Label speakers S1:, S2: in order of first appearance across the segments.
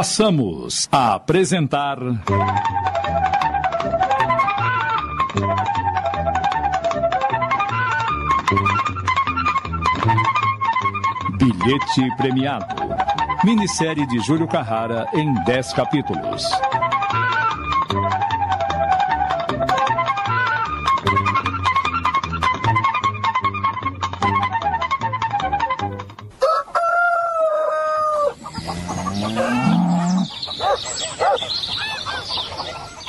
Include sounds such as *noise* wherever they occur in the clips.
S1: Passamos a apresentar. Bilhete Premiado. Minissérie de Júlio Carrara em 10 capítulos.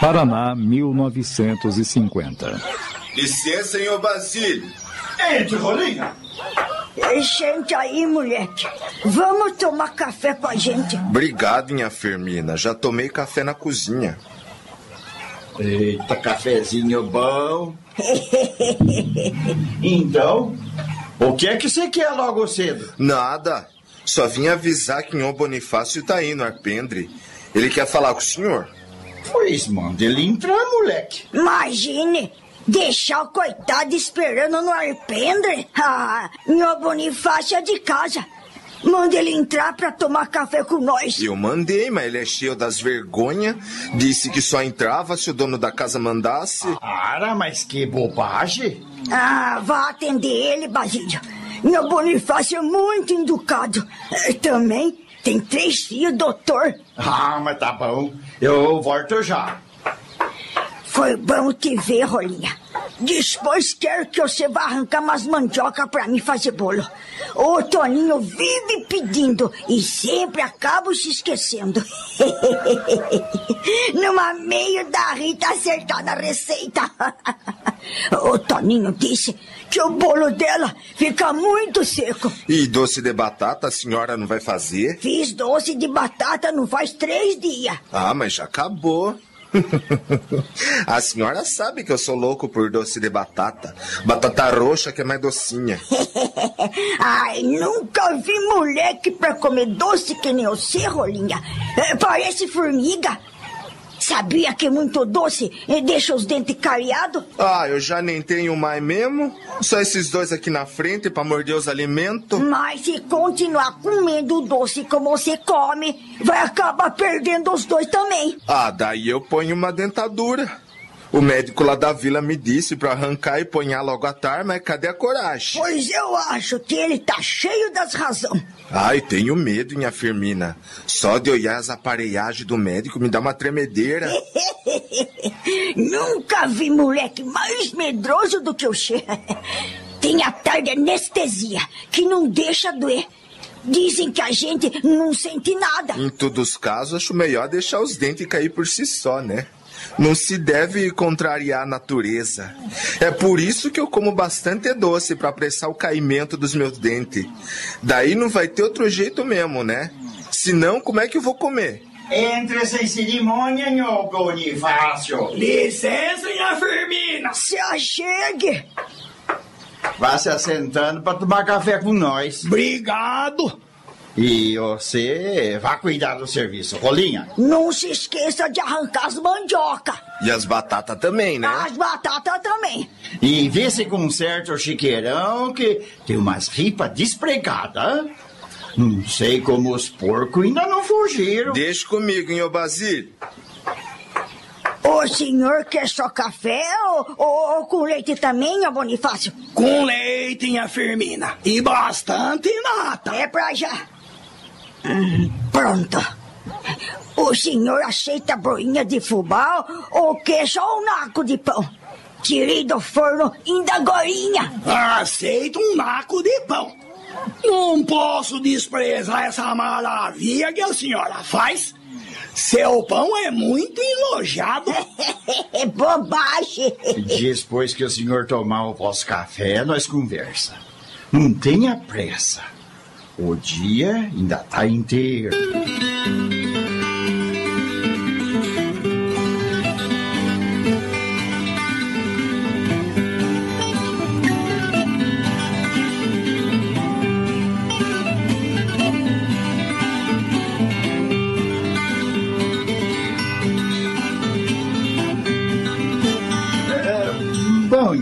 S1: Paraná, 1950.
S2: Licença, senhor Basílio.
S3: Entre, Rolinha.
S4: Senta aí, moleque. Vamos tomar café com a gente.
S2: Obrigado, minha Firmina. Já tomei café na cozinha.
S3: Eita, cafezinho bom. *laughs* então, o que é que você quer logo cedo?
S2: Nada. Só vim avisar que o Bonifácio tá aí no Arpendre. Ele quer falar com o senhor.
S3: Pois manda ele entrar, moleque.
S4: Imagine, deixar o coitado esperando no arpendre. Ah, meu Bonifácio é de casa. Manda ele entrar pra tomar café com nós.
S2: Eu mandei, mas ele é cheio das vergonhas. Disse que só entrava se o dono da casa mandasse.
S3: Para, mas que bobagem.
S4: Ah, vá atender ele, Basílio. Meu Bonifácio é muito educado. Eh, Também tem três filhos, doutor.
S3: Ah, mas tá bom. Eu volto já.
S4: Foi bom te ver, Rolinha. Depois quero que você vá arrancar umas mandioca pra mim fazer bolo. O Toninho vive pedindo e sempre acabo se esquecendo. *laughs* Numa meio da Rita acertar na receita. *laughs* O Toninho disse que o bolo dela fica muito seco.
S2: E doce de batata a senhora não vai fazer?
S4: Fiz doce de batata não faz três dias.
S2: Ah, mas já acabou. *laughs* a senhora sabe que eu sou louco por doce de batata. Batata roxa que é mais docinha. *laughs*
S4: Ai, nunca vi moleque pra comer doce que nem você, Rolinha. É, parece formiga. Sabia que muito doce deixa os dentes cariados?
S2: Ah, eu já nem tenho mais mesmo. Só esses dois aqui na frente pra morder os alimentos.
S4: Mas se continuar comendo doce como você come, vai acabar perdendo os dois também.
S2: Ah, daí eu ponho uma dentadura. O médico lá da vila me disse pra arrancar e ponhar logo à tarde, mas cadê a coragem?
S4: Pois eu acho que ele tá cheio das razão.
S2: Ai, tenho medo, minha Firmina. Só de olhar as aparelhagens do médico me dá uma tremedeira. *laughs*
S4: Nunca vi moleque mais medroso do que o Che. Tem a tal de anestesia, que não deixa doer. Dizem que a gente não sente nada.
S2: Em todos os casos, acho melhor deixar os dentes cair por si só, né? Não se deve contrariar a natureza. É por isso que eu como bastante doce para apressar o caimento dos meus dentes. Daí não vai ter outro jeito mesmo, né? Senão, como é que eu vou comer?
S3: Entre sem cerimônia, meu Bonifácio.
S5: Licença, minha Firmina.
S4: Se achegue.
S3: Vá se assentando pra tomar café com nós.
S5: Obrigado.
S3: E você vá cuidar do serviço. Rolinha,
S4: Não se esqueça de arrancar as mandioca.
S2: E as batatas também, né?
S4: As batatas também.
S3: e vê se conserta o chiqueirão que tem umas ripas despregadas. Não sei como os porcos ainda não fugiram.
S2: Deixa comigo, hein, ô Basílio.
S4: O senhor quer só café ou, ou- ou com leite também, ô Bonifácio?
S5: Com leite, minha Firmina. E bastante nata.
S4: É pra já. Hum, pronto. O senhor aceita broinha de fubá ou quer só um naco de pão? Tirei do forno ainda agorinha.
S5: Aceito um naco de pão. Não posso desprezar essa maravilha que a senhora faz. Seu pão é muito elogiado. *laughs*
S4: É bobagem.
S3: Depois que o senhor tomar o vosso café, nós conversa. Não tenha pressa. O dia ainda tá inteiro.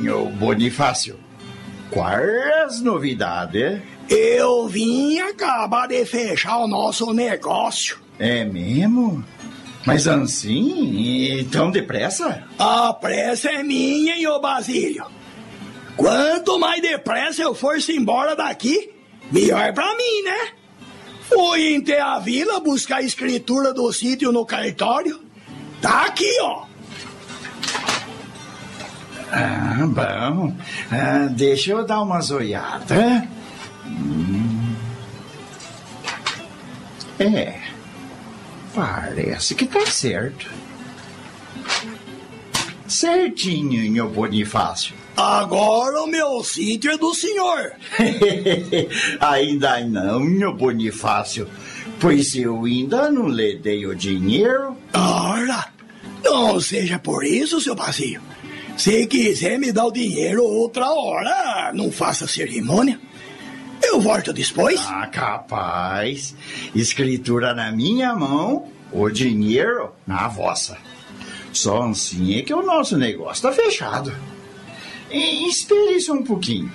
S3: Ô Bonifácio, quais novidades?
S5: Eu vim acabar de fechar o nosso negócio.
S3: É mesmo? Mas assim, tão depressa?
S5: A pressa é minha, hein, ô Basílio? Quanto mais depressa eu for-se embora daqui, melhor pra mim, né? Fui em a vila buscar a escritura do sítio no cartório. Tá aqui, ó.
S3: Ah, bom. Ah, deixa eu dar uma zoiada. Hum. É. Parece que tá certo. Certinho, meu Bonifácio.
S5: Agora o meu sítio é do senhor. *laughs*
S3: ainda não, meu Bonifácio. Pois eu ainda não lhe dei o dinheiro.
S5: Ora, não seja por isso, seu Basílio. Se quiser me dar o dinheiro outra hora, não faça cerimônia. Eu volto depois.
S3: Ah, capaz. Escritura na minha mão, o dinheiro na vossa. Só assim é que o nosso negócio tá fechado. E, espere só um pouquinho.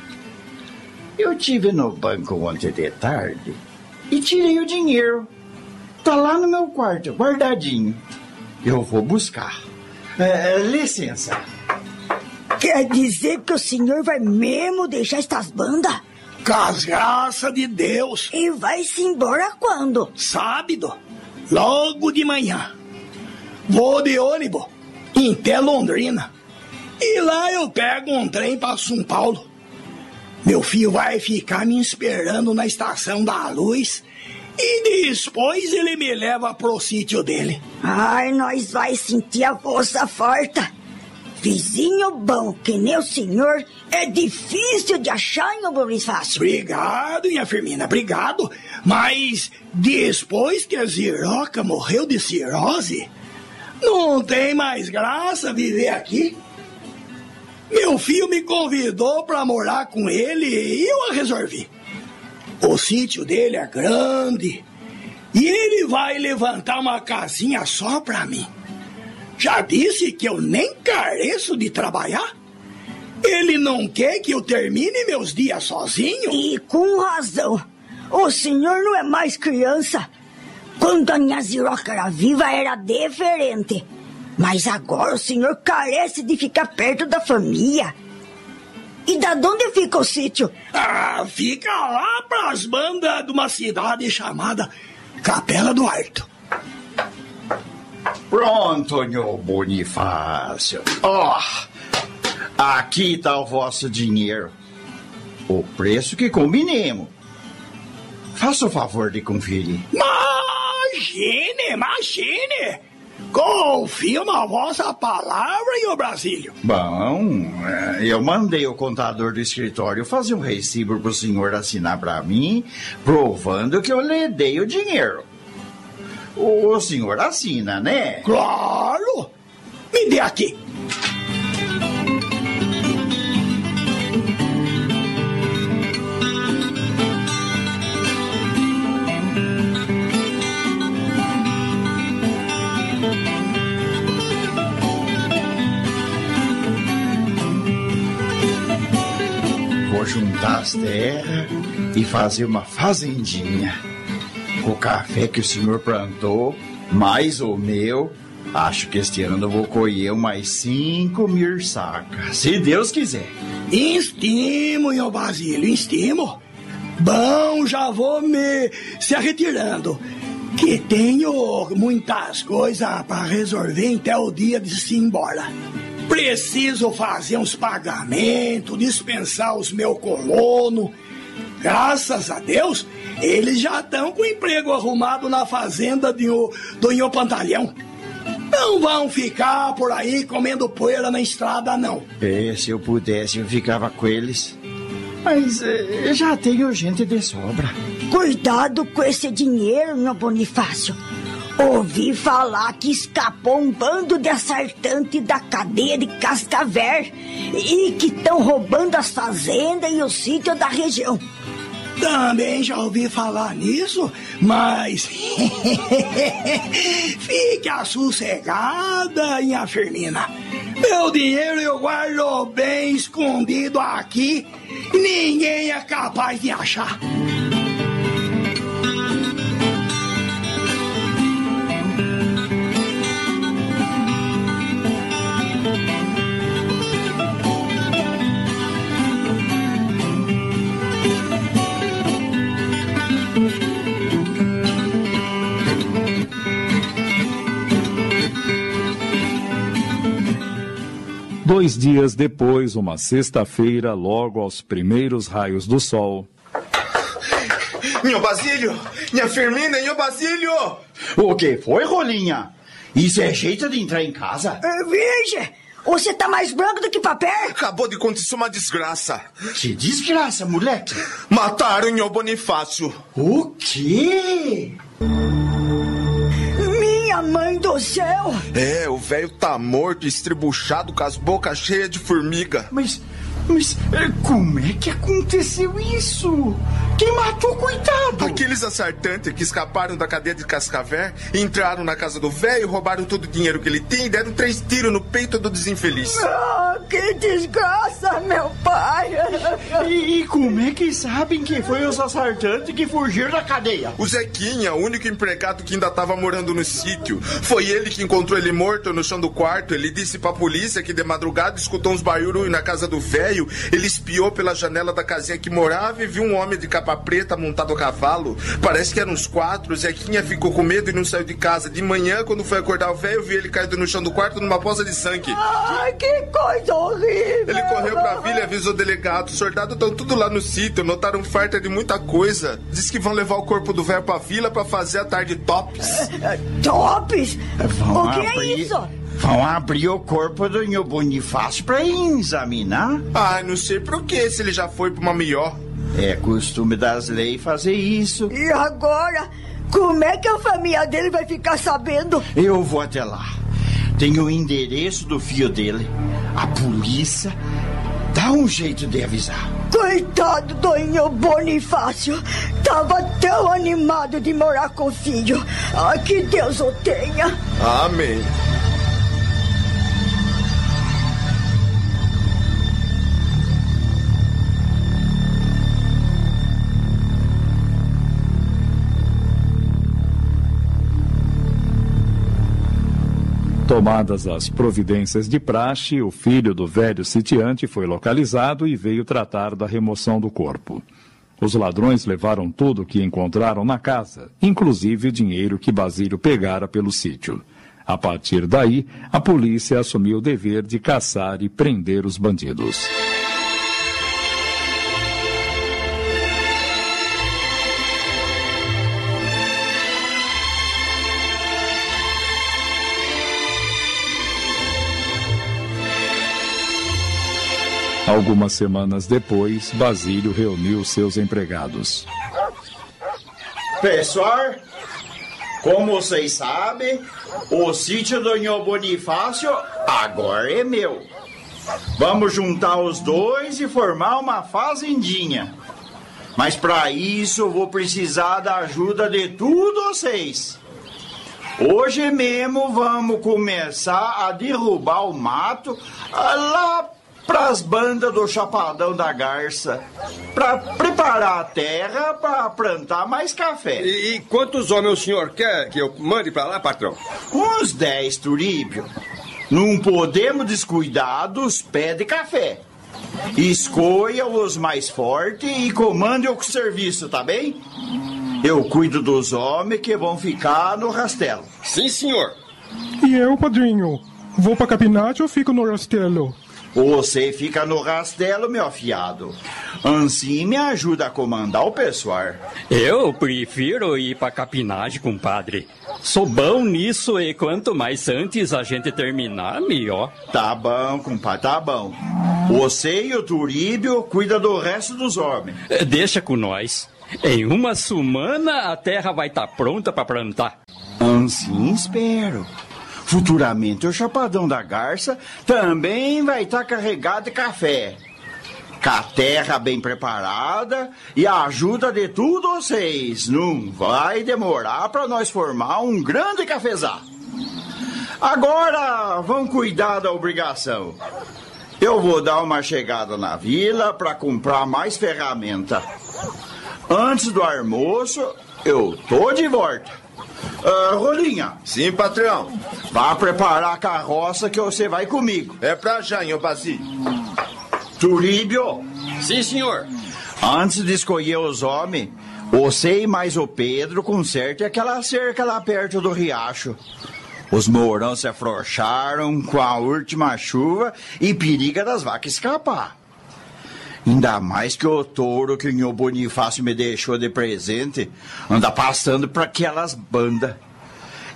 S3: Eu tive no banco ontem de tarde e tirei o dinheiro. Tá lá no meu quarto, guardadinho. Eu vou buscar. É, licença.
S4: Quer dizer que o senhor vai mesmo deixar estas bandas?
S5: Com as graças de Deus.
S4: E vai-se embora quando?
S5: Sábado, logo de manhã. Vou de ônibus, até Londrina. E lá eu pego um trem para São Paulo. Meu filho vai ficar me esperando na estação da luz. E depois ele me leva pro sítio dele.
S4: Ai, nós vai sentir a força forte. Vizinho bom que nem o senhor é difícil de achar em Bonifácio.
S5: Obrigado, minha Firmina, obrigado. Mas depois que a Ziroca morreu de cirrose, não tem mais graça viver aqui. Meu filho me convidou para morar com ele e eu resolvi. O sítio dele é grande e ele vai levantar uma casinha só para mim. Já disse que eu nem careço de trabalhar? Ele não quer que eu termine meus dias sozinho?
S4: E com razão. O senhor não é mais criança. Quando a minha Ziroca era viva, era diferente. Mas agora o senhor carece de ficar perto da família. E da onde fica o sítio?
S5: Ah, fica lá pras bandas de uma cidade chamada Capela do Alto.
S3: Pronto, meu Bonifácio. Ó, oh, aqui tá o vosso dinheiro. O preço que combinemos. Faça o favor de conferir.
S5: Imagine, imagine! Confio na vossa palavra, o Brasílio.
S3: Bom, é, eu mandei o contador do escritório fazer um recibo pro senhor assinar para mim, provando que eu lhe dei o dinheiro. O senhor assina, né?
S5: Claro! Me dê aqui.
S3: Vou juntar as terras e fazer uma fazendinha o café que o senhor plantou, mais o meu, acho que este ano eu vou colher mais cinco mil sacas, se Deus quiser.
S5: Estimo, meu Basílio, estimo. Bom, já vou me se retirando. Que tenho muitas coisas para resolver até o dia de se ir embora. Preciso fazer uns pagamentos, dispensar os meus colonos. Graças a Deus, eles já estão com emprego arrumado na fazenda do, do Inho Pantalhão. Não vão ficar por aí comendo poeira na estrada, não.
S3: É, se eu pudesse, eu ficava com eles. Mas é, já tenho gente de sobra.
S4: Cuidado com esse dinheiro, meu Bonifácio. Ouvi falar que escapou um bando de assaltantes da cadeia de Cascavel e que estão roubando as fazendas e os sítios da região.
S5: Também já ouvi falar nisso, mas. *laughs* Fique sossegada, minha Firmina. Meu dinheiro eu guardo bem escondido aqui. Ninguém é capaz de achar.
S1: Dois dias depois, uma sexta-feira, logo aos primeiros raios do sol.
S2: Nhô Basílio! Minha Firmina, Nhô Basílio!
S3: O que foi, Rolinha? Isso é jeito de entrar em casa?
S4: É, Veja, você tá mais branco do que papel.
S2: Acabou de acontecer uma desgraça.
S3: Que desgraça, moleque.
S2: Mataram Nhô Bonifácio.
S3: O quê?
S4: Minha mãe do céu!
S2: É, o velho tá morto, estribuchado, com as bocas cheias de formiga.
S3: Mas, mas eh, como é que aconteceu isso? Quem matou, coitado?
S2: Aqueles assaltantes que escaparam da cadeia de Cascavel, entraram na casa do velho, roubaram todo o dinheiro que ele tinha e deram três tiros no peito do desinfeliz.
S4: Ah, que desgraça, meu pai!
S3: E, e como é que sabem que foi os assaltantes que fugiram da cadeia?
S2: O Zequinha, o único empregado que ainda estava morando no sítio, foi ele que encontrou ele morto no chão do quarto. Ele disse pra polícia que de madrugada escutou uns barulhos na casa do velho. Ele espiou pela janela da casinha que morava e viu um homem de capa preta montado a cavalo. Parece que eram uns quatro. Zequinha ficou com medo e não saiu de casa. De manhã, quando foi acordar o velho, viu ele caído no chão do quarto numa poça de sangue.
S4: Ai, que coisa horrível!
S2: Ele correu pra vila e avisou o delegado. Os soldados estão tudo lá no sítio, notaram farta de muita coisa. Diz que vão levar o corpo do velho pra vila pra fazer a tarde tops.
S4: Tops?
S3: Vão
S4: o que é isso?
S3: Vão abrir o corpo do Nho Bonifácio pra examinar.
S2: Ah, não sei por que, se ele já foi pra uma melhor.
S3: É costume das leis fazer isso.
S4: E agora? Como é que a família dele vai ficar sabendo?
S3: Eu vou até lá. Tenho o endereço do filho dele. A polícia dá um jeito de avisar.
S4: Coitado do Inho Bonifácio. Tava tão animado de morar com o filho. Ah, que Deus o tenha.
S2: Amém.
S1: Tomadas as providências de praxe, o filho do velho sitiante foi localizado e veio tratar da remoção do corpo. Os ladrões levaram tudo o que encontraram na casa, inclusive o dinheiro que Basílio pegara pelo sítio. A partir daí, a polícia assumiu o dever de caçar e prender os bandidos. Algumas semanas depois, Basílio reuniu seus empregados.
S3: Pessoal, como vocês sabem, o sítio do Nho Bonifácio agora é meu. Vamos juntar os dois e formar uma fazendinha. Mas para isso vou precisar da ajuda de todos vocês. Hoje mesmo vamos começar a derrubar o mato ah, lá pras bandas do Chapadão da Garça, para preparar a terra para plantar mais café.
S6: E, e quantos homens o senhor quer que eu mande pra lá, patrão?
S3: Uns 10, Turíbio. Não podemos descuidar dos pés de café. Escolha os mais fortes e comande o serviço, tá bem? Eu cuido dos homens que vão ficar no rastelo.
S6: Sim, senhor.
S7: E eu, padrinho? Vou pra capinate ou fico no rastelo?
S3: Você fica no rastelo, meu afiado. Assim me ajuda a comandar o pessoal.
S8: Eu prefiro ir pra capinagem, compadre. Sou bom nisso e quanto mais antes a gente terminar, melhor.
S3: Tá bom, compadre, tá bom. Você e o Turíbio cuida do resto dos homens.
S8: Eh, Deixa com nós. Em uma semana a terra vai estar pronta pra plantar.
S3: Assim espero. Futuramente o Chapadão da Garça também vai estar carregado de café. Com a terra bem preparada e a ajuda de todos vocês. Não vai demorar para nós formar um grande cafezal. Agora vamos cuidar da obrigação. Eu vou dar uma chegada na vila para comprar mais ferramenta. Antes do almoço, eu tô de volta. Ah, Rolinha,
S2: Sim, patrão.
S3: vá preparar a carroça que você vai comigo.
S2: É pra já, Nhô Basílio.
S3: Turíbio,
S6: Sim, senhor.
S3: antes de escolher os homens, você e mais o Pedro consertem aquela cerca lá perto do riacho. Os mourão se afrouxaram com a última chuva e periga das vacas escapar. Ainda mais que o touro que o Bonifácio me deixou de presente anda passando para aquelas bandas.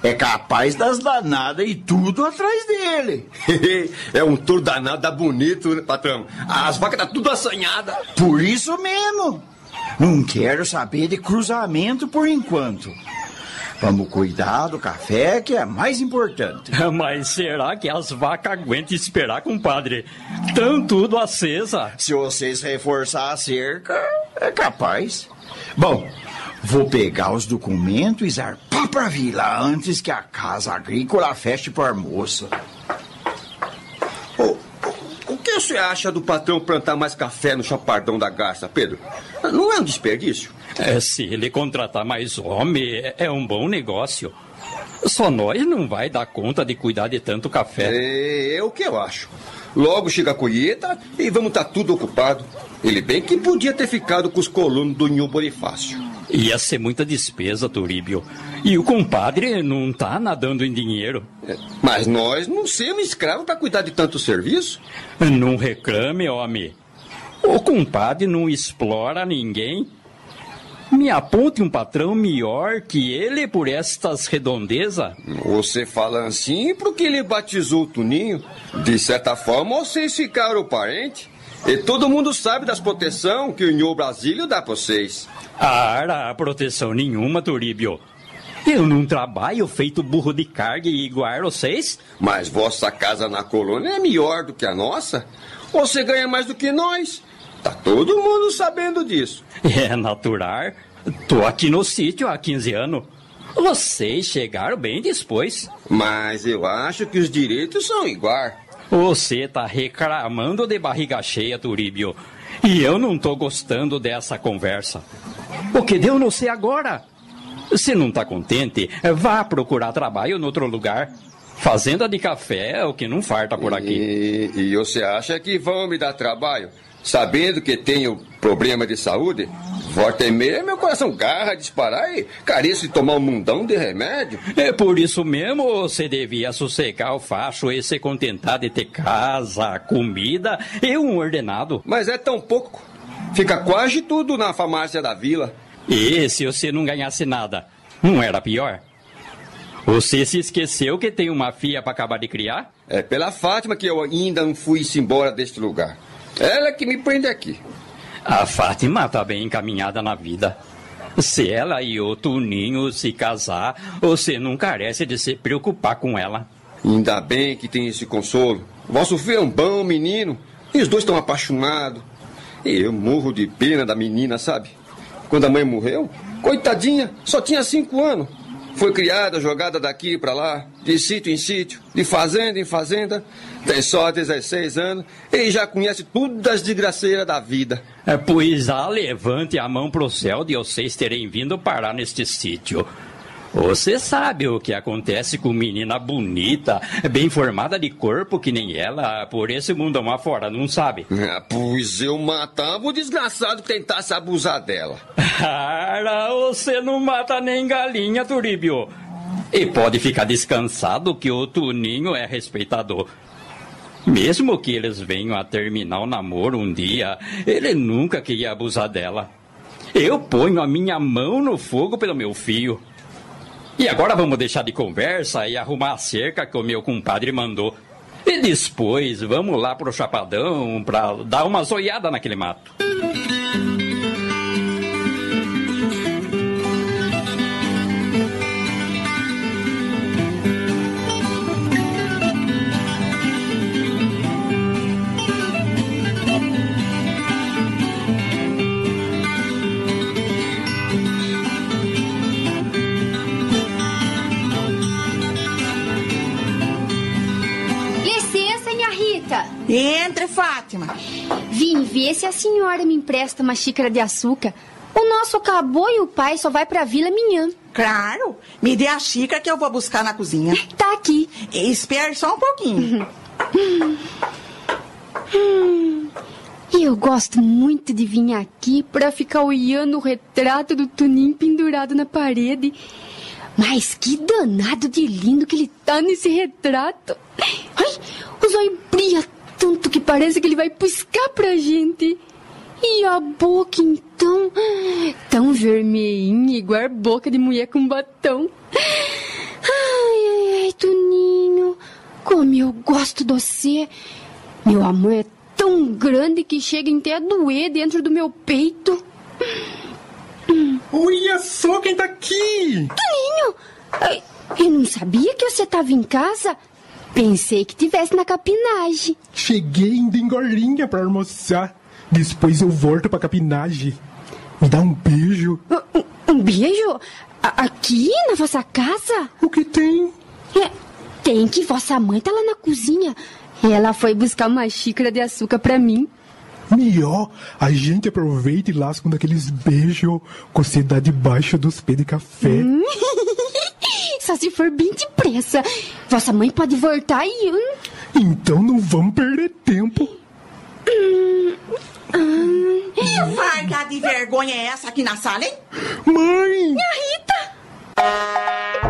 S3: É capaz das danadas e tudo atrás dele. *laughs*
S6: é um touro danado, dá bonito, né, patrão? As vacas tá tudo assanhadas.
S3: Por isso mesmo. Não quero saber de cruzamento por enquanto. Vamos cuidar do café, que é mais importante. *laughs*
S8: Mas será que as vacas aguentam esperar, compadre? Tão tudo acesa.
S3: Se vocês reforçar a cerca, é capaz. Bom, vou pegar os documentos e zarpar pra vila antes que a casa agrícola feche pro almoço.
S6: Que você acha do patrão plantar mais café no chapardão da garça, Pedro? Não é um desperdício?
S8: É, se ele contratar mais homem, é- é um bom negócio. Só nós não vai dar conta de cuidar de tanto café.
S6: É, é o que eu acho. Logo chega a colheita e vamos estar tudo ocupado. Ele bem que podia ter ficado com os colonos do Nho Bonifácio.
S8: Ia ser muita despesa, Turíbio. E o compadre não tá nadando em dinheiro.
S6: É, Mas nós não somos escravos para cuidar de tanto serviço.
S8: Não reclame, homem. O compadre não explora ninguém. Me aponte um patrão melhor que ele por estas redondezas.
S6: Você fala assim porque ele batizou o Tuninho. De certa forma, vocês ficaram parente. E todo mundo sabe das proteção que o Nho Brasílio dá pra vocês.
S8: Ah, proteção nenhuma, Turíbio. Eu não trabalho feito burro de carga igual vocês.
S6: Mas vossa casa na colônia é melhor do que a nossa. Você ganha mais do que nós. Tá todo mundo sabendo disso.
S8: É natural. Tô aqui no sítio há 15 anos. Vocês chegaram bem depois.
S6: Mas eu acho que os direitos são iguais.
S8: Você tá reclamando de barriga cheia, Turíbio. E eu não tô gostando dessa conversa. O que deu não sei agora. Se não tá contente, vá procurar trabalho em outro lugar. Fazenda de café é o que não farta por aqui.
S6: E, e você acha que vão me dar trabalho? Sabendo que tenho problema de saúde? Volta e meia, meu coração garra disparar e careço de tomar um mundão de remédio.
S8: É por isso mesmo você devia sossegar o facho e se contentar de ter casa, comida e um ordenado.
S6: Mas é tão pouco. Fica quase tudo na farmácia da vila.
S8: E se você não ganhasse nada, não era pior? Você se esqueceu que tem uma filha para acabar de criar?
S6: É pela Fátima que eu ainda não fui embora deste lugar. Ela é que me prende aqui.
S8: A Fátima tá bem encaminhada na vida. Se ela e o Tuninho se casar, você não carece de se preocupar com ela.
S6: Ainda bem que tem esse consolo. Vosso filho é um bom menino. E os dois estão apaixonados. E eu morro de pena da menina, sabe? Quando a mãe morreu, coitadinha, só tinha cinco anos. Foi criada, jogada daqui para lá, de sítio em sítio, de fazenda em fazenda. Tem só 16 anos e já conhece tudo das desgraceiras da vida.
S8: É, pois ah, levante a mão pro céu de vocês terem vindo parar neste sítio. Você sabe o que acontece com menina bonita, bem formada de corpo que nem ela, por esse mundo lá fora, não sabe? *laughs*
S6: Ah, pois eu matava o desgraçado que tentasse abusar dela.
S8: Cara, você não mata nem galinha, Turíbio. E pode ficar descansado que o Tuninho é respeitador. Mesmo que eles venham a terminar o namoro um dia, ele nunca queria abusar dela. Eu ponho a minha mão no fogo pelo meu filho. E agora vamos deixar de conversa e arrumar a cerca que o meu compadre mandou. E depois vamos lá pro Chapadão pra dar uma zoiada naquele mato.
S9: Entre, Fátima.
S10: Vim ver se a senhora me empresta uma xícara de açúcar. O nosso acabou e o pai só vai pra vila amanhã.
S9: Claro. Me dê a xícara que eu vou buscar na cozinha.
S10: Tá aqui.
S9: Espere só um pouquinho.
S10: Hum, eu gosto muito de vir aqui pra ficar olhando o retrato do Tunim pendurado na parede. Mas que danado de lindo que ele tá nesse retrato. Ai, os olhos brilham tanto que parece que ele vai piscar pra gente. E a boca, então, tão vermelhinha, igual a boca de mulher com batom. Ai, ai, ai, Toninho, como eu gosto de você. Meu amor é tão grande que chega até a doer dentro do meu peito.
S7: Olha só quem tá aqui!
S10: Toninho, eu não sabia que você tava em casa. Pensei que tivesse na capinagem.
S7: Cheguei em Dengolinha pra almoçar. Depois eu volto pra capinagem. Me dá um beijo.
S10: Um, um beijo? A- aqui na vossa casa?
S7: O que tem?
S10: É, tem que vossa mãe tá lá na cozinha. Ela foi buscar uma xícara de açúcar pra mim.
S7: Melhor, a gente aproveita e lasca um daqueles beijos com dá debaixo dos pés de café.
S10: Hum. *laughs* Só se for bem depressa. Vossa mãe pode voltar e.
S7: Então não vamos perder tempo.
S9: Que varga de vergonha é essa aqui na sala, hein?
S7: Mãe!
S9: Minha Rita!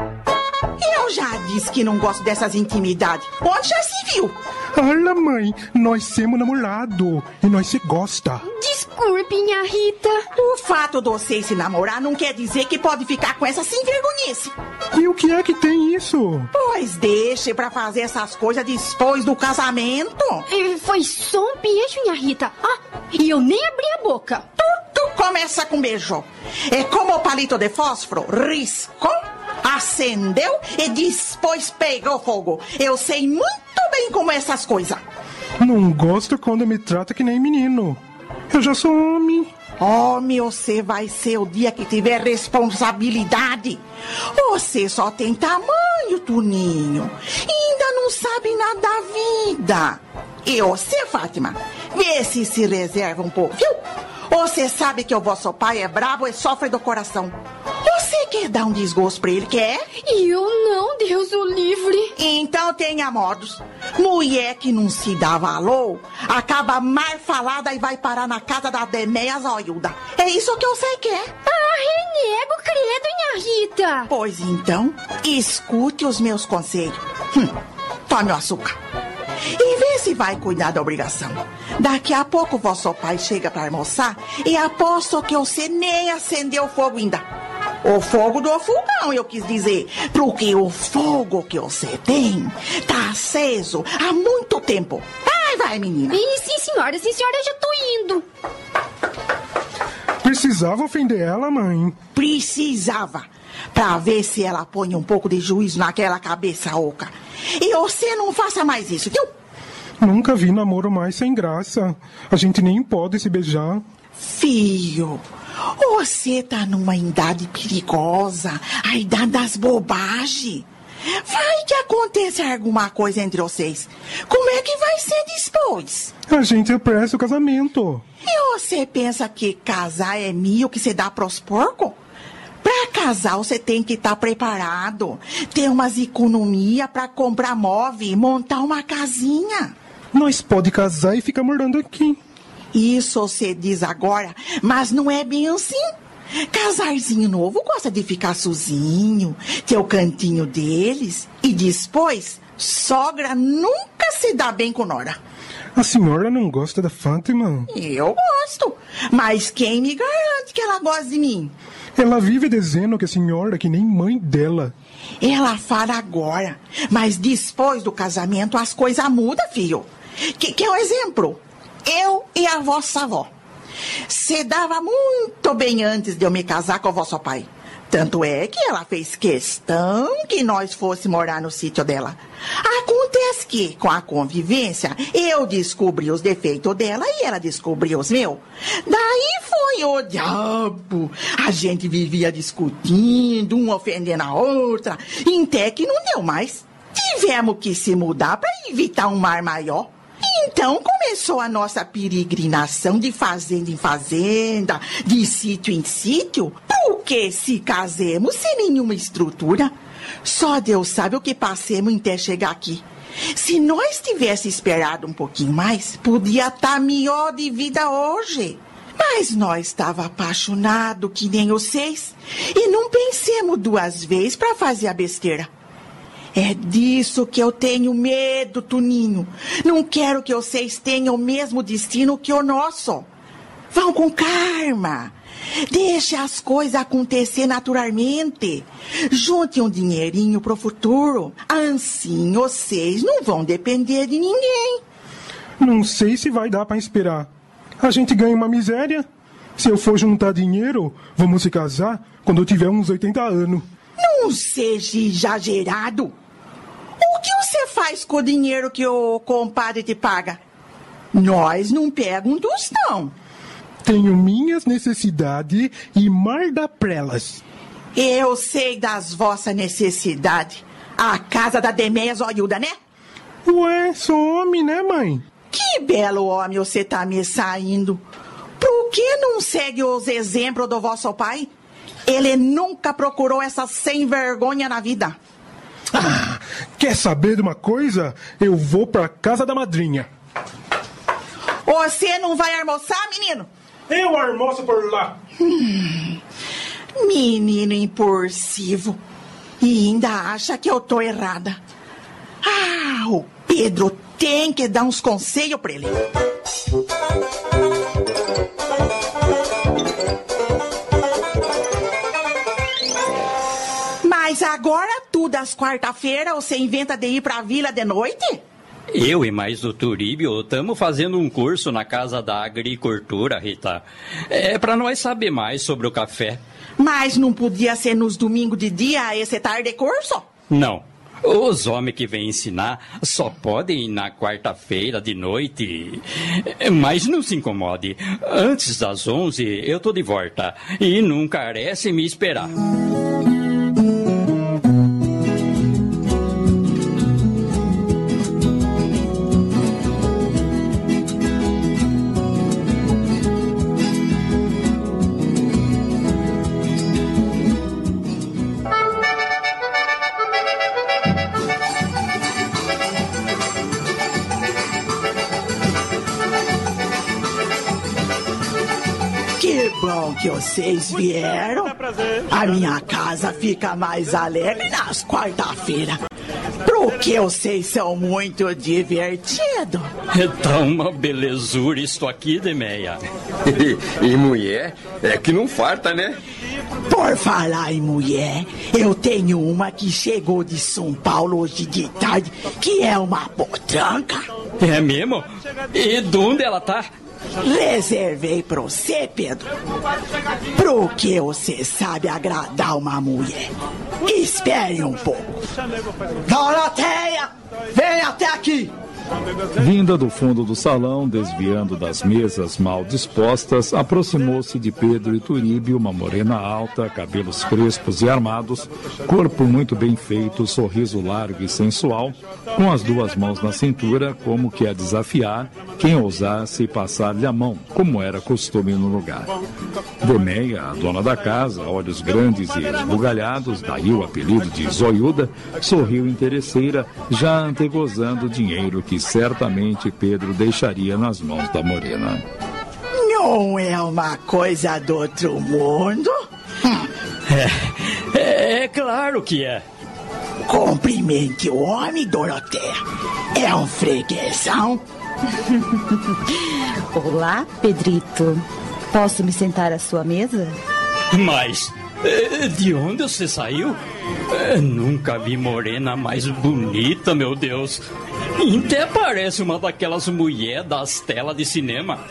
S9: Eu já disse que não gosto dessas intimidades. Onde já se viu?
S7: Olha, mãe, nós somos namorado e nós se gosta.
S10: Desculpe, minha Rita.
S9: O fato de vocês se namorar não quer dizer que pode ficar com essa sem vergonhice.
S7: E o que é que tem isso?
S9: Pois deixe pra fazer essas coisas depois do casamento.
S10: Eh, Foi só um beijo, minha Rita. Ah, e eu nem abri a boca.
S9: Tudo começa com beijo. É como o palito de fósforo. Riscou, acendeu e depois pegou fogo. Eu sei muito bem como é essas coisas.
S7: Não gosto quando me trata que nem menino. Eu já sou homem.
S9: Homem, você vai ser o dia que tiver responsabilidade. Você só tem tamanho, Tuninho. E ainda não sabe nada da vida. E você, Fátima, vê se se reserva um pouco, viu? Você sabe que o vosso pai é brabo e sofre do coração. Você quer dar um desgosto pra ele, quer?
S10: Eu não, Deus o livre.
S9: Então tenha modos. Mulher que não se dá valor, acaba mais falada e vai parar na casa da Demeia Zoiuda. É isso que você quer.
S10: Ah, renego, credo, minha Rita.
S9: Pois então, escute os meus conselhos. Hum, tome o açúcar. Vê se vai cuidar da obrigação. Daqui a pouco vosso pai chega para almoçar e aposto que você nem acendeu o fogo ainda. O fogo do fogão, eu quis dizer. Porque o fogo que você tem tá aceso há muito tempo. Vai, vai, menina.
S10: E sim, senhora, sim, senhora, eu já tô indo.
S7: Precisava ofender ela, mãe.
S9: Precisava. Pra ver se ela põe um pouco de juízo naquela cabeça oca. E você não faça mais isso, viu?
S7: Nunca vi namoro mais sem graça. A gente nem pode se beijar.
S9: Filho, você tá numa idade perigosa, a idade das bobagens. Vai que acontece alguma coisa entre vocês. Como é que vai ser depois?
S7: A gente apressa o casamento.
S9: E você pensa que casar é mil que se dá pros porcos? Pra casar, você tem que estar preparado. Ter umas economia pra comprar móvel e montar uma casinha.
S7: Nós pode casar e ficar morando aqui.
S9: Isso você diz agora, mas não é bem assim. Casarzinho novo gosta de ficar sozinho, ter o cantinho deles. E depois, sogra nunca se dá bem com Nora.
S7: A senhora não gosta da Fátima?
S9: Eu gosto, mas quem me garante que ela gosta de mim?
S7: Ela vive dizendo que a senhora é que nem mãe dela.
S9: Ela fala agora, mas depois do casamento as coisas mudam, filho. Que, que é um exemplo? Eu e a vossa avó. Se dava muito bem antes de eu me casar com o vosso pai. Tanto é que ela fez questão que nós fosse morar no sítio dela. Acontece que, com a convivência, eu descobri os defeitos dela e ela descobriu os meus. Daí foi o diabo. A gente vivia discutindo, uma ofendendo a outra, até que não deu mais. Tivemos que se mudar para evitar um mar maior. Então começou a nossa peregrinação de fazenda em fazenda, de sítio em sítio, porque se casemos sem nenhuma estrutura. Só Deus sabe o que passemos até chegar aqui. Se nós tivesse esperado um pouquinho mais, podia estar melhor de vida hoje. Mas nós estava apaixonado que nem vocês e não pensemos duas vezes para fazer a besteira. É disso que eu tenho medo, Tuninho. Não quero que vocês tenham o mesmo destino que o nosso. Vão com karma. Deixe as coisas acontecer naturalmente. Junte um dinheirinho pro futuro. Assim vocês não vão depender de ninguém.
S7: Não sei se vai dar para esperar. A gente ganha uma miséria. Se eu for juntar dinheiro, vamos se casar quando eu tiver uns 80 anos.
S9: Não seja exagerado. O que você faz com o dinheiro que o compadre te paga? Nós não pegamos um tostão.
S7: Tenho minhas necessidades e mar da prelas.
S9: Eu sei das vossas necessidades. A casa da Demeia Zoiuda, né?
S7: Ué, sou homem, né, mãe?
S9: Que belo homem você tá me saindo. Por que não segue os exemplos do vosso pai? Ele nunca procurou essa sem vergonha na vida.
S7: Ah, quer saber de uma coisa? Eu vou pra casa da madrinha.
S9: Você não vai almoçar, menino?
S7: Eu almoço por lá.
S9: Hum, menino impulsivo. E ainda acha que eu tô errada. Ah, o Pedro tem que dar uns conselhos pra ele. Mas agora, tudo às quarta-feira, você inventa de ir pra vila de noite?
S8: Eu e mais o Turíbio estamos fazendo um curso na Casa da Agricultura, Rita. É para nós saber mais sobre o café.
S9: Mas não podia ser nos domingos de dia esse tarde curso?
S8: Não. Os homens que vêm ensinar só podem ir na quarta-feira de noite. Mas não se incomode. Antes das onze eu tô de volta. E não carece me esperar.
S9: Vocês vieram. A minha casa fica mais alegre nas quarta-feiras. Porque vocês são muito divertidos.
S8: É tá uma belezura isto aqui, Demeia.
S6: e, *laughs* e mulher é que não farta, né?
S9: Por falar em mulher, eu tenho uma que chegou de São Paulo hoje de tarde, que é uma potranca.
S8: É mesmo? E de onde ela tá?
S9: Reservei pra você, Pedro. Pro que você sabe agradar uma mulher. Espere um pouco. Doroteia, vem até aqui.
S1: Vinda do fundo do salão, desviando das mesas mal dispostas, aproximou-se de Pedro e Turíbio, uma morena alta, cabelos crespos e armados, corpo muito bem feito, sorriso largo e sensual, com as duas mãos na cintura, como que a desafiar quem ousasse passar-lhe a mão, como era costume no lugar. Demeia, a dona da casa, olhos grandes e esbugalhados, daí o apelido de Zoiuda, sorriu interesseira, já antegozando o dinheiro que certamente Pedro deixaria nas mãos da morena.
S9: Não é uma coisa do outro mundo?
S8: É, é claro que é.
S9: Cumprimente o homem, Doroteia. É um freguesão. *laughs*
S11: Olá, Pedrito. Posso me sentar à sua mesa?
S8: Mas eh, de onde você saiu? Eh, Nunca vi morena mais bonita, meu Deus. Até parece uma daquelas mulheres das telas de cinema. *laughs*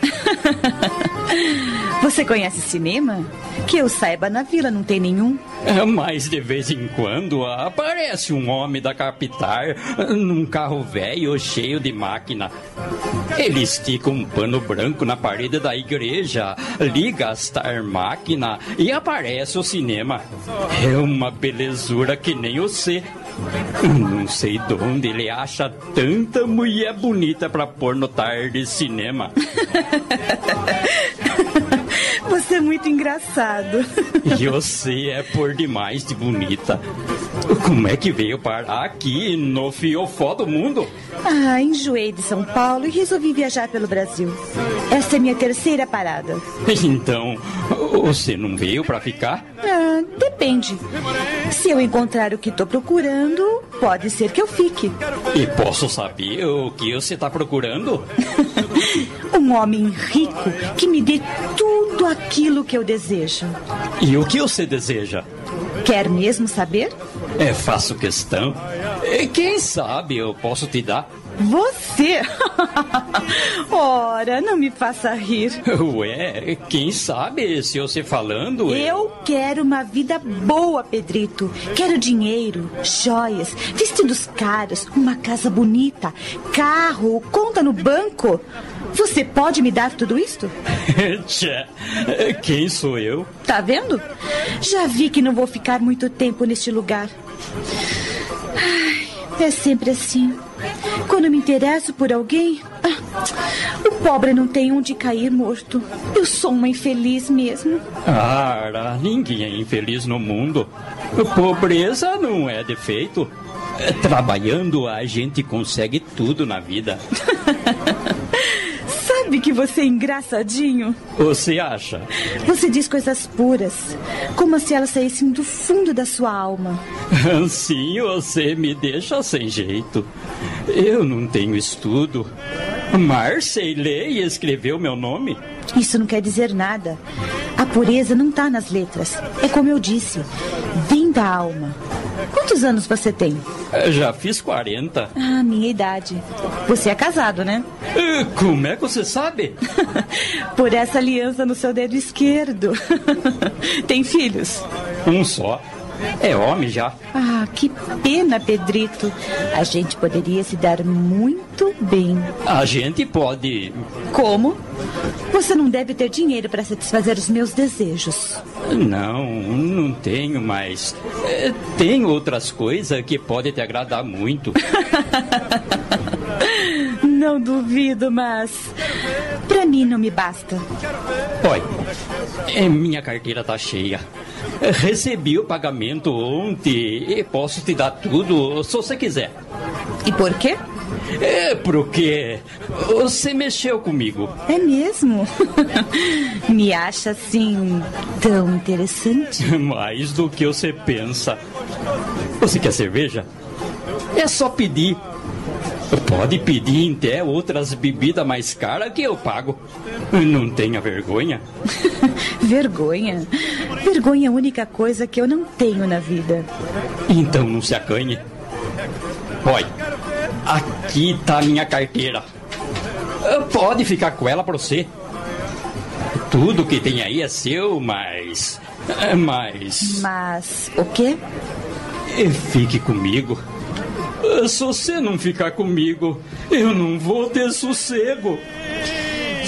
S11: Você conhece cinema? Que eu saiba, na vila não tem nenhum.
S8: É, Mas de vez em quando aparece um homem da capital num carro velho cheio de máquina. Ele estica um pano branco na parede da igreja, liga as máquina e aparece o cinema. É uma belezura que nem você. Não sei de onde ele acha tanta mulher bonita pra pôr no tar de cinema. *laughs*
S11: Você é muito engraçado.
S8: E você é por demais de bonita. Como é que veio parar aqui no fiofó do mundo?
S11: Ah, enjoei de São Paulo e resolvi viajar pelo Brasil. Esta é minha terceira parada.
S8: Então, você não veio para ficar?
S11: Ah, depende. Se eu encontrar o que estou procurando, pode ser que eu fique.
S8: E posso saber o que você está procurando? *laughs*
S11: um homem rico que me dê tudo aquilo que eu desejo.
S8: E o que você deseja?
S11: Quer mesmo saber?
S8: É, faço questão. Quem sabe eu posso te dar?
S11: Você? *laughs* Ora, não me faça rir.
S8: Ué, quem sabe se você falando.
S11: Eu quero uma vida boa, Pedrito. Quero dinheiro, joias, vestidos caros, uma casa bonita, carro, conta no banco. Você pode me dar tudo isto? *laughs*
S8: Tchê, quem sou eu?
S11: Tá vendo? Já vi que não vou ficar muito tempo neste lugar. Ai, é sempre assim. Quando me interesso por alguém, ah, o pobre não tem onde cair morto. Eu sou uma infeliz mesmo.
S8: Ah, ninguém é infeliz no mundo. Pobreza não é defeito. Trabalhando, a gente consegue tudo na vida. *laughs*
S11: Sabe que você é engraçadinho?
S8: Você acha?
S11: Você diz coisas puras, como se elas saíssem do fundo da sua alma. *laughs*
S8: Sim, você me deixa sem jeito. Eu não tenho estudo. Marcei lê e escreveu meu nome.
S11: Isso não quer dizer nada. A pureza não está nas letras. É como eu disse, vem da alma. Quantos anos você tem?
S8: Já fiz 40.
S11: Ah, minha idade. Você é casado, né?
S8: Como é que você sabe? *laughs*
S11: Por essa aliança no seu dedo esquerdo. *laughs* tem filhos?
S8: Um só. É homem já.
S11: Ah, que pena, Pedrito. A gente poderia se dar muito bem.
S8: A gente pode.
S11: Como? Você não deve ter dinheiro para satisfazer os meus desejos.
S8: Não, não tenho, mas é, tem outras coisas que podem te agradar muito. *laughs*
S11: não duvido, mas para mim não me basta.
S8: Olha, minha carteira tá cheia. Recebi o pagamento ontem e posso te dar tudo se você quiser.
S11: E por quê?
S8: É porque você mexeu comigo.
S11: É mesmo? *laughs* Me acha assim tão interessante? *laughs*
S8: Mais do que você pensa. Você quer cerveja? É só pedir. Pode pedir até outras bebidas mais caras que eu pago. Não tenha vergonha. *laughs*
S11: vergonha? Vergonha é a única coisa que eu não tenho na vida.
S8: Então não se acanhe. Olha, aqui tá a minha carteira. Pode ficar com ela pra você. Tudo que tem aí é seu, mas. Mas.
S11: Mas. O quê?
S8: Fique comigo. Se você não ficar comigo, eu não vou ter sossego.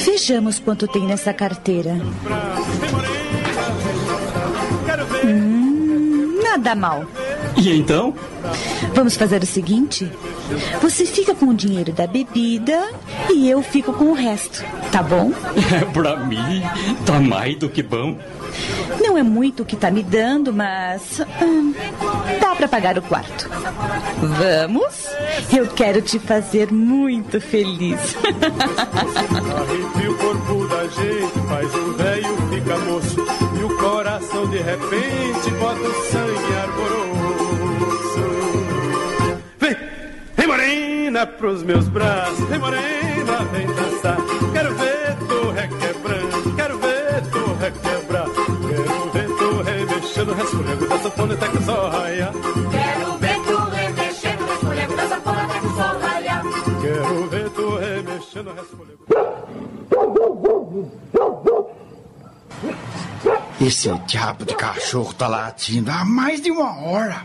S11: Vejamos quanto tem nessa carteira. Hum, nada mal.
S8: E então?
S11: Vamos fazer o seguinte: você fica com o dinheiro da bebida e eu fico com o resto, tá bom?
S8: É, *laughs* pra mim, tá mais do que bom.
S11: Não é muito o que tá me dando, mas. Hum, dá para pagar o quarto. Vamos? Eu quero te fazer muito feliz.
S12: o corpo da gente, faz o velho fica moço. E o coração de repente bota o sangue arboroso. Vem, vem morena pros meus braços. Vem morena, vem dançar. Sanfona até que sol raia.
S13: Quero ver tu remexendo, resfolhando da sanfona até que o sol raia.
S12: Quero ver tu remexendo, resfolhando.
S3: Esse diabo de cachorro tá latindo há mais de uma hora.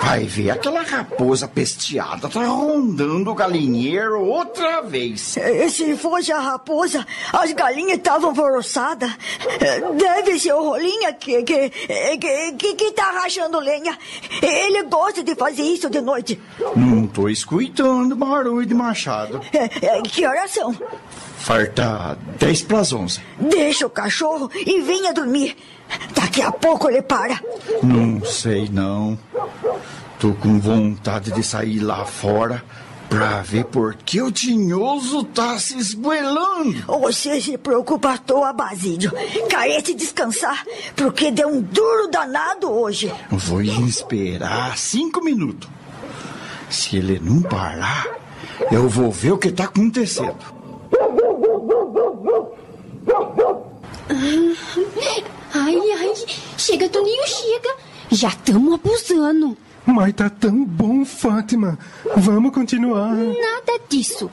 S3: Vai ver aquela raposa pesteada tá rondando o galinheiro outra vez.
S4: Eh, Se fosse a raposa, as galinhas estavam alvoroçadas. Eh, Deve ser o Rolinha que, que, eh, que, que, que tá rachando lenha. Ele gosta de fazer isso de noite.
S3: Não tô escutando barulho de machado.
S4: Que horas são?
S3: Farta 10 pras 11.
S4: Deixa o cachorro e venha dormir. Daqui a pouco ele para.
S3: Não sei não. Tô com vontade de sair lá fora pra ver por que o tinhoso tá se esgoelando.
S4: Você se preocupa à toa, Basílio. Carece descansar, porque deu um duro danado hoje.
S3: Vou esperar cinco minutos. Se ele não parar, eu vou ver o que tá acontecendo.
S10: Ai, ai, chega, Toninho, chega. Já estamos abusando.
S7: Mas tá tão bom, Fátima. Vamos continuar.
S10: Nada disso.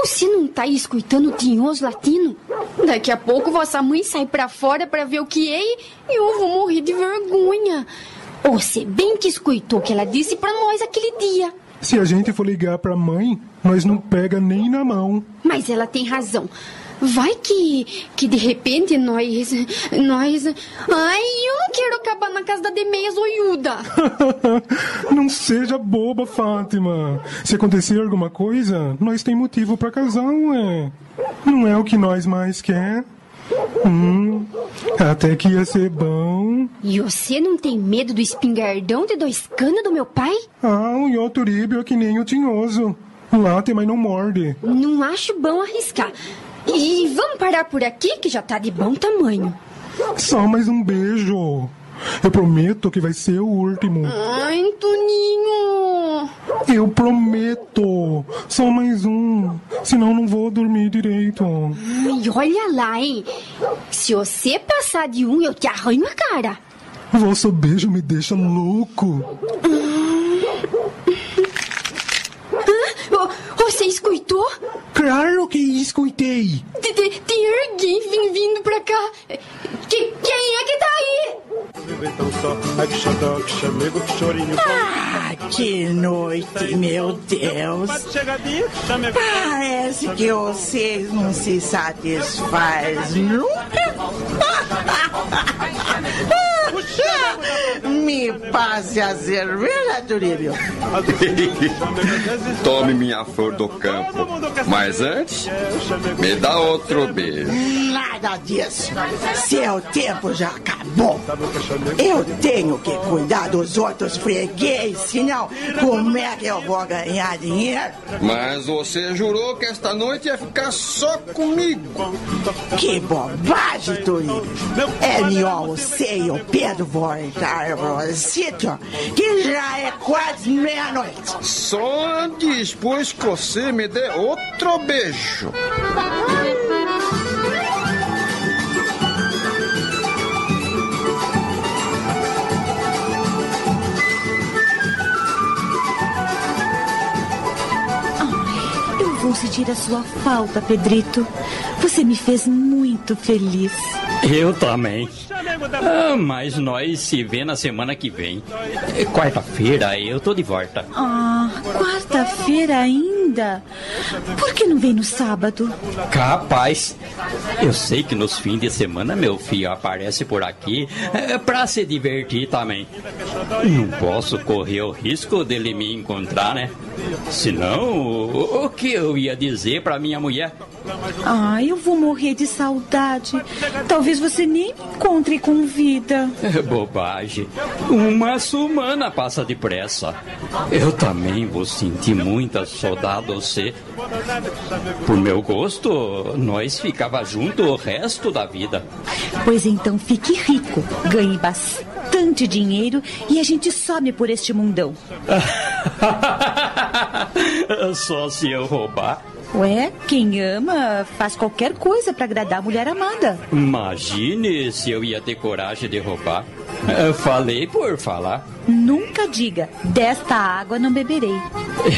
S10: Você não tá escutando o tinhoso latino? Daqui a pouco vossa mãe sai pra fora pra ver o que é e eu vou morrer de vergonha. Você bem que escutou o que ela disse pra nós aquele dia.
S7: Se a gente for ligar pra mãe, nós não pega nem na mão.
S10: Mas ela tem razão. Vai que, que de repente nós. Nós. Ai, eu não quero acabar na casa da Demeia zoiuda. *laughs*
S7: não seja boba, Fátima. Se acontecer alguma coisa, nós tem motivo pra casar, ué. Não é o que nós mais quer. Hum, até que ia ser bom.
S10: E você não tem medo do espingardão de dois canos do meu pai?
S7: Ah, o Yoturibio é que nem o tinhoso. Late, mas não morde.
S10: Não acho bom arriscar. E vamos parar por aqui, que já tá de bom tamanho.
S7: Só mais um beijo. Eu prometo que vai ser o último.
S10: Ai, Toninho.
S7: Eu prometo. Só mais um. Senão não vou dormir direito.
S10: Ai, olha lá, hein? Se você passar de um, eu te arranho a cara.
S7: Vosso beijo me deixa louco.
S10: Hã? Você escutou?
S7: Claro que escutei.
S10: Tem, tem- tem alguém vim- vindo pra cá. Que- quem é que tá aí?
S12: Então.
S9: Ah, que noite, meu Deus. Parece que vocês não se satisfazem nunca. *laughs* *laughs* Me passe a cerveja, Turíbio. *laughs*
S6: Tome minha flor do campo. Mas antes, me dá outro beijo.
S9: Nada disso. Seu tempo já acabou. Eu tenho que cuidar dos outros freguês, senão como é que eu vou ganhar dinheiro?
S6: Mas você jurou que esta noite ia ficar só comigo.
S9: Que bobagem, Turíbio. É melhor você e o Pedro voltar pro sítio, que já é quase meia-noite.
S6: Só depois que você me dê outro beijo.
S11: Sentir a sua falta, Pedrito. Você me fez muito feliz.
S8: Eu também. Ah, mas nós se vê na semana que vem. É, Quarta-feira eu tô de volta.
S11: Ah, quarta-feira ainda? Por que não vem no sábado?
S8: Capaz. Eu sei que nos fins de semana meu filho aparece por aqui é, pra se divertir também. Não posso correr o risco dele me encontrar, né? Senão, o que eu ia dizer pra minha mulher?
S11: Ah, eu vou morrer de saudade. Talvez você nem me encontre com vida.
S8: É bobagem. Uma semana passa depressa. Eu também vou sentir muita saudade de você. Por meu gosto, nós ficava junto o resto da vida.
S11: Pois então fique rico, ganhe bastante dinheiro e a gente some por este mundão. *laughs*
S8: Só se eu roubar.
S11: Ué, quem ama faz qualquer coisa para agradar a mulher amada.
S8: Imagine se eu ia ter coragem de roubar. Eu falei por falar.
S11: Nunca diga, desta água não beberei.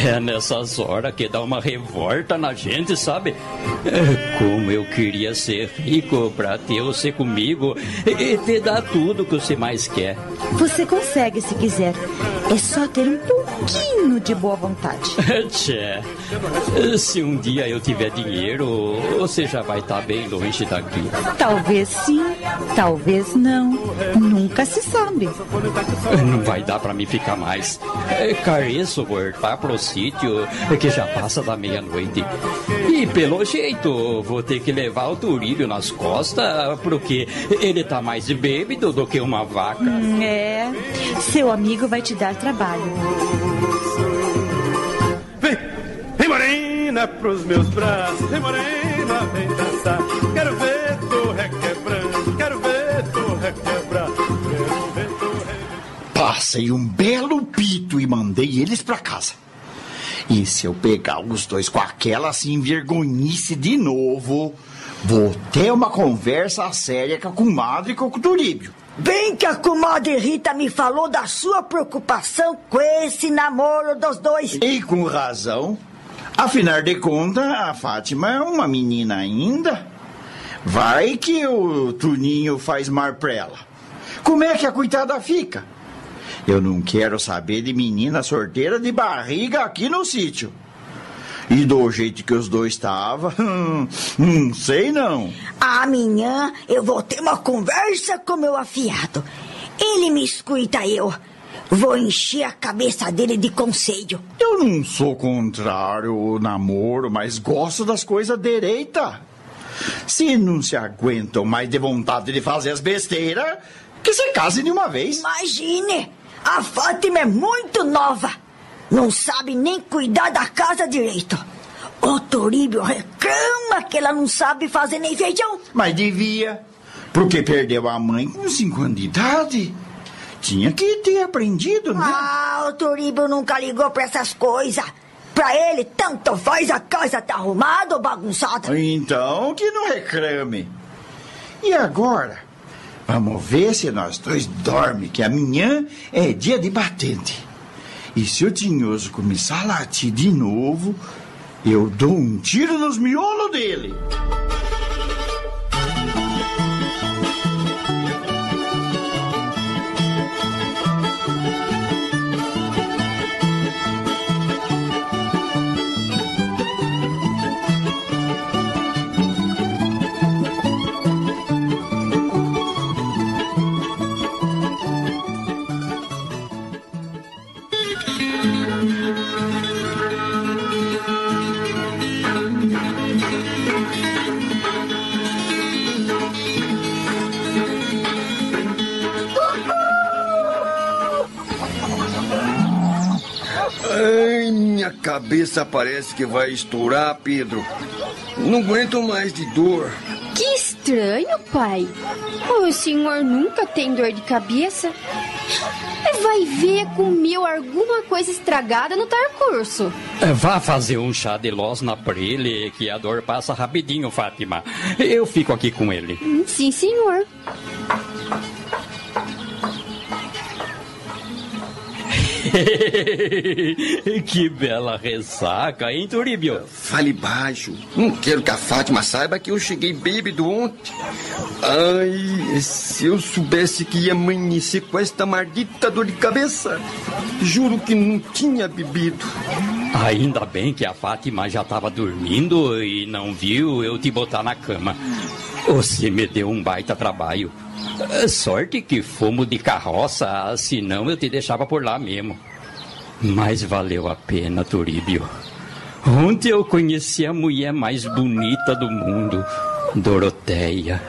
S8: É nessas horas que dá uma revolta na gente, sabe? É, Como eu queria ser rico pra ter você comigo e te dar tudo que você mais quer.
S11: Você consegue se quiser. É só ter um pouquinho de boa vontade. *laughs*
S8: Tchê, se um dia eu tiver dinheiro, você já vai estar bem longe daqui.
S11: Talvez sim, talvez não. Nunca se sabe. *laughs*
S8: Não vai dar pra mim ficar mais. É, Careço voltar pro sítio que já passa da meia-noite. E pelo jeito, vou ter que levar o Turílio nas costas, porque ele tá mais bêbado do que uma vaca.
S11: Hum, É, seu amigo vai te dar trabalho.
S12: Vem morena pros meus braços, vem morena, vem dançar. Quero ver tu requebrando, quero ver tu requebrar. Quero ver tu
S3: Passei um belo pito e mandei eles pra casa. E se eu pegar os dois com aquela se envergonhice de novo, vou ter uma conversa séria com a comadre e com o Turíbio.
S4: Bem que a comadre Rita me falou da sua preocupação com esse namoro dos dois.
S3: E com razão. Afinal de contas, a Fátima é uma menina ainda. Vai que o Tuninho faz mar pra ela. Como é que a coitada fica? Eu não quero saber de menina sorteira de barriga aqui no sítio. E do jeito que os dois estavam, *laughs* não sei não.
S4: Amanhã eu vou ter uma conversa com meu afiado. Ele me escuta eu. Vou encher a cabeça dele de conselho.
S3: Eu não sou contrário ao namoro, mas gosto das coisas direita. Se não se aguentam mais de vontade de fazer as besteiras, que se casem de uma vez.
S4: Imagine! A Fátima é muito nova. Não sabe nem cuidar da casa direito. O Toríbio reclama que ela não sabe fazer nem feijão.
S3: Mas devia, porque perdeu a mãe com cinco anos de idade. Tinha que ter aprendido, né?
S4: Ah, o Toríbio nunca ligou pra essas coisas. Pra ele, tanto faz a casa tá arrumada ou bagunçada.
S3: Então, que não reclame. E agora? Vamos ver se nós dois dormem, que amanhã é dia de batente. E se o tinhoso começar a latir de novo, eu dou um tiro nos miolos dele.
S6: Minha cabeça parece que vai estourar, Pedro. Não aguento mais de dor.
S10: Que estranho, pai. O senhor nunca tem dor de cabeça? Vai ver, comeu alguma coisa estragada no tarcurso.
S8: É, Vá fazer um chá de losna pra ele, que a dor passa rapidinho, Fátima. Eu fico aqui com ele.
S10: Sim, senhor. *laughs*
S8: que bela ressaca, hein, Turíbio?
S6: Fale baixo. Não quero que a Fátima saiba que eu cheguei bêbado ontem. Ai, se eu soubesse que ia amanhecer com esta maldita dor de cabeça. Juro que não tinha bebido.
S8: Ainda bem que a Fátima já estava dormindo e não viu eu te botar na cama. Você me deu um baita trabalho. Sorte que fomos de carroça, senão eu te deixava por lá mesmo. Mas valeu a pena, Turíbio. Ontem eu conheci a mulher mais bonita do mundo, Doroteia.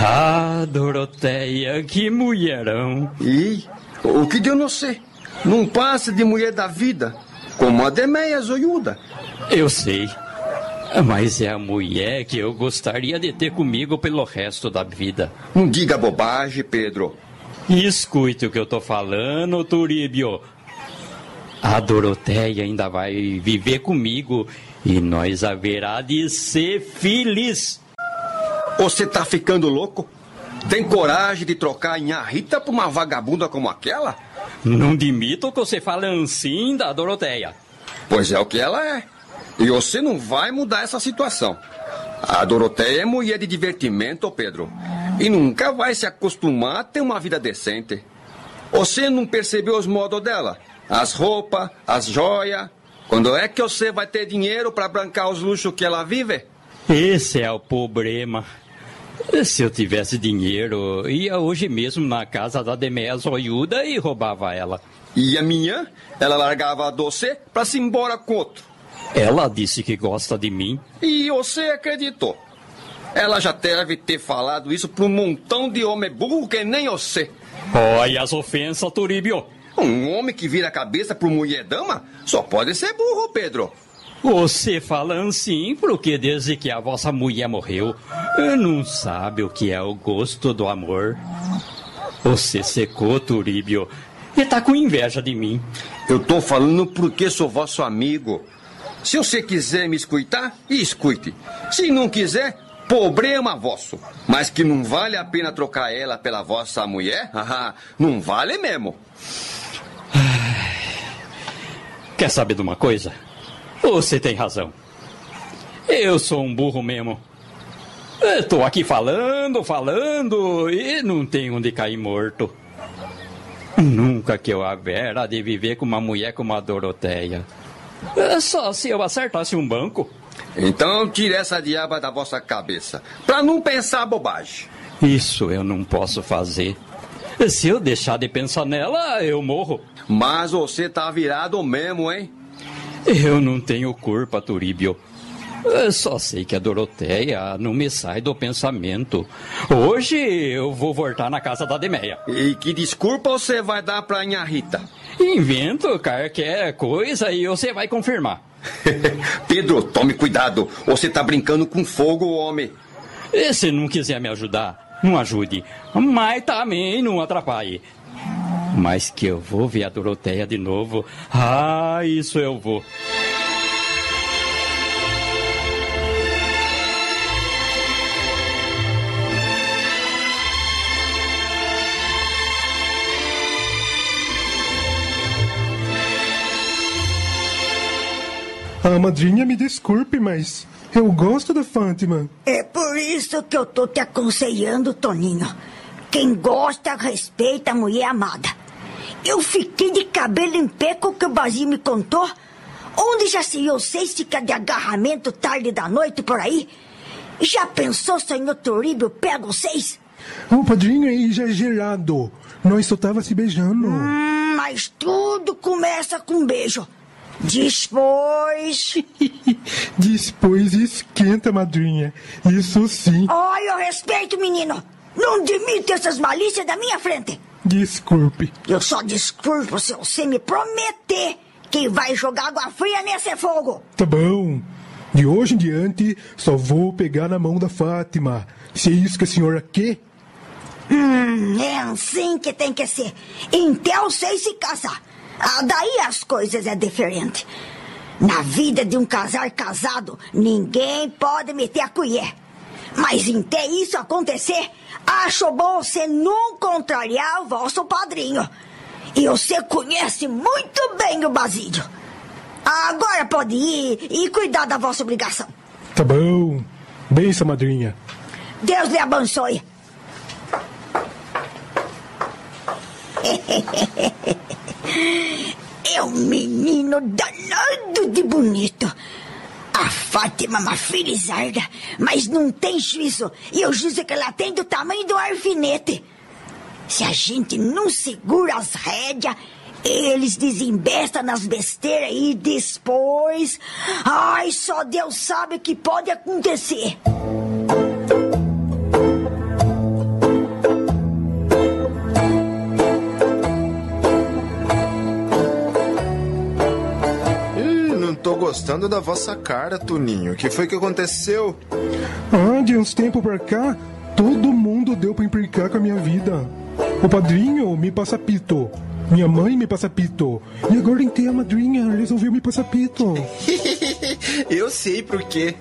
S8: Ah, Doroteia, que mulherão.
S6: E o que deu não sei. Não passa de mulher da vida, como a Demeia zoiuda.
S8: Eu sei. *laughs* Mas é a mulher que eu gostaria de ter comigo pelo resto da vida.
S6: Não diga bobagem, Pedro.
S8: Escute o que eu tô falando, Turíbio. A Doroteia ainda vai viver comigo e nós haverá de ser feliz.
S6: Você tá ficando louco? Tem coragem de trocar a Rita por uma vagabunda como aquela?
S8: Não admito que você fale assim da Doroteia.
S6: Pois é o que ela é. E você não vai mudar essa situação. A Doroteia é mulher de divertimento, Pedro. E nunca vai se acostumar a ter uma vida decente. Você não percebeu os modos dela? As roupas, as joias. Quando é que você vai ter dinheiro para brancar os luxos que ela vive?
S8: Esse é o problema. Se eu tivesse dinheiro, ia hoje mesmo na casa da Deméia Zoiuda e roubava ela.
S6: E a minha? Ela largava a doce para se embora com outro.
S8: Ela disse que gosta de mim.
S6: E você acreditou. Ela já deve ter falado isso para um montão de homem burro que nem você.
S8: Olha as ofensas, Turibio.
S6: Um homem que vira a cabeça pro mulher dama só pode ser burro, Pedro.
S8: Você fala assim porque desde que a vossa mulher morreu, não sabe o que é o gosto do amor. Você secou, Turíbio, e tá com inveja de mim.
S6: Eu tô falando porque sou vosso amigo. Se você quiser me escutar, escute. Se não quiser, problema vosso. Mas que não vale a pena trocar ela pela vossa mulher? *laughs* Não vale mesmo. *sighs*
S8: Quer saber de uma coisa? Você tem razão. Eu sou um burro mesmo. Estou aqui falando, falando e não tenho onde cair morto. Nunca que eu havera de viver com uma mulher como a Doroteia. É Só se eu acertasse um banco.
S6: Então tire essa diaba da vossa cabeça, pra não pensar bobagem.
S8: Isso eu não posso fazer. Se eu deixar de pensar nela, eu morro.
S6: Mas você tá virado mesmo, hein?
S8: Eu não tenho culpa, Turíbio. Eu só sei que a Doroteia não me sai do pensamento. Hoje eu vou voltar na casa da Demeia.
S6: E que desculpa você vai dar pra minha Rita?
S8: Invento qualquer coisa e você vai confirmar. *laughs*
S6: Pedro, tome cuidado. Você tá brincando com fogo, homem.
S8: E se não quiser me ajudar, não ajude. Mas também não atrapalhe. Mas que eu vou ver a Doroteia de novo. Ah, isso eu vou.
S7: A madrinha me desculpe, mas eu gosto da Fátima.
S4: É por isso que eu tô te aconselhando, Toninho. Quem gosta, respeita a mulher amada. Eu fiquei de cabelo em pé com o que o Basílio me contou. Onde já se viu seis fica de agarramento tarde da noite por aí? Já pensou, senhor Turíbio, pega seis?
S7: O padrinho é exagerado. Nós só tava se beijando.
S4: Hum, mas tudo começa com um beijo. Depois. *laughs*
S7: Depois esquenta, madrinha. Isso sim.
S4: Olha, eu respeito, menino. Não admito essas malícias da minha frente.
S7: Desculpe.
S4: Eu só desculpo se você me prometer que vai jogar água fria nesse fogo.
S7: Tá bom. De hoje em diante, só vou pegar na mão da Fátima. Se é isso que a senhora quer.
S4: Hum, é assim que tem que ser. Então sei se casar. Ah, daí as coisas é diferente. Na vida de um casal casado, ninguém pode meter a colher. Mas até isso acontecer, acho bom você não contrariar o vosso padrinho. E você conhece muito bem o Basílio. Agora pode ir e cuidar da vossa obrigação.
S7: Tá bom. Benção, madrinha.
S4: Deus lhe abençoe. *laughs* É um menino danado de bonito. A Fátima é uma felizarda, mas não tem juízo. E o juízo que ela tem do tamanho do alfinete. Se a gente não segura as rédeas, eles desembestam nas besteiras e depois. Ai, só Deus sabe o que pode acontecer.
S2: Tô gostando da vossa cara, Tuninho. O que foi que aconteceu?
S7: Ah, de uns tempos pra cá, todo mundo deu pra implicar com a minha vida. O padrinho me passa pito. Minha mãe me passa pito. E agora inteira a madrinha resolveu me passar pito. *laughs*
S2: Eu sei por quê.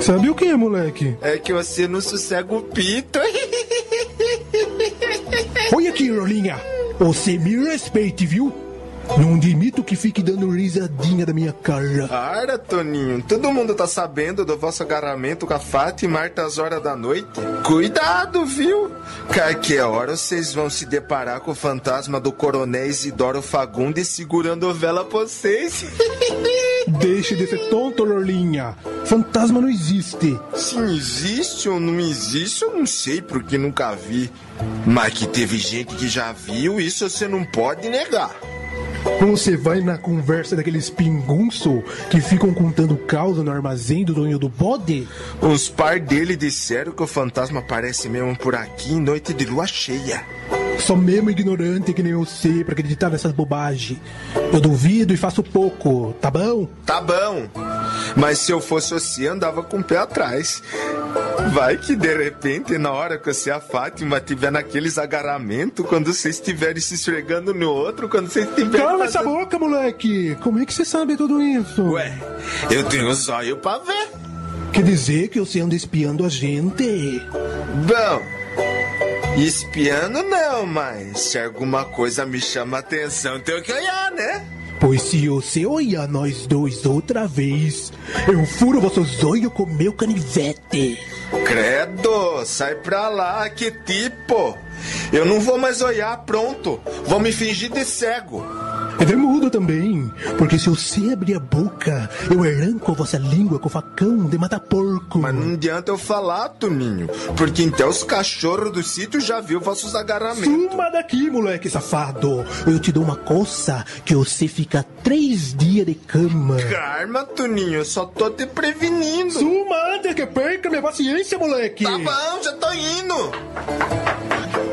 S7: Sabe o que, moleque?
S2: É que você não sossega o pito. *laughs*
S7: aqui, Rolinha. Você me respeite, viu? Não admito que fique dando risadinha da minha cara.
S2: Para, Toninho. Todo mundo tá sabendo do vosso agarramento com a Fátima às horas da noite. Cuidado, viu? Qualquer hora vocês vão se deparar com o fantasma do coronel Isidoro Fagundes segurando vela pra vocês. *laughs*
S7: Deixe de ser tonto, Rolinha. Fantasma não existe.
S2: Se existe ou não existe, eu não sei porque nunca vi. Mas que teve gente que já viu, isso você não pode negar.
S7: Você vai na conversa daqueles pingunço que ficam contando causa no armazém do dono do bode?
S2: Os par dele disseram que o fantasma aparece mesmo por aqui em noite de lua cheia.
S7: Só mesmo ignorante que nem eu sei pra acreditar nessas bobagens. Eu duvido e faço pouco, tá bom?
S2: Tá bom. Mas se eu fosse você, andava com o pé atrás. Vai que de repente, na hora que você e a Fátima tiver naqueles agarramentos, quando vocês estiverem se esfregando no outro, quando vocês estiverem.
S7: Cala essa boca, moleque! Como é que você sabe tudo isso?
S2: Ué, eu tenho os olhos pra ver.
S7: Quer dizer que você anda espiando a gente?
S2: Bom, espiando não, mas se alguma coisa me chama a atenção, tenho que olhar, né?
S7: Pois se você olhar nós dois outra vez, eu furo vossos olhos com meu canivete.
S2: Credo, sai pra lá, que tipo? Eu não vou mais olhar, pronto. Vou me fingir de cego.
S7: É de mudo também, porque se você abrir a boca, eu arranco a vossa língua com facão de matar porco.
S2: Mas não adianta eu falar, Toninho, porque então os cachorros do sítio já viu vossos agarramentos.
S7: Suma daqui, moleque safado. Eu te dou uma coça que você fica três dias de cama.
S2: Karma, Toninho, eu só tô te prevenindo.
S7: Suma antes que perca minha paciência, moleque.
S2: Tá bom, já tô indo.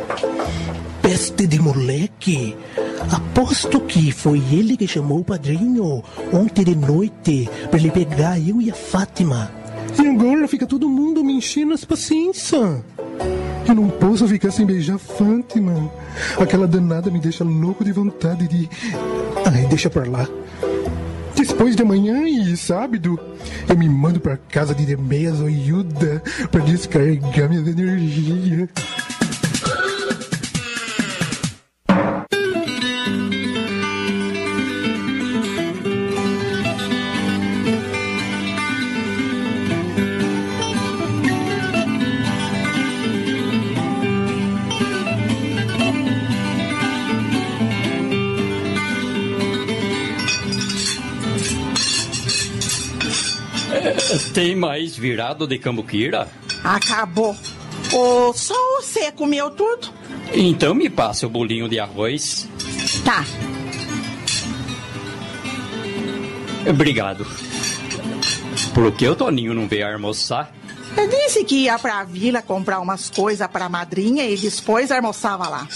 S7: Peste de moleque. Aposto que foi ele que chamou o padrinho ontem de noite pra ele pegar eu e a Fátima. E agora fica todo mundo me enchendo as paciências. Eu não posso ficar sem beijar a Fátima. Aquela danada me deixa louco de vontade de. Ai, deixa pra lá. Depois de amanhã e sábado, eu me mando pra casa de meia zoiuda pra descarregar minhas energias. *laughs*
S8: Tem mais virado de cambuquira?
S9: Acabou. Ô, só você comeu tudo?
S8: Então me passe o bolinho de arroz.
S9: Tá.
S8: Obrigado. Por que o Toninho não veio almoçar?
S9: Eu disse que ia pra vila comprar umas coisas pra madrinha e depois almoçava lá.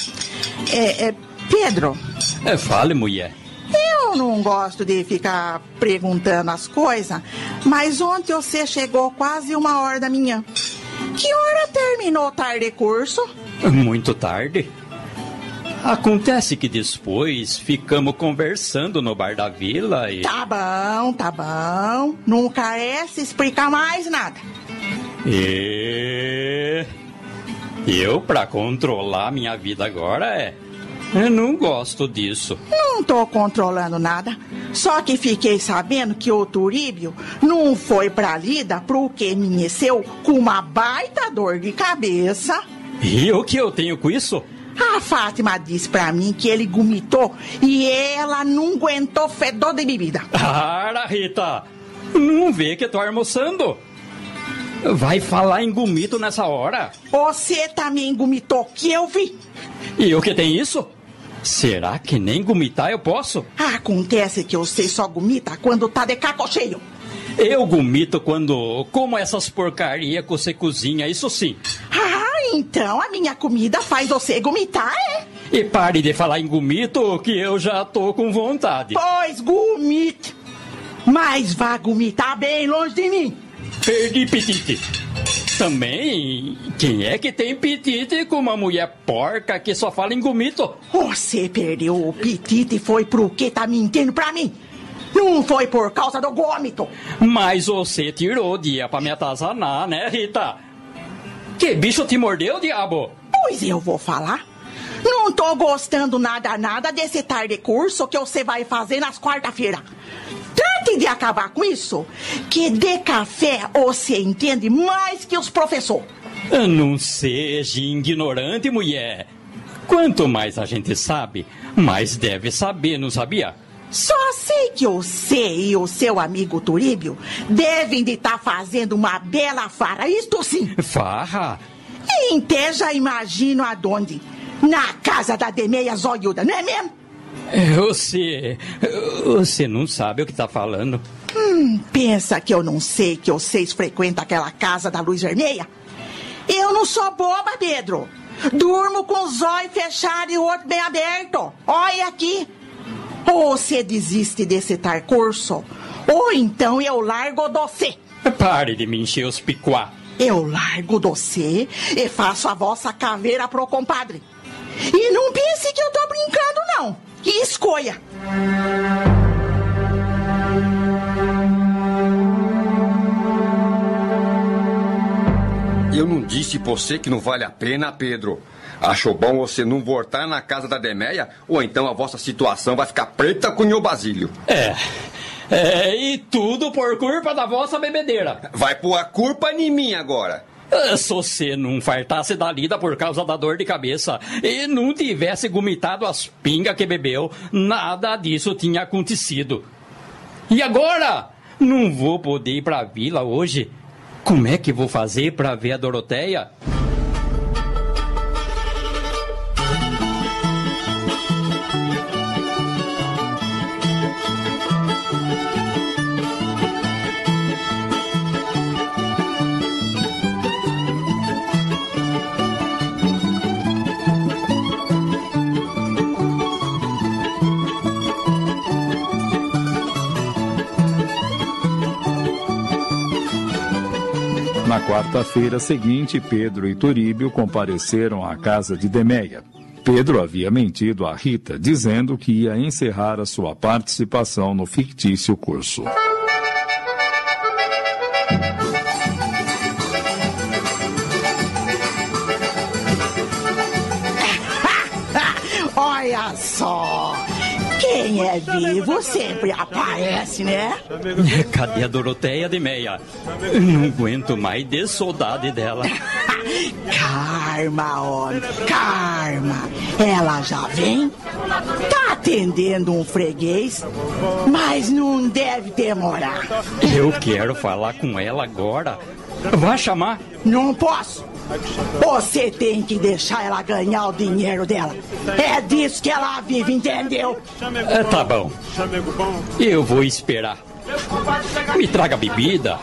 S9: É, é, Pedro,
S8: É, fale, mulher.
S9: Eu não gosto de ficar perguntando as coisas, mas ontem você chegou quase uma hora da manhã. Que hora terminou o tarde de curso?
S8: Muito tarde. Acontece que depois ficamos conversando no bar da vila e.
S9: Tá bom, tá bom. Não carece explicar mais nada.
S8: E. Eu, pra controlar minha vida agora, é. Eu não gosto disso.
S9: Não tô controlando nada. Só que fiquei sabendo que o Turíbio não foi pra lida porque amanheceu com uma baita dor de cabeça.
S8: E o que eu tenho com isso?
S9: A Fátima disse pra mim que ele vomitou e ela não aguentou fedor de bebida.
S8: Para, Rita! Não vê que tô almoçando? Vai falar em gomito nessa hora?
S9: Você também vomitou, que eu vi.
S8: E o que tem isso? Será que nem gomitar eu posso?
S9: Acontece que eu sei só gomita quando tá de caco cheio.
S8: Eu gomito quando como essas porcaria que você cozinha, isso sim.
S9: Ah, então a minha comida faz você gomitar, é?
S8: E pare de falar em gomito que eu já tô com vontade.
S9: Pois gomite. Mas vá gomitar bem longe de mim.
S8: Perdi petite. Também, quem é que tem petite com uma mulher porca que só fala em gomito?
S9: Você perdeu o petite e foi pro que tá mentindo pra mim. Não foi por causa do gômito.
S8: Mas você tirou o dia pra me atazanar, né, Rita? Que bicho te mordeu, diabo?
S9: Pois eu vou falar. Não tô gostando nada, nada desse tarde curso que você vai fazer nas quarta-feira. Trate de acabar com isso, que de café você entende mais que os professores.
S8: Não seja ignorante, mulher. Quanto mais a gente sabe, mais deve saber, não sabia?
S9: Só sei que você e o seu amigo Turíbio devem de estar fazendo uma bela farra, isto sim.
S8: Farra?
S9: E até já imagino aonde. Na casa da Demeia Zoiuda, não é mesmo?
S8: Você. Você não sabe o que está falando.
S9: Hum, pensa que eu não sei que vocês frequentam aquela casa da luz vermelha? Eu não sou boba, Pedro. Durmo com os olhos fechados e o outro bem aberto. Olha aqui. Ou você desiste desse tar curso, ou então eu largo você.
S8: Pare de me encher os picuá.
S9: Eu largo você e faço a vossa caveira pro compadre. E não pense que eu tô brincando, não. E escolha.
S6: Eu não disse pra você que não vale a pena, Pedro. Achou bom você não voltar na casa da Demeia? Ou então a vossa situação vai ficar preta com o Basílio?
S8: É. É, e tudo por culpa da vossa bebedeira.
S6: Vai pôr a culpa em mim agora.
S8: Ah, Se você não fartasse da lida por causa da dor de cabeça e não tivesse vomitado as pingas que bebeu, nada disso tinha acontecido. E agora? Não vou poder ir pra vila hoje. Como é que vou fazer pra ver a Doroteia?
S1: Quarta-feira seguinte, Pedro e Turíbio compareceram à casa de Demeia. Pedro havia mentido a Rita, dizendo que ia encerrar a sua participação no fictício curso. *laughs*
S9: Olha só. Quem é vivo sempre aparece, né?
S8: Cadê a Doroteia de Meia? Não aguento mais de saudade dela. *laughs*
S9: Karma, homem, karma. Ela já vem? Tá atendendo um freguês, mas não deve demorar.
S8: Eu quero falar com ela agora. Vai chamar?
S9: Não posso. Você tem que deixar ela ganhar o dinheiro dela. É disso que ela vive, entendeu?
S8: É, tá bom. Eu vou esperar. Me traga bebida.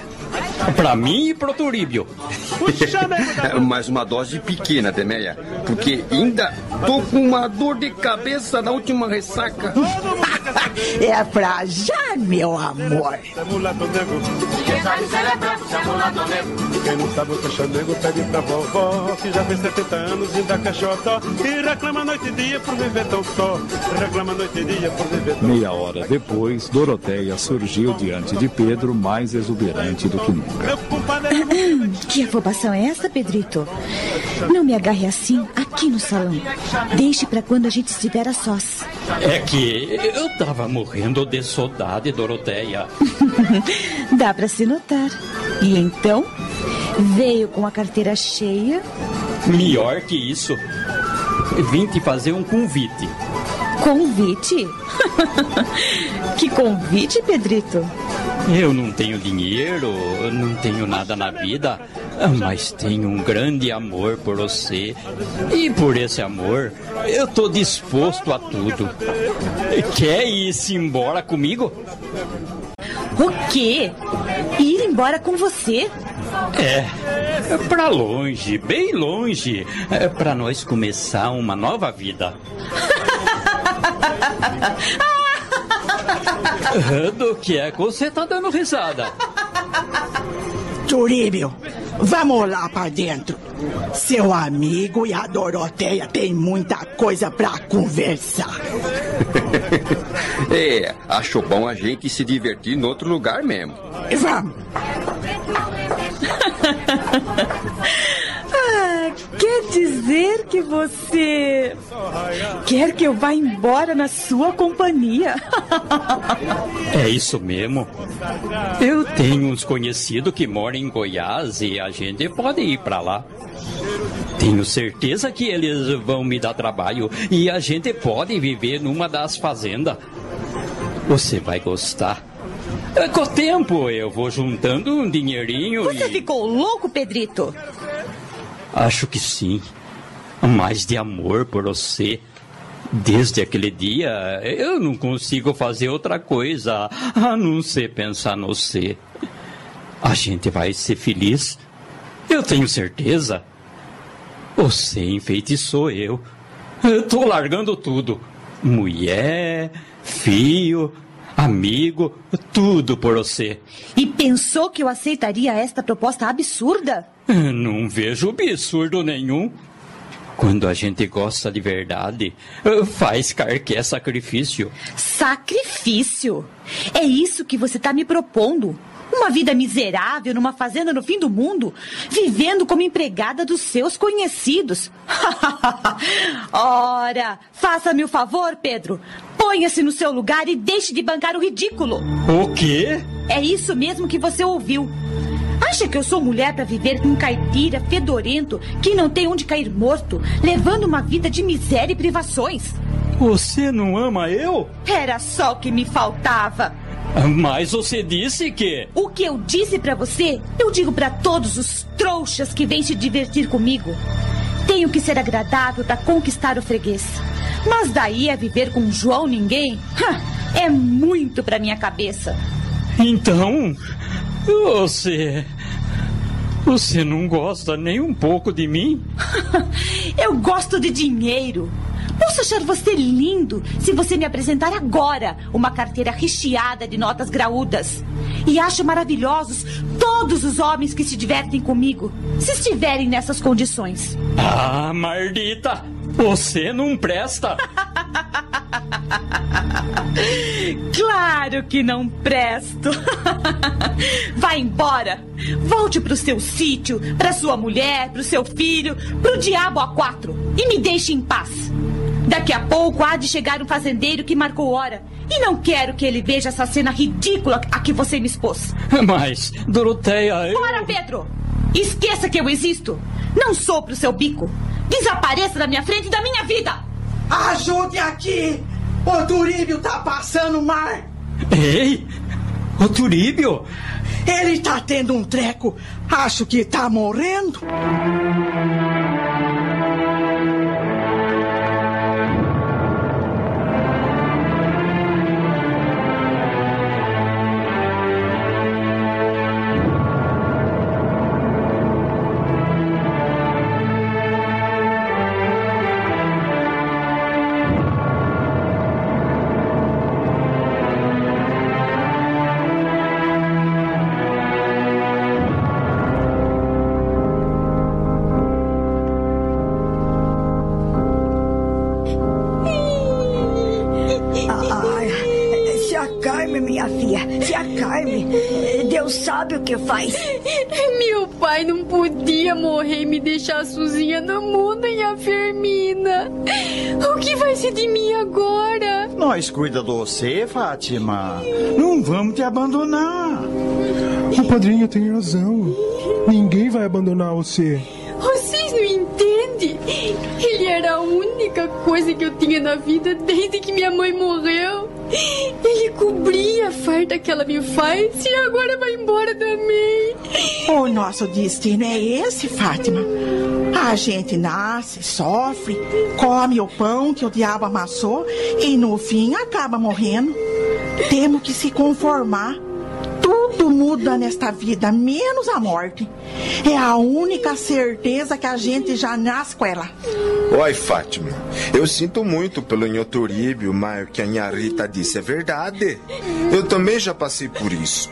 S8: Pra mim e pro Turíbio. *laughs*
S6: Mais uma dose pequena, Demeia. Porque ainda tô com uma dor de cabeça na última ressaca. *laughs*
S9: É pra já, meu amor.
S12: Quem sabe celebrar, chama o lado negro. Quem não sabe o que é chamego, pede pra vovó, que já fez 70 anos e dá cachotó. E reclama noite e dia por viver tão só. Reclama noite e dia por viver tão
S1: Meia hora depois, Doroteia surgiu diante de Pedro mais exuberante do que nunca. *clears throat*
S11: Que afobação é essa, Pedrito? Não me agarre assim, aqui no salão. Deixe pra quando a gente estiver a sós.
S8: É que eu tava morrendo de saudade, Doroteia. *laughs*
S11: Dá pra se notar. E então, veio com a carteira cheia.
S8: Melhor que isso. Vim te fazer um convite.
S11: Convite? *laughs* que convite, Pedrito?
S8: Eu não tenho dinheiro, não tenho nada na vida, mas tenho um grande amor por você. E por esse amor, eu tô disposto a tudo. Quer ir-se embora comigo?
S11: O quê? Ir embora com você?
S8: É, pra longe, bem longe, é pra nós começar uma nova vida. *laughs* Do que é que você tá dando risada?
S9: Turíbio, vamos lá pra dentro. Seu amigo e a Doroteia têm muita coisa pra conversar. *laughs*
S6: É, acho bom a gente se divertir em outro lugar mesmo.
S9: Vamos. *laughs*
S11: Quer dizer que você quer que eu vá embora na sua companhia?
S8: É isso mesmo. Eu tenho uns conhecidos que moram em Goiás e a gente pode ir para lá. Tenho certeza que eles vão me dar trabalho e a gente pode viver numa das fazendas. Você vai gostar. Com o tempo eu vou juntando um dinheirinho
S11: Você
S8: e.
S11: ficou louco, Pedrito?
S8: Acho que sim. Mais de amor por você. Desde aquele dia, eu não consigo fazer outra coisa a não ser pensar no você. A gente vai ser feliz. Eu tenho certeza. Você enfeitiçou eu. Eu tô largando tudo. Mulher, filho, amigo, tudo por você.
S11: E pensou que eu aceitaria esta proposta absurda?
S8: Não vejo absurdo nenhum. Quando a gente gosta de verdade, faz qualquer sacrifício.
S11: Sacrifício? É isso que você está me propondo? Uma vida miserável numa fazenda no fim do mundo, vivendo como empregada dos seus conhecidos. *laughs* Ora, faça-me o favor, Pedro. Ponha-se no seu lugar e deixe de bancar o ridículo.
S8: O quê?
S11: É isso mesmo que você ouviu. Acha que eu sou mulher para viver com um caipira fedorento que não tem onde cair morto, levando uma vida de miséria e privações?
S8: Você não ama eu?
S11: Era só o que me faltava.
S8: Mas você disse que.
S11: O que eu disse pra você, eu digo pra todos os trouxas que vêm se divertir comigo. Tenho que ser agradável pra conquistar o freguês. Mas daí a viver com João ninguém, é muito pra minha cabeça.
S8: Então. Você. Você não gosta nem um pouco de mim? *laughs*
S11: eu gosto de dinheiro. Posso achar você lindo se você me apresentar agora uma carteira recheada de notas graúdas. E acho maravilhosos todos os homens que se divertem comigo, se estiverem nessas condições.
S8: Ah, Mardita, você não presta. *laughs*
S11: Claro que não presto. *laughs* Vá embora. Volte pro seu sítio, pra sua mulher, pro seu filho, pro diabo a quatro e me deixe em paz. Daqui a pouco há de chegar um fazendeiro que marcou hora. E não quero que ele veja essa cena ridícula a que você me expôs. *laughs*
S8: Mas, Doroteia, eu...
S11: Fora, Pedro! Esqueça que eu existo. Não sou pro seu bico. Desapareça da minha frente e da minha vida.
S9: Ajude aqui! O Turíbio tá passando mar!
S8: Ei! O Turíbio!
S9: Ele tá tendo um treco. Acho que tá morrendo.
S10: Fermina. O que vai ser de mim agora?
S3: Nós cuida de você, Fátima. Não vamos te abandonar.
S7: O padrinho tem razão. Ninguém vai abandonar você.
S10: Vocês não entendem? Ele era a única coisa que eu tinha na vida desde que minha mãe morreu. Ele cobria a farta que ela me faz e agora vai embora também.
S9: O nosso destino é esse, Fátima. A gente nasce, sofre, come o pão que o diabo amassou e no fim acaba morrendo. Temos que se conformar. Tudo muda nesta vida, menos a morte. É a única certeza que a gente já nasce com ela.
S2: Oi, Fátima. Eu sinto muito pelo Inhoturíbio, mas o que a Nha Rita disse é verdade. Eu também já passei por isso.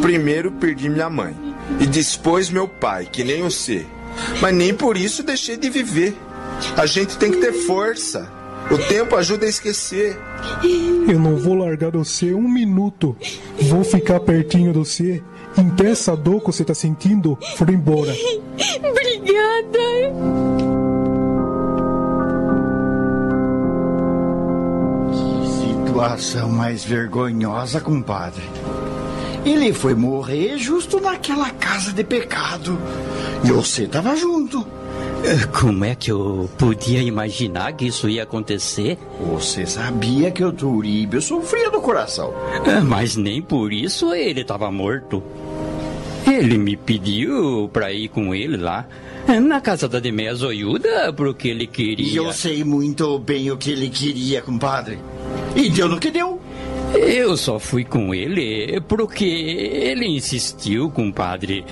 S2: Primeiro perdi minha mãe. E depois meu pai, que nem você. Mas nem por isso deixei de viver. A gente tem que ter força. O tempo ajuda a esquecer.
S7: Eu não vou largar você um minuto. Vou ficar pertinho de você impeça a dor que você tá sentindo for embora.
S10: Obrigada.
S3: Situação mais vergonhosa, compadre. Ele foi morrer justo naquela casa de pecado. E você tava junto.
S8: Como é que eu podia imaginar que isso ia acontecer?
S3: Você sabia que o Turíbio sofria do coração.
S8: Ah, Mas nem por isso ele estava morto. Ele me pediu para ir com ele lá, na casa da Demeia Zoiuda, porque ele
S3: E
S8: queria.
S3: eu sei muito bem o que ele queria, compadre. E deu no que deu.
S8: Eu só fui com ele porque ele insistiu, compadre.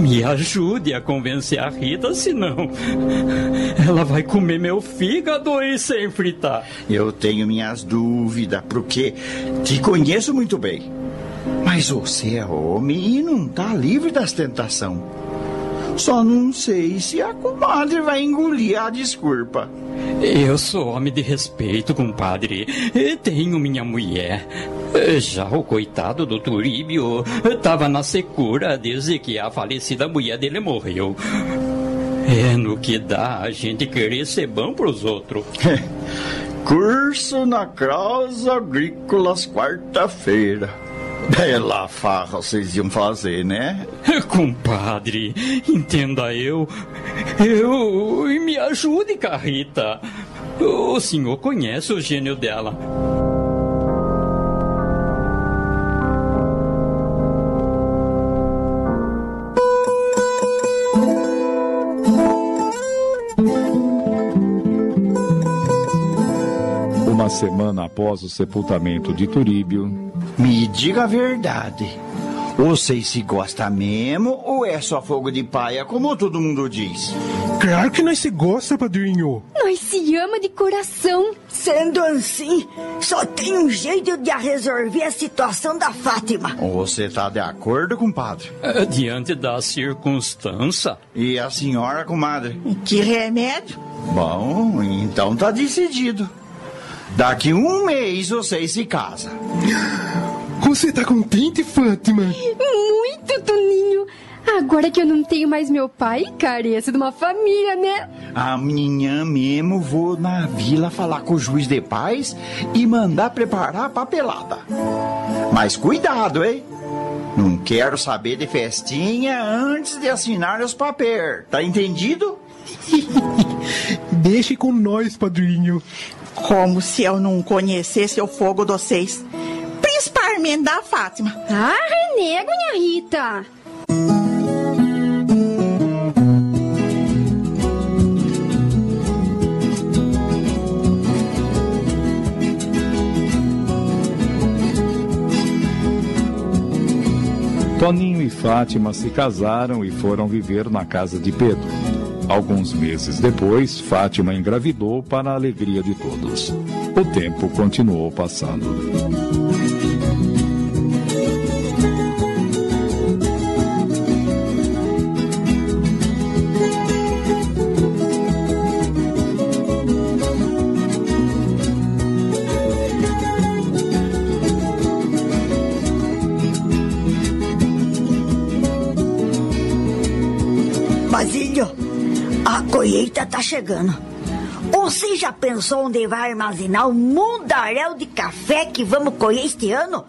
S8: Me ajude a convencer a Rita, senão ela vai comer meu fígado e sem fritar.
S3: Eu tenho minhas dúvidas, porque te conheço muito bem. Mas você é homem e não tá livre das tentações. Só não sei se a comadre vai engolir a desculpa.
S8: Eu sou homem de respeito, compadre. Tenho minha mulher. Já o coitado do Turíbio estava na secura desde que a falecida mulher dele morreu. É no que dá a gente querer ser bom pros outros. *laughs*
S3: Curso na Cross Agrícolas, quarta-feira. Bela farra vocês iam fazer, né?
S8: Compadre, entenda eu. Eu. Me ajude, Carrita. O senhor conhece o gênio dela.
S1: Semana após o sepultamento de Turíbio,
S3: Me diga a verdade. Vocês se gostam mesmo ou é só fogo de paia, como todo mundo diz?
S7: Claro que nós se gosta, padrinho.
S10: Nós se ama de coração.
S4: Sendo assim, só tem um jeito de resolver a situação da Fátima.
S3: Você tá de acordo, compadre?
S8: Eh, Diante da circunstância.
S3: E a senhora, comadre?
S9: Que remédio?
S3: Bom, então tá decidido. Daqui um mês vocês se casam.
S7: Você tá contente, Fátima?
S10: Muito, Toninho. Agora que eu não tenho mais meu pai, careço de uma família, né?
S3: Amanhã mesmo vou na vila falar com o juiz de paz e mandar preparar a papelada. Mas cuidado, hein? Não quero saber de festinha antes de assinar os papéis. Tá entendido? *laughs*
S7: Deixe com nós, padrinho.
S9: Como se eu não conhecesse o fogo de vocês. Principalmente da Fátima.
S10: Ah, renego, minha Rita.
S1: Toninho e Fátima se casaram e foram viver na casa de Pedro. Alguns meses depois, Fátima engravidou para a alegria de todos. O tempo continuou passando.
S4: Chegando. Você já pensou onde vai armazenar o mundaréu de café que vamos colher este ano?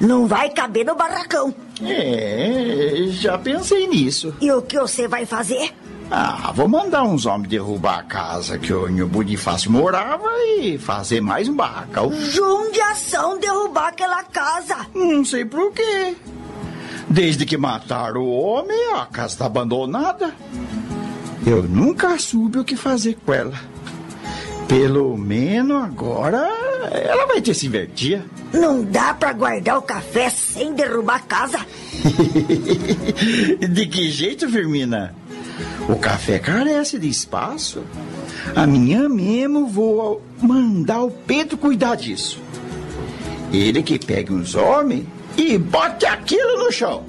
S4: Não vai caber no barracão.
S3: É, já pensei nisso.
S4: E o que você vai fazer?
S3: Ah, vou mandar uns homens derrubar a casa que o Nho Bonifácio morava e fazer mais um barracão.
S4: Jundiação derrubar aquela casa.
S3: Não sei por quê. Desde que mataram o homem, a casa está abandonada. Eu nunca soube o que fazer com ela. Pelo menos agora ela vai ter se invertir.
S4: Não dá pra guardar o café sem derrubar a casa. *laughs*
S3: De que jeito, Firmina? O café carece de espaço. Amanhã mesmo vou mandar o Pedro cuidar disso. Ele que pegue uns homens e bote aquilo no chão.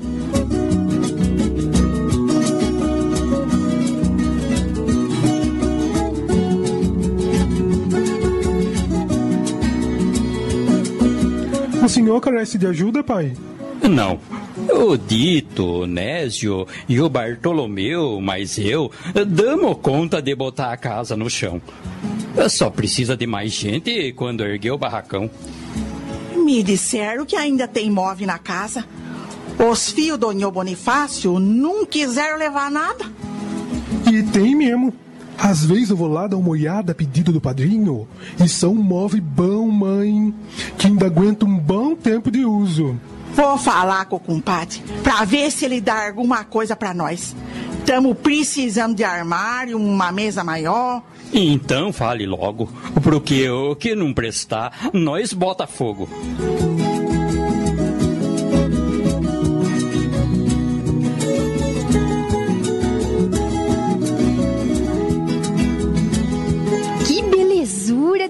S7: Senhor carece de ajuda, pai?
S8: Não, O Dito, o Nésio e o Bartolomeu, mas eu, damos conta de botar a casa no chão. Só precisa de mais gente quando erguer o barracão.
S9: Me disseram que ainda tem móvel na casa. Os fios do Nho Bonifácio não quiseram levar nada.
S7: E tem mesmo. Às vezes eu vou lá dar uma olhada a pedido do padrinho e são um móvel bom, mãe, que ainda aguenta um bom tempo de uso.
S9: Vou falar com o compadre pra ver se ele dá alguma coisa pra nós. Estamos precisando de armário, uma mesa maior.
S8: Então fale logo, porque o que não prestar, nós bota fogo.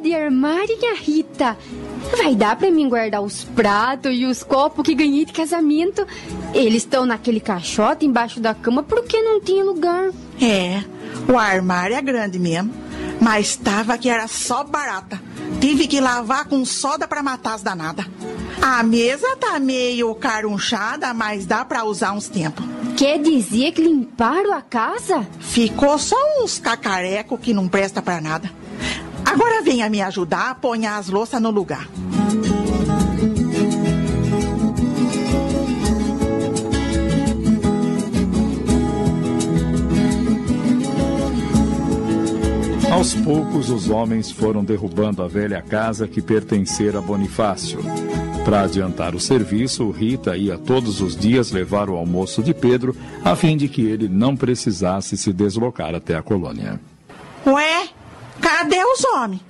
S10: De armário, minha Rita. Vai dar pra mim guardar os pratos e os copos que ganhei de casamento. Eles estão naquele caixote embaixo da cama porque não tinha lugar.
S9: É, o armário é grande mesmo, mas tava que era só barata. Tive que lavar com soda pra matar as danadas. A mesa tá meio carunchada, mas dá pra usar uns tempos.
S10: Quer dizer que limparam a casa?
S9: Ficou só uns cacareco que não presta pra nada. Agora venha me ajudar a pôr as louças no lugar.
S1: Aos poucos, os homens foram derrubando a velha casa que pertencera a Bonifácio. Para adiantar o serviço, Rita ia todos os dias levar o almoço de Pedro, a fim de que ele não precisasse se deslocar até a colônia.
S9: Ué, cadê os homens?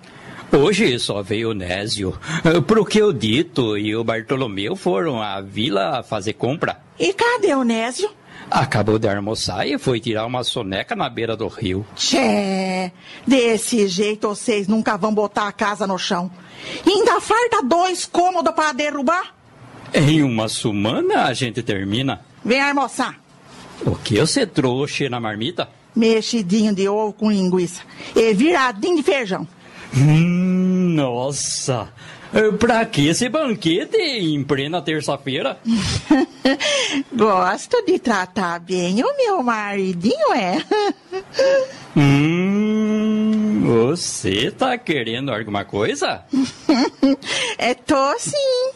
S8: Hoje só veio o Nésio, porque o Dito e o Bartolomeu foram à vila fazer compra.
S9: E cadê o Nésio?
S8: Acabou de almoçar e foi tirar uma soneca na beira do rio.
S9: Tchê, desse jeito vocês nunca vão botar a casa no chão. Ainda falta dois cômodos para derrubar?
S8: Em uma semana a gente termina.
S9: Vem almoçar.
S8: O que você trouxe na marmita?
S9: Mexidinho de ovo com linguiça e viradinho de feijão.
S8: Hum, nossa! Pra que esse banquete em plena terça-feira? *laughs*
S9: Gosto de tratar bem o meu maridinho, é.
S8: Hum, você tá querendo alguma coisa? *laughs*
S9: é, tô sim.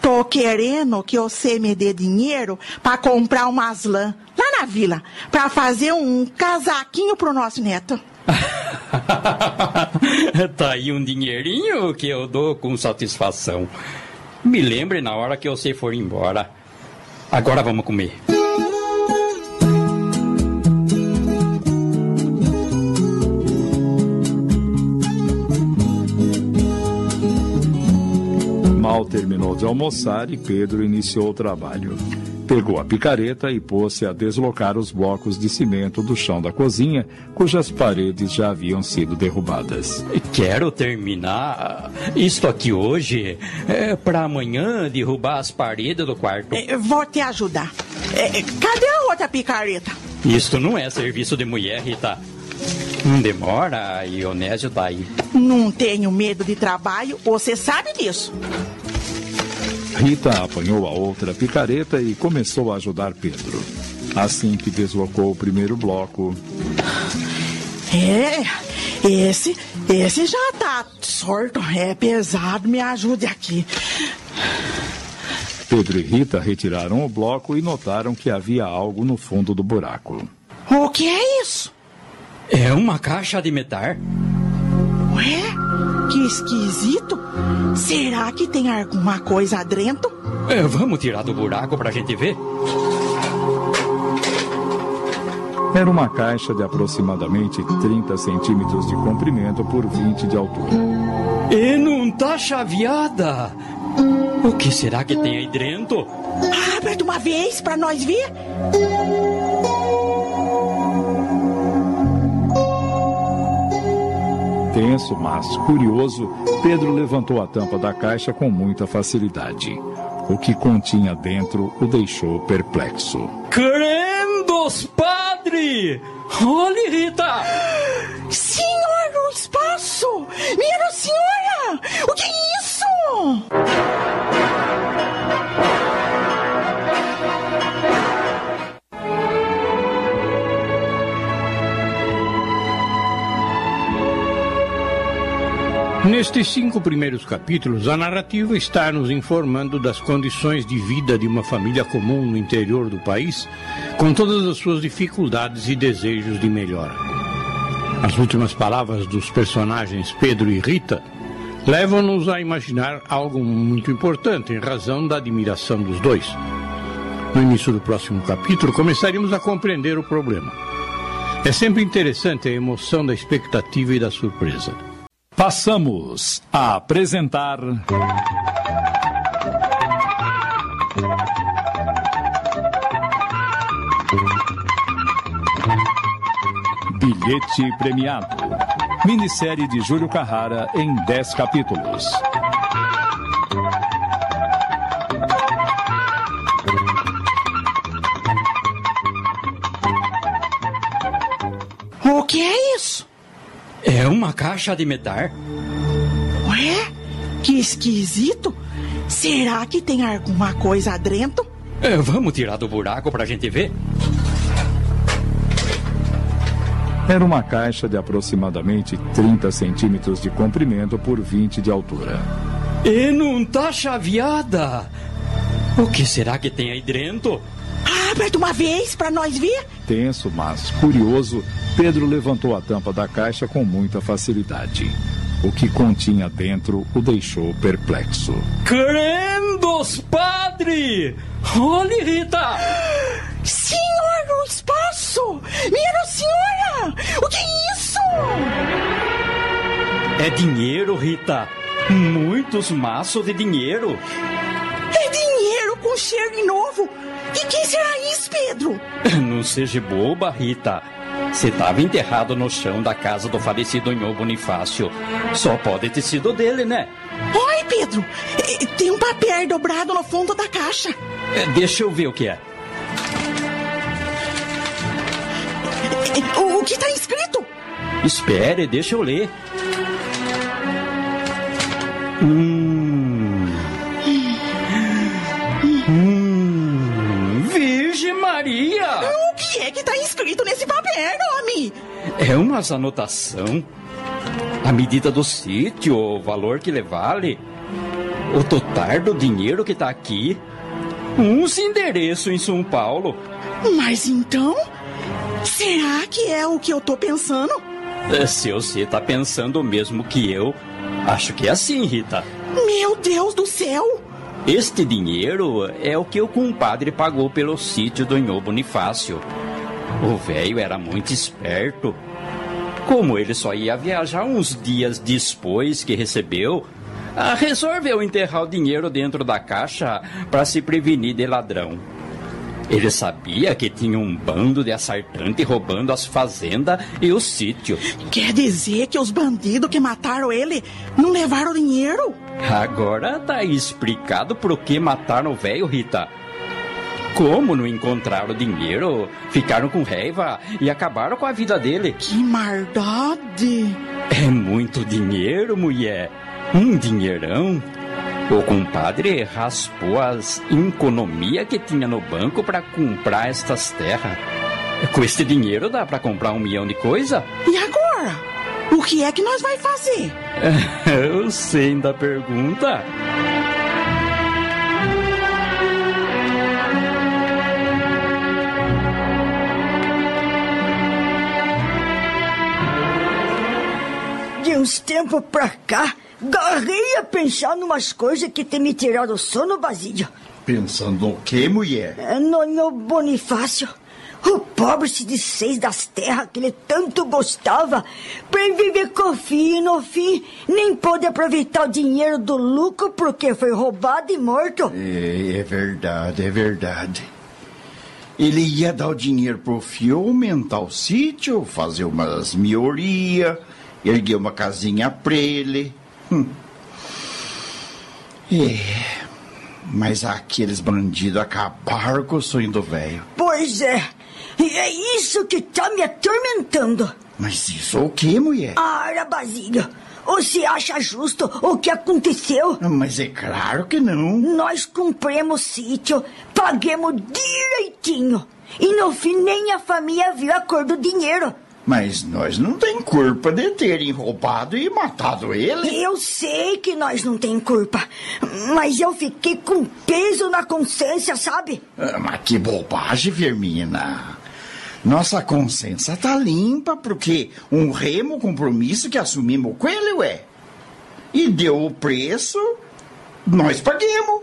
S9: Tô querendo que você me dê dinheiro pra comprar umas lã lá na vila, pra fazer um casaquinho pro nosso neto. *laughs*
S8: tá aí um dinheirinho que eu dou com satisfação. Me lembre na hora que você for embora. Agora vamos comer.
S1: Mal terminou de almoçar e Pedro iniciou o trabalho. Pegou a picareta e pôs-se a deslocar os blocos de cimento do chão da cozinha, cujas paredes já haviam sido derrubadas.
S8: Quero terminar isto aqui hoje, é, para amanhã derrubar as paredes do quarto.
S9: É, vou te ajudar. É, cadê a outra picareta?
S8: Isto não é serviço de mulher, Rita. Não demora e o Nésio tá aí.
S9: Não tenho medo de trabalho, você sabe disso.
S1: Rita apanhou a outra picareta e começou a ajudar Pedro. Assim que deslocou o primeiro bloco.
S9: É, esse, esse já tá sorto, é pesado, me ajude aqui.
S1: Pedro e Rita retiraram o bloco e notaram que havia algo no fundo do buraco.
S9: O que é isso?
S8: É uma caixa de metal.
S9: Ué, que esquisito. Será que tem alguma coisa dentro?
S8: É, vamos tirar do buraco pra gente ver.
S1: Era uma caixa de aproximadamente 30 centímetros de comprimento por 20 de altura.
S8: E não tá chaveada. O que será que tem aí dentro?
S9: Abra de uma vez pra nós ver.
S1: Tenso, mas curioso, Pedro levantou a tampa da caixa com muita facilidade. O que continha dentro o deixou perplexo.
S8: Crendos, padre! Olhe, Rita!
S9: Senhor do espaço! Minha senhora! O que é isso?
S14: Nestes cinco primeiros capítulos, a narrativa está nos informando das condições de vida de uma família comum no interior do país, com todas as suas dificuldades e desejos de melhora. As últimas palavras dos personagens Pedro e Rita levam-nos a imaginar algo muito importante em razão da admiração dos dois. No início do próximo capítulo, começaremos a compreender o problema. É sempre interessante a emoção da expectativa e da surpresa.
S1: Passamos a apresentar. Bilhete Premiado. Minissérie de Júlio Carrara em 10 capítulos.
S9: O que é isso?
S8: É uma caixa de metal.
S9: Ué? Que esquisito. Será que tem alguma coisa dentro?
S8: É, vamos tirar do buraco pra gente ver?
S1: Era uma caixa de aproximadamente 30 centímetros de comprimento por 20 de altura.
S8: E não tá chaveada. O que será que tem aí dentro?
S9: Abre de uma vez pra nós ver.
S1: Tenso, mas curioso, Pedro levantou a tampa da caixa com muita facilidade. O que continha dentro o deixou perplexo.
S8: Crendos, padre! Olhe, Rita!
S9: Senhor no espaço! Minha senhora! O que é isso?
S8: É dinheiro, Rita. Muitos maços de dinheiro.
S9: É dinheiro com cheiro de novo. E quem será isso, Pedro? *laughs*
S8: Não seja boba, Rita. Você estava enterrado no chão da casa do falecido Nhô Bonifácio. Só pode ter sido dele, né?
S9: Oi, Pedro! Tem um papel dobrado no fundo da caixa.
S8: É, Deixa eu ver o que é.
S9: O, o que está escrito?
S8: Espere, deixa eu ler. Hum. Maria!
S9: O que é que está escrito nesse papel, homem?
S8: É umas anotação. A medida do sítio, o valor que ele vale, o total do dinheiro que tá aqui, uns endereço em São Paulo.
S9: Mas então, será que é o que eu tô pensando?
S8: Eh, Se você tá pensando o mesmo que eu, acho que é assim, Rita.
S9: Meu Deus do céu!
S8: Este dinheiro é o que o compadre pagou pelo sítio do Nhô Bonifácio. O velho era muito esperto. Como ele só ia viajar uns dias depois que recebeu, ah, resolveu enterrar o dinheiro dentro da caixa para se prevenir de ladrão. Ele sabia que tinha um bando de assaltante roubando as fazendas e o sítio.
S9: Quer dizer que os bandidos que mataram ele não levaram dinheiro?
S8: Agora tá explicado por que mataram o velho, Rita. Como não encontraram dinheiro, ficaram com raiva e acabaram com a vida dele.
S9: Que maldade!
S8: É muito dinheiro, mulher. Um dinheirão. O compadre raspou as economia que tinha no banco para comprar estas terras. Com este dinheiro dá para comprar um milhão de coisa?
S9: E agora? O que é que nós vai fazer? *laughs*
S8: Eu sei da pergunta.
S4: De uns tempos pra cá, garrei a pensar numas coisas que tem me tirado o sono, Basílio.
S3: Pensando no que, mulher?
S4: É, No, no Bonifácio. O pobre se desfez das terras que ele tanto gostava pra ele viver com o filho e no fim nem pôde aproveitar o dinheiro do lucro porque foi roubado e morto.
S3: É, é verdade, é verdade. Ele ia dar o dinheiro pro fio, aumentar o sítio, fazer umas miorias, erguer uma casinha pra ele. Hum. É, mas aqueles bandidos acabaram com o sonho do velho.
S4: Pois é, e é isso que tá me atormentando.
S3: Mas isso o que, mulher?
S4: Ora, Basílio, você acha justo o que aconteceu?
S3: Mas é claro que não.
S4: Nós cumprimos o sítio, paguemos direitinho. E no fim nem a família viu a cor do dinheiro.
S3: Mas nós não tem culpa de terem roubado e matado ele.
S4: Eu sei que nós não tem culpa, mas eu fiquei com peso na consciência, sabe?
S3: Ah, Mas que bobagem, Firmina. Nossa consciência tá limpa porque um remo compromisso que assumimos com ele, ué. E deu o preço, nós paguemos.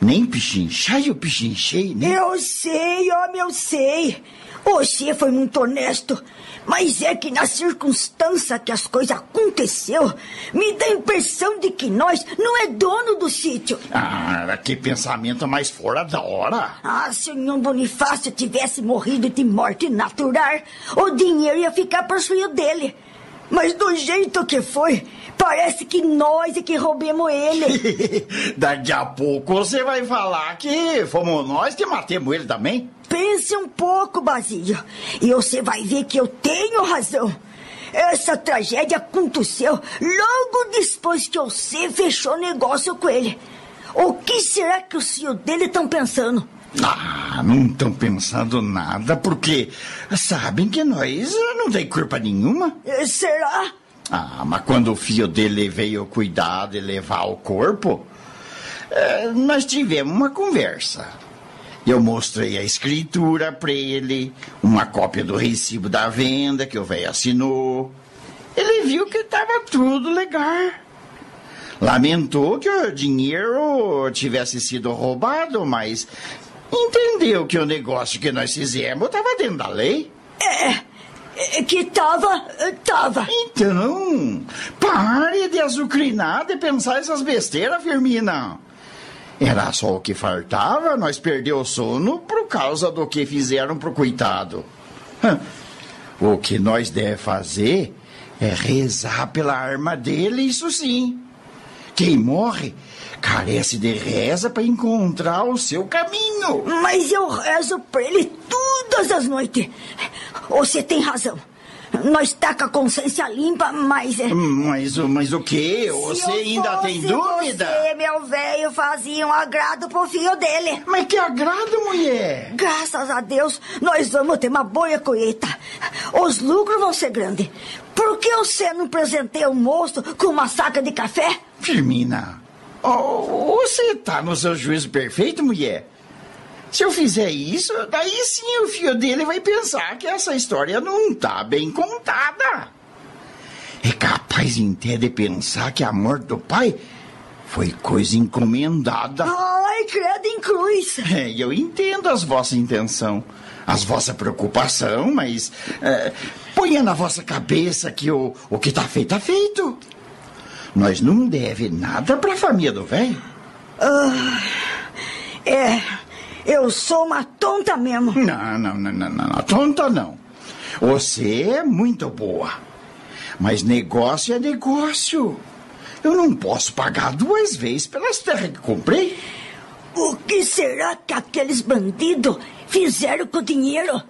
S3: Nem pichinchai o pichinchei, né?
S4: Eu sei, homem, eu sei. Você foi muito honesto. Mas é que na circunstância que as coisas aconteceu, me dá a impressão de que nós não é dono do sítio.
S3: Ah, que pensamento mais fora da hora.
S4: Ah, se o Nhão Bonifácio tivesse morrido de morte natural, o dinheiro ia ficar para filho dele. Mas do jeito que foi, parece que nós é que roubemos ele. *laughs*
S3: Daqui a pouco você vai falar que fomos nós que matemos ele também.
S4: Pense um pouco, Basílio, e você vai ver que eu tenho razão. Essa tragédia aconteceu logo depois que você fechou negócio com ele. O que será que os filhos dele estão pensando?
S3: Ah, não estão pensando nada porque sabem que nós não tem culpa nenhuma.
S4: Eh, Será?
S3: Ah, mas quando o filho dele veio cuidar de levar o corpo, eh, nós tivemos uma conversa. Eu mostrei a escritura para ele, uma cópia do recibo da venda que o velho assinou. Ele viu que estava tudo legal. Lamentou que o dinheiro tivesse sido roubado, mas entendeu que o negócio que nós fizemos estava dentro da lei.
S4: É, que tava, tava.
S3: Então, pare de azucrinar, de pensar essas besteiras, Firmina. Era só o que faltava, nós perdeu o sono por causa do que fizeram pro coitado. O que nós deve fazer é rezar pela arma dele, isso sim. Quem morre carece de reza para encontrar o seu caminho.
S4: Mas eu rezo pra ele todas as noites. Você tem razão. Nós tá com a consciência limpa, mas... é-
S3: Mas, o- mas o quê?
S4: Se
S3: Você
S4: eu
S3: ainda tem dúvida?
S4: Você, meu velho, fazia um agrado pro filho dele.
S3: Mas que agrado, mulher?
S4: Graças a Deus, nós vamos ter uma boa colheita. Os lucros vão ser grandes. Por que você não presenteia o moço com uma saca de café?
S3: Firmina, ó, você tá no seu juízo perfeito, mulher? Se eu fizer isso, daí sim o filho dele vai pensar que essa história não tá bem contada. É capaz até de pensar que a morte do pai foi coisa encomendada.
S4: Ai, credo em cruz.
S3: É, eu entendo as vossas intenções, as vossa preocupação, mas é, ponha na vossa cabeça que o, o que tá feito, tá feito. Nós não deve nada pra família do velho.
S4: Ah, é, eu sou uma tonta mesmo.
S3: Não, não, não, não, não, não, tonta não. Você é muito boa. Mas negócio é negócio. Eu não posso pagar duas vezes pelas terras que comprei.
S4: O que será que aqueles bandidos fizeram com o dinheiro?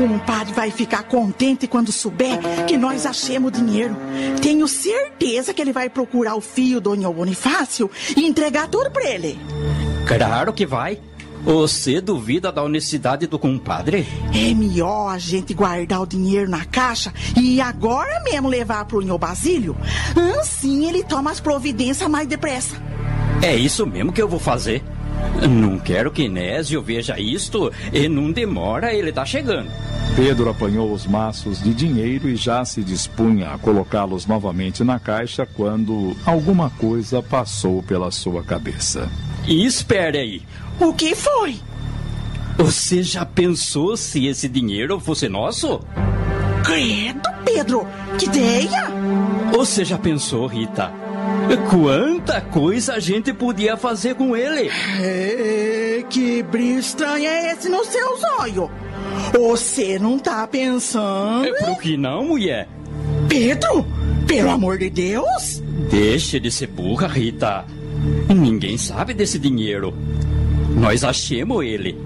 S9: Compadre vai ficar contente quando souber que nós achemos o dinheiro. Tenho certeza que ele vai procurar o filho do Nhô Bonifácio e entregar tudo pra ele.
S8: Claro que vai. Você duvida da honestidade do compadre?
S9: É melhor a gente guardar o dinheiro na caixa e agora mesmo levar pro Nhô Basílio. Assim ele toma as providências mais depressa.
S8: É isso mesmo que eu vou fazer. Não quero que Nésio veja isto e não demora, ele tá chegando.
S1: Pedro apanhou os maços de dinheiro e já se dispunha a colocá-los novamente na caixa quando alguma coisa passou pela sua cabeça.
S8: E espere aí.
S9: O que foi?
S8: Você já pensou se esse dinheiro fosse nosso?
S9: Credo, Pedro, que ideia!
S8: Você já pensou, Rita? Quanta coisa a gente podia fazer com ele?
S9: É, que brilho estranho é esse no seu zóio? Você não tá pensando?
S8: É pro que não, mulher?
S9: Pedro, pelo amor de Deus!
S8: Deixe de ser burra, Rita. Ninguém sabe desse dinheiro. Nós achemos ele.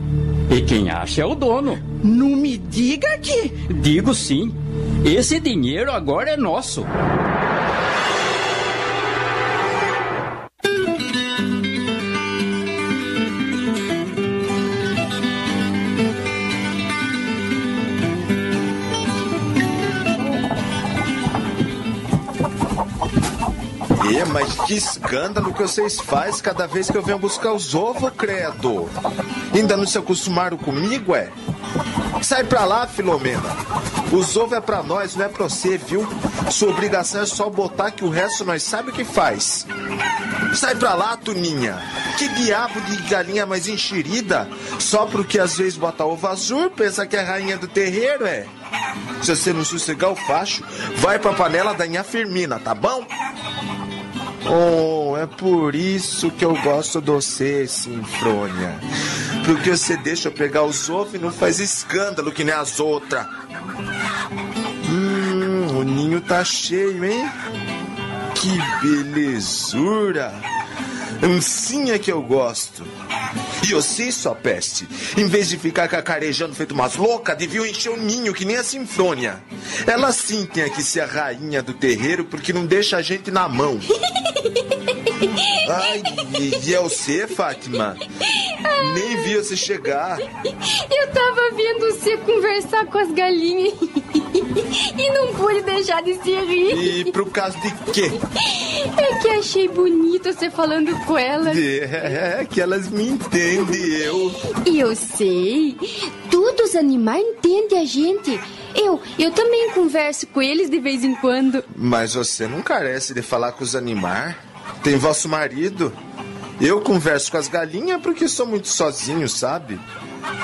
S8: E quem acha é o dono.
S9: Não me diga que.
S8: Digo sim. Esse dinheiro agora é nosso.
S2: Que escândalo que vocês fazem cada vez que eu venho buscar os ovos, credo. Ainda não se acostumaram comigo, é? Sai pra lá, Filomena. Os ovos é pra nós, não é pra você, viu? Sua obrigação é só botar que o resto nós sabe o que faz. Sai pra lá, Tuninha. Que diabo de galinha mais enxerida? Só porque às vezes bota ovo azul, pensa que é rainha do terreiro, é? Se você não sossegar o facho, vai pra panela da Inha Firmina, tá bom? Oh, é por isso que eu gosto de você, Sinfrônia. Porque você deixa eu pegar os ovos e não faz escândalo que nem as outras. Hum, o ninho tá cheio, hein? Que belezura! Assim é que eu gosto. E você, sua peste, em vez de ficar cacarejando feito umas loucas, deviam encher o ninho que nem a Sinfrônia. Ela sim tem que ser a rainha do terreiro porque não deixa a gente na mão. *laughs* Ai, e, é você, Fátima? Nem vi você chegar.
S10: Eu tava vendo você conversar com as galinhas *laughs* e não pude deixar de se rir.
S2: E pro caso de quê?
S10: É que achei bonito você falando com elas.
S2: É, que elas me entendem, eu.
S10: E eu sei. Todos os animais entendem a gente. Eu, eu também converso com eles de vez em quando.
S2: Mas você não carece de falar com os animais. Tem vosso marido. Eu converso com as galinhas porque sou muito sozinho, sabe?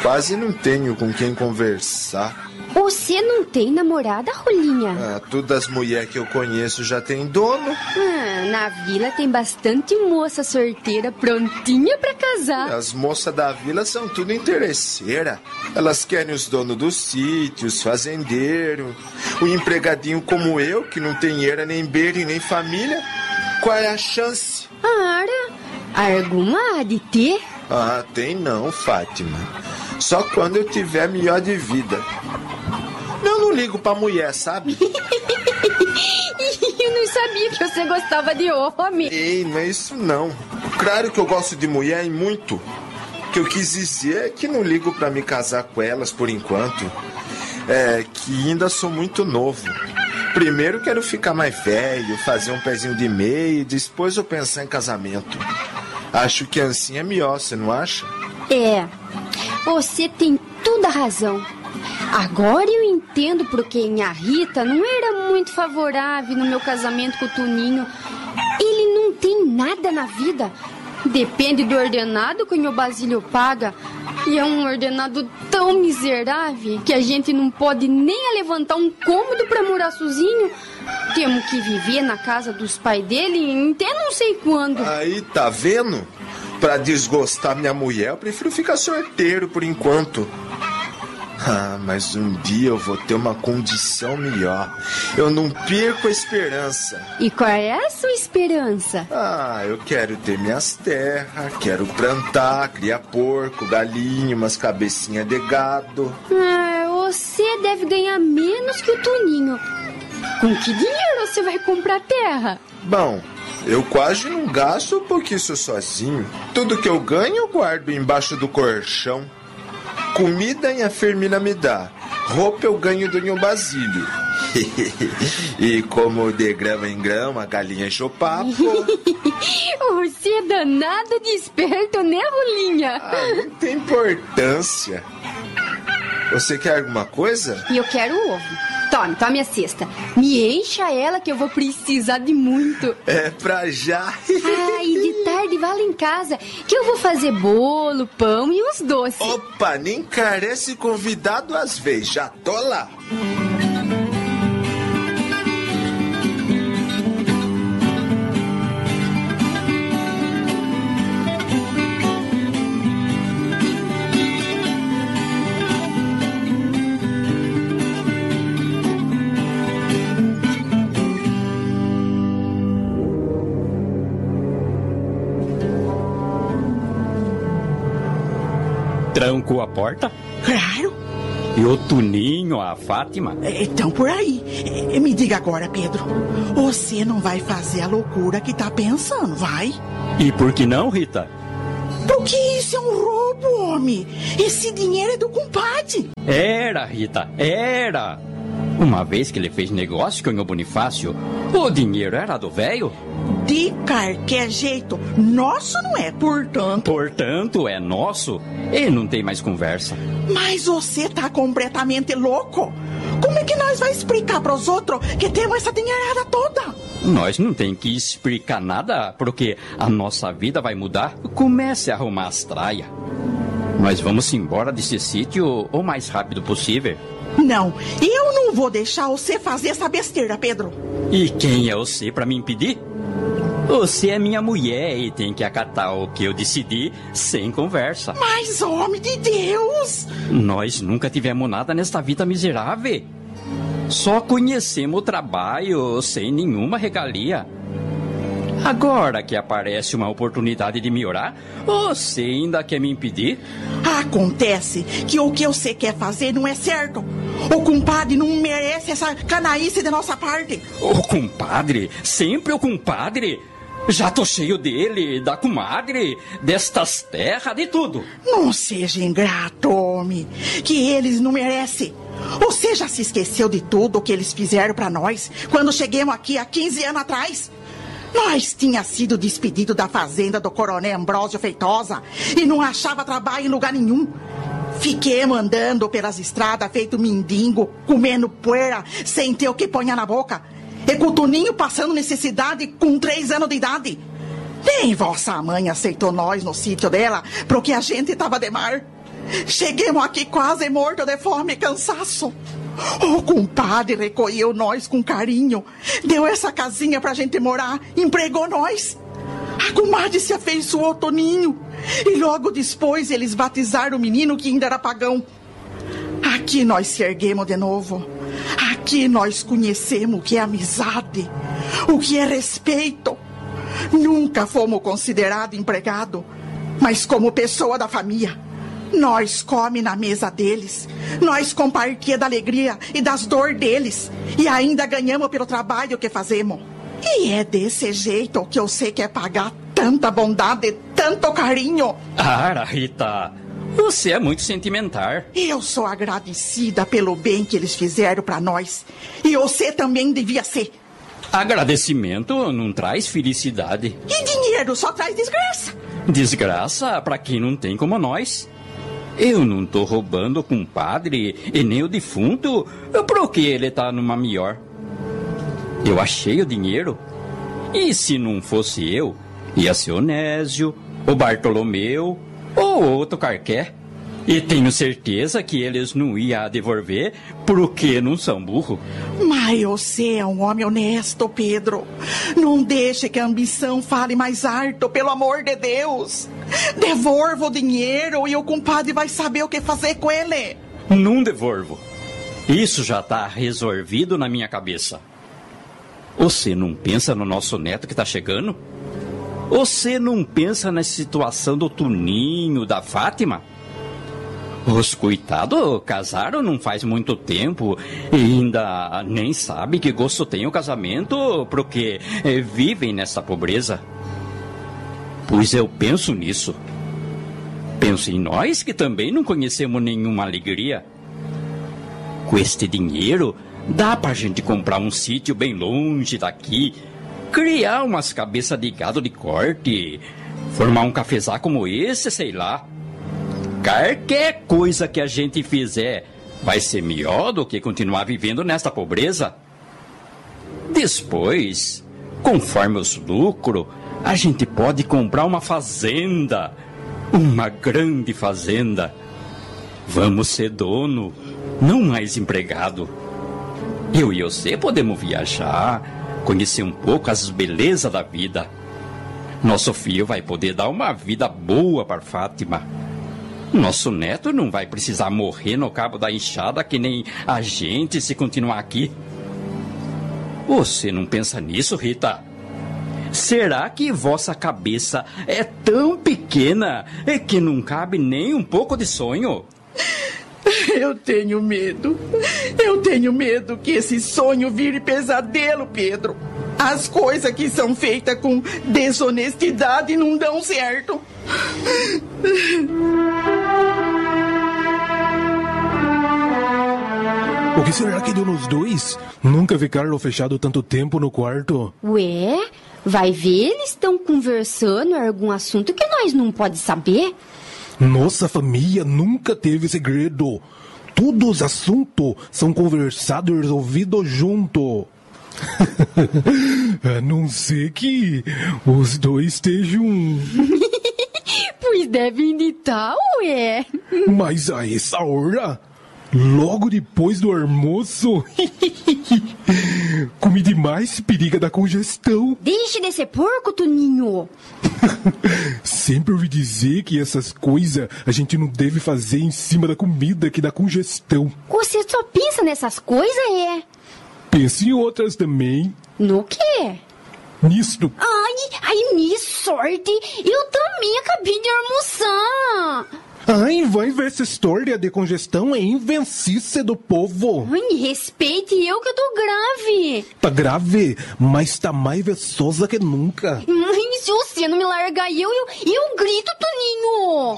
S2: Quase não tenho com quem conversar.
S10: Você não tem namorada, Rolinha?
S2: Ah, todas as mulheres que eu conheço já tem dono.
S10: Ah, na vila tem bastante moça sorteira prontinha pra casar.
S2: As moças da vila são tudo interesseira. Elas querem os donos dos sítios, fazendeiro. O empregadinho como eu, que não tem era nem beira e nem família. Qual é a chance?
S10: Ara, alguma há de ter?
S2: Ah, tem não, Fátima. Só quando eu tiver melhor de vida. Eu não ligo pra mulher, sabe? *laughs*
S10: eu não sabia que você gostava de homem.
S2: Ei, não é isso não. Claro que eu gosto de mulher e muito. O que eu quis dizer é que não ligo pra me casar com elas por enquanto. É que ainda sou muito novo. Primeiro quero ficar mais velho, fazer um pezinho de meia e depois eu pensar em casamento. Acho que assim é melhor, você não acha?
S10: É, você tem toda a razão. Agora eu entendo por que a Rita não era muito favorável no meu casamento com o Tuninho. Ele não tem nada na vida. Depende do ordenado que o meu Basílio paga. E é um ordenado tão miserável que a gente não pode nem levantar um cômodo para morar sozinho. Temos que viver na casa dos pais dele até não sei quando.
S2: Aí, tá vendo? Pra desgostar minha mulher, eu prefiro ficar sorteiro por enquanto. Ah, mas um dia eu vou ter uma condição melhor. Eu não perco a esperança.
S10: E qual é a sua esperança?
S2: Ah, eu quero ter minhas terras, quero plantar, criar porco, galinha, umas cabecinhas de gado.
S10: Ah, você deve ganhar menos que o Tuninho. Com que dinheiro você vai comprar terra?
S2: Bom, eu quase não gasto porque sou sozinho. Tudo que eu ganho eu guardo embaixo do colchão. Comida a Firmina me dá. Roupa eu ganho do Nho Basílio. *laughs* e como de grama em grama, a galinha enche o papo. *laughs*
S10: Você é danado de esperto, né, Rolinha?
S2: Ah, não tem importância. Você quer alguma coisa?
S10: Eu quero ovo. Tome, tome a cesta. Me encha ela que eu vou precisar de muito.
S2: É pra já.
S10: Ah, e de tarde vá lá em casa que eu vou fazer bolo, pão e uns doces.
S2: Opa, nem carece convidado às vezes. Já tô lá.
S8: Trancou a porta?
S9: Claro.
S8: E o Tuninho, a Fátima?
S9: Então por aí. Eh, Me diga agora, Pedro. Você não vai fazer a loucura que tá pensando, vai?
S8: E por que não, Rita?
S9: Porque isso é um roubo, homem. Esse dinheiro é do compadre.
S8: Era, Rita, era. Uma vez que ele fez negócio com o Bonifácio, o dinheiro era do velho.
S9: De qualquer jeito, nosso não é, portanto.
S8: Portanto, é nosso e não tem mais conversa.
S9: Mas você tá completamente louco. Como é que nós vai explicar pros outros que temos essa dinheirada toda?
S8: Nós não tem que explicar nada, porque a nossa vida vai mudar. Comece a arrumar as traias. Nós vamos embora desse sítio o mais rápido possível.
S9: Não, eu não vou deixar você fazer essa besteira, Pedro.
S8: E quem é você para me impedir? Você é minha mulher e tem que acatar o que eu decidi sem conversa.
S9: Mas, homem de Deus!
S8: Nós nunca tivemos nada nesta vida miserável. Só conhecemos o trabalho sem nenhuma regalia. Agora que aparece uma oportunidade de me orar, você ainda quer me impedir?
S9: Acontece que o que você quer fazer não é certo. O compadre não merece essa canaíce de nossa parte.
S8: O compadre? Sempre o compadre? Já tô cheio dele, da comadre, destas terras, de tudo.
S9: Não seja ingrato, homem, que eles não merecem. Você já se esqueceu de tudo o que eles fizeram para nós quando chegamos aqui há 15 anos atrás? Nós tinha sido despedido da fazenda do coronel Ambrósio Feitosa e não achava trabalho em lugar nenhum. Fiquemos andando pelas estradas feito mendigo, comendo poeira, sem ter o que ponhar na boca. E com o Toninho passando necessidade com três anos de idade. Nem vossa mãe aceitou nós no sítio dela, porque a gente tava de mar. Cheguemos aqui quase morto de fome e cansaço. O compadre recolheu nós com carinho, deu essa casinha pra gente morar, empregou nós. A comadre se afeiçoou Toninho e logo depois eles batizaram o menino que ainda era pagão. Aqui nós se erguemos de novo. Aqui nós conhecemos o que é amizade, o que é respeito. Nunca fomos considerados empregado, mas como pessoa da família. Nós come na mesa deles. Nós compartilha da alegria e das dor deles. E ainda ganhamos pelo trabalho que fazemos. E é desse jeito que eu sei que é pagar tanta bondade, tanto carinho.
S8: Ah, Rita, você é muito sentimental.
S9: Eu sou agradecida pelo bem que eles fizeram para nós. E você também devia ser.
S8: Agradecimento não traz felicidade.
S9: E dinheiro só traz desgraça.
S8: Desgraça para quem não tem como nós. Eu não tô roubando o compadre e nem o defunto, porque ele tá numa melhor. Eu achei o dinheiro. E se não fosse eu, ia ser o Nésio, o Bartolomeu ou outro qualquer. E tenho certeza que eles não iam devolver porque não são burro.
S9: Mas você é um homem honesto, Pedro. Não deixe que a ambição fale mais alto, pelo amor de Deus. Devolva o dinheiro e o compadre vai saber o que fazer com ele.
S8: Não devolvo. Isso já tá resolvido na minha cabeça. Você não pensa no nosso neto que tá chegando? Você não pensa na situação do Tuninho, da Fátima? Os coitados casaram não faz muito tempo e ainda nem sabe que gosto tem o casamento porque eh, vivem nessa pobreza. Pois eu penso nisso. Penso em nós que também não conhecemos nenhuma alegria. Com este dinheiro, dá pra gente comprar um sítio bem longe daqui, criar umas cabeças de gado de corte, formar um cafezal como esse, sei lá. Qualquer coisa que a gente fizer vai ser melhor do que continuar vivendo nesta pobreza. Depois, conforme os lucros, a gente pode comprar uma fazenda. Uma grande fazenda. Vamos ser dono, não mais empregado. Eu e você podemos viajar, conhecer um pouco as belezas da vida. Nosso filho vai poder dar uma vida boa para Fátima. Nosso neto não vai precisar morrer no cabo da enxada que nem a gente se continuar aqui. Você não pensa nisso, Rita? Será que vossa cabeça é tão pequena que não cabe nem um pouco de sonho? *laughs*
S9: Eu tenho medo. Eu tenho medo que esse sonho vire pesadelo, Pedro. As coisas que são feitas com desonestidade não dão certo. *laughs*
S7: O que será que deu nos dois? Nunca ficaram fechado tanto tempo no quarto.
S10: Ué, vai ver, eles estão conversando algum assunto que nós não pode saber.
S7: Nossa família nunca teve segredo. Todos os assuntos são conversados e resolvidos junto. *laughs* A não ser que os dois estejam. *laughs*
S10: pois devem de estar, ué.
S7: Mas a essa hora, logo depois do almoço, *laughs* comi demais periga da congestão.
S10: Deixe de ser porco, Toninho. *laughs*
S7: Sempre ouvi dizer que essas coisas a gente não deve fazer em cima da comida que dá congestão.
S10: Você só pensa nessas coisas, é?
S7: Pense em outras também.
S10: No quê?
S7: Nisto.
S10: Ai, ai, me sorte. Eu também acabei de almoçar.
S7: Ai, vai ver essa história de congestão é invencível do povo.
S10: Ai, respeite eu que eu tô grave.
S7: Tá grave, mas tá mais veçosa que nunca.
S10: Ai, se você não me largar eu, eu, eu grito, Toninho.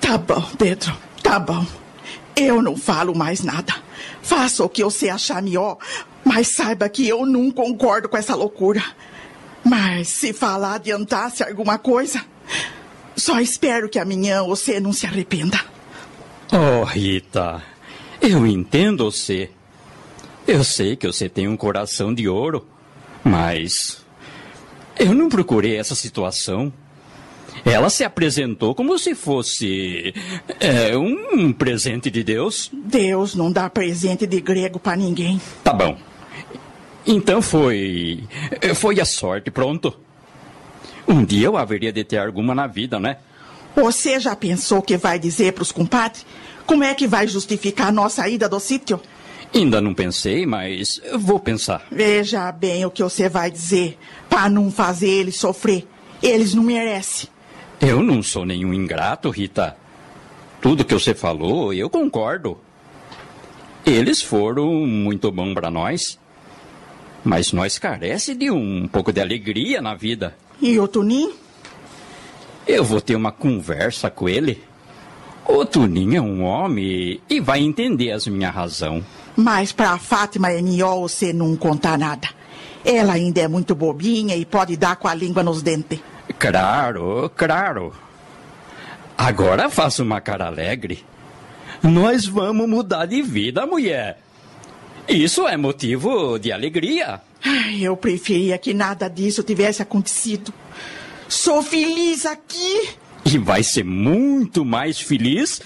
S9: Tá bom, Pedro, tá bom. Eu não falo mais nada. Faça o que você achar melhor, mas saiba que eu não concordo com essa loucura. Mas se falar adiantasse alguma coisa, só espero que amanhã você não se arrependa.
S8: Oh, Rita, eu entendo você. Eu sei que você tem um coração de ouro, mas eu não procurei essa situação. Ela se apresentou como se fosse é, um presente de Deus.
S9: Deus não dá presente de grego pra ninguém.
S8: Tá bom. Então foi. Foi a sorte, pronto. Um dia eu haveria de ter alguma na vida, né?
S9: Você já pensou o que vai dizer pros compadres? Como é que vai justificar a nossa ida do sítio?
S8: Ainda não pensei, mas vou pensar.
S9: Veja bem o que você vai dizer, pra não fazer eles sofrer. Eles não merecem.
S8: Eu não sou nenhum ingrato, Rita. Tudo que você falou, eu concordo. Eles foram muito bons para nós. Mas nós carece de um pouco de alegria na vida.
S9: E o Tunim?
S8: Eu vou ter uma conversa com ele. O Tuninho é um homem e vai entender as minhas razões.
S9: Mas pra Fátima e Niol você não contar nada. Ela ainda é muito bobinha e pode dar com a língua nos dentes.
S8: Claro, claro. Agora faça uma cara alegre. Nós vamos mudar de vida, mulher. Isso é motivo de alegria.
S9: Ai, eu preferia que nada disso tivesse acontecido. Sou feliz aqui.
S8: E vai ser muito mais feliz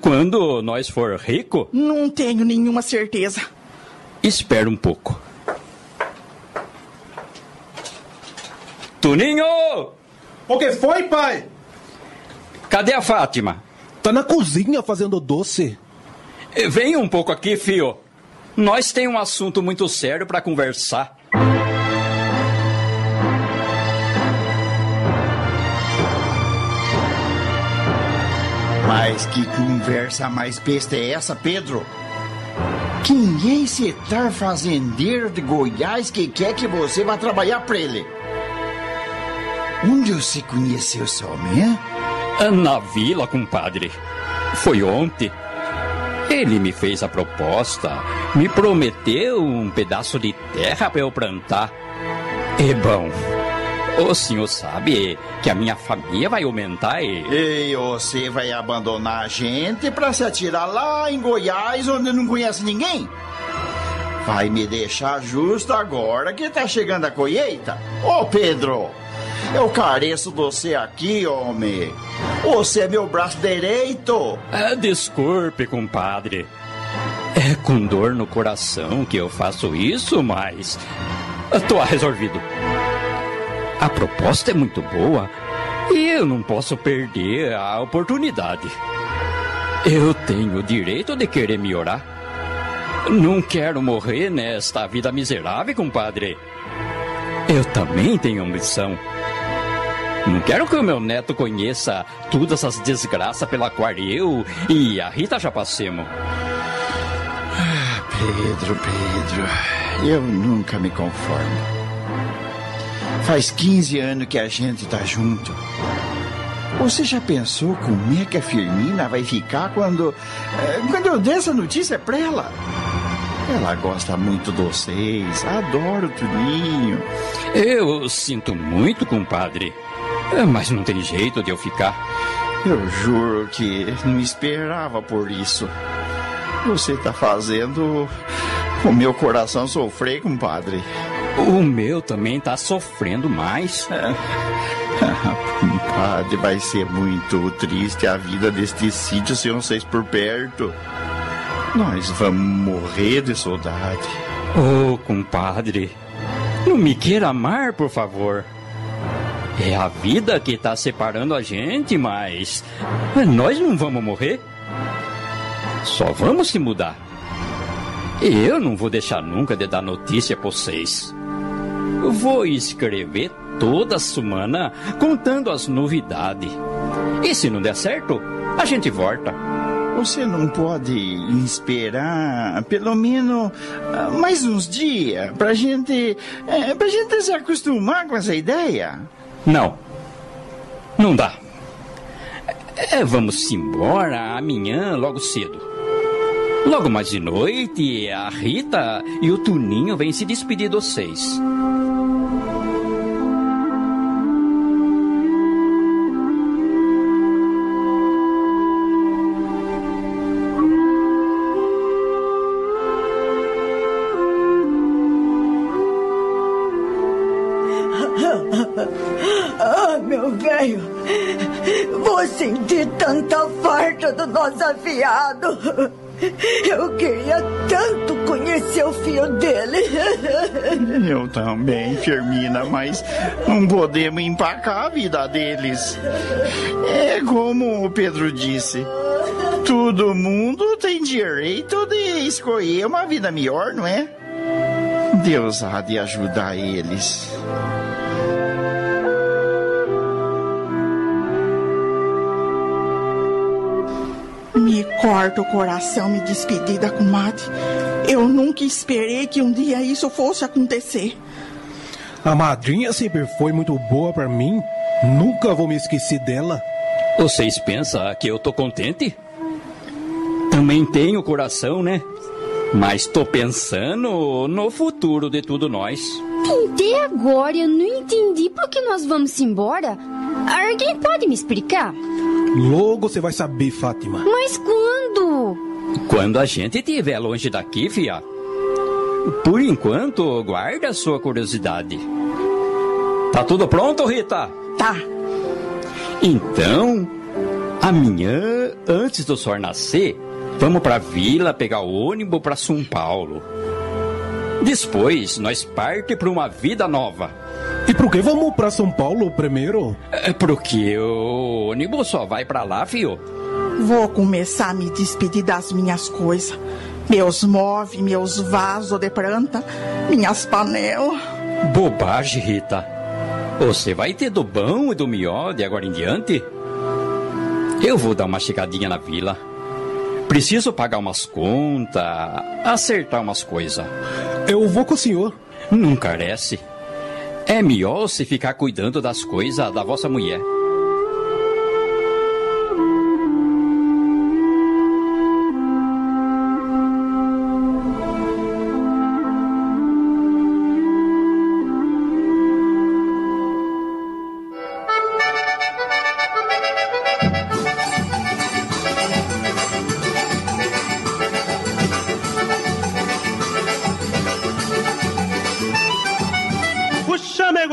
S8: quando nós for rico.
S9: Não tenho nenhuma certeza.
S8: Espera um pouco. Tuninho!
S7: O que foi, pai?
S8: Cadê a Fátima?
S7: Tá na cozinha fazendo doce.
S8: Vem um pouco aqui, fio. Nós tem um assunto muito sério para conversar.
S3: Mas que conversa mais besta é essa, Pedro? Quem é esse tal fazendeiro de Goiás que quer que você vá trabalhar para ele? Onde você conheceu esse homem, hein?
S8: Na vila, compadre. Foi ontem. Ele me fez a proposta, me prometeu um pedaço de terra para eu plantar. E bom, o senhor sabe que a minha família vai aumentar e.
S3: E você vai abandonar a gente para se atirar lá em Goiás, onde não conhece ninguém? Vai me deixar justo agora que tá chegando a colheita? Ô Pedro, eu careço você aqui, homem. Você é meu braço direito.
S8: Ah, desculpe, compadre. É com dor no coração que eu faço isso, mas. Tô resolvido. A proposta é muito boa e eu não posso perder a oportunidade. Eu tenho o direito de querer melhorar. Não quero morrer nesta vida miserável, compadre. Eu também tenho ambição. Não quero que o meu neto conheça todas essas desgraças pela qual eu e a Rita já passemos.
S3: Ah, Pedro, Pedro, eu nunca me conformo. Faz 15 anos que a gente tá junto. Você já pensou como é que a Firmina vai ficar quando. eh, quando eu der essa notícia pra ela? Ela gosta muito de vocês, adora o Tuninho.
S8: Eu sinto muito, compadre. É, Mas não tem jeito de eu ficar.
S3: Eu juro que não esperava por isso. Você tá fazendo o meu coração sofrer, compadre.
S8: O meu também tá sofrendo mais. *laughs*
S3: Compadre, vai ser muito triste a vida deste sítio sem vocês por perto. Nós vamos morrer de saudade.
S8: Ô, compadre, não me queira amar, por favor. É a vida que tá separando a gente, mas nós não vamos morrer. Só vamos se mudar. E eu não vou deixar nunca de dar notícia pra vocês. Vou escrever toda semana contando as novidades. E se não der certo, a gente volta.
S3: Você não pode esperar pelo menos mais uns dias pra gente. eh, pra gente se acostumar com essa ideia?
S8: Não. Não dá. É, vamos embora amanhã logo cedo. Logo mais de noite, a Rita e o Tuninho vêm se despedir de vocês.
S4: Tanta falta do nosso afiado. Eu queria tanto conhecer o filho dele.
S3: Eu também, Firmina, mas não podemos empacar a vida deles. É como o Pedro disse: todo mundo tem direito de escolher uma vida melhor, não é? Deus há de ajudar eles.
S9: Corta o coração me despedir da comadre. Eu nunca esperei que um dia isso fosse acontecer.
S7: A madrinha sempre foi muito boa pra mim. Nunca vou me esquecer dela.
S8: Vocês pensam que eu tô contente? Também tenho coração, né? Mas tô pensando no futuro de tudo nós.
S10: Até agora eu não entendi por que nós vamos embora. Alguém pode me explicar?
S7: Logo você vai saber, Fátima.
S10: Mas quando?
S8: Quando a gente estiver longe daqui, fia. Por enquanto, guarda a sua curiosidade. Tá tudo pronto, Rita?
S9: Tá.
S8: Então, amanhã, antes do sol nascer, vamos pra vila pegar o ônibus pra São Paulo. Depois, nós parte pra uma vida nova.
S7: E por que vamos pra São Paulo primeiro?
S8: É porque o ônibus só vai pra lá, fio.
S9: Vou começar a me despedir das minhas coisas. Meus móveis, meus vasos de planta, minhas panelas.
S8: Bobagem, Rita. Você vai ter do bom e do melhor de agora em diante? Eu vou dar uma chegadinha na vila. Preciso pagar umas contas, acertar umas coisas.
S7: Eu vou com o senhor.
S8: Não carece. É melhor se ficar cuidando das coisas da vossa mulher.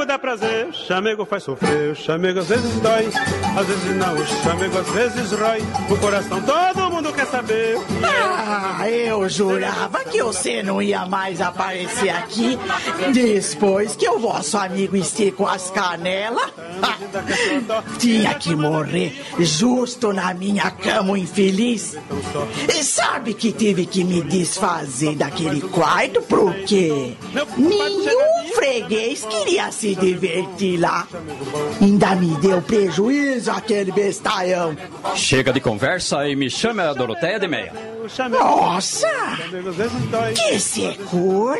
S12: Dá prazer, chamego faz sofrer, chamego às vezes dói, às vezes não, chamego às vezes rói. O coração todo quer saber.
S9: Ah, eu jurava que você não ia mais aparecer aqui depois que o vosso amigo esticou as canelas. Tinha que morrer justo na minha cama, o infeliz. E sabe que tive que me desfazer daquele quarto porque nenhum freguês queria se divertir lá. Ainda me deu prejuízo aquele bestalhão.
S8: Chega de conversa e me chame a Doroteia de Meia.
S9: Nossa! Que secura!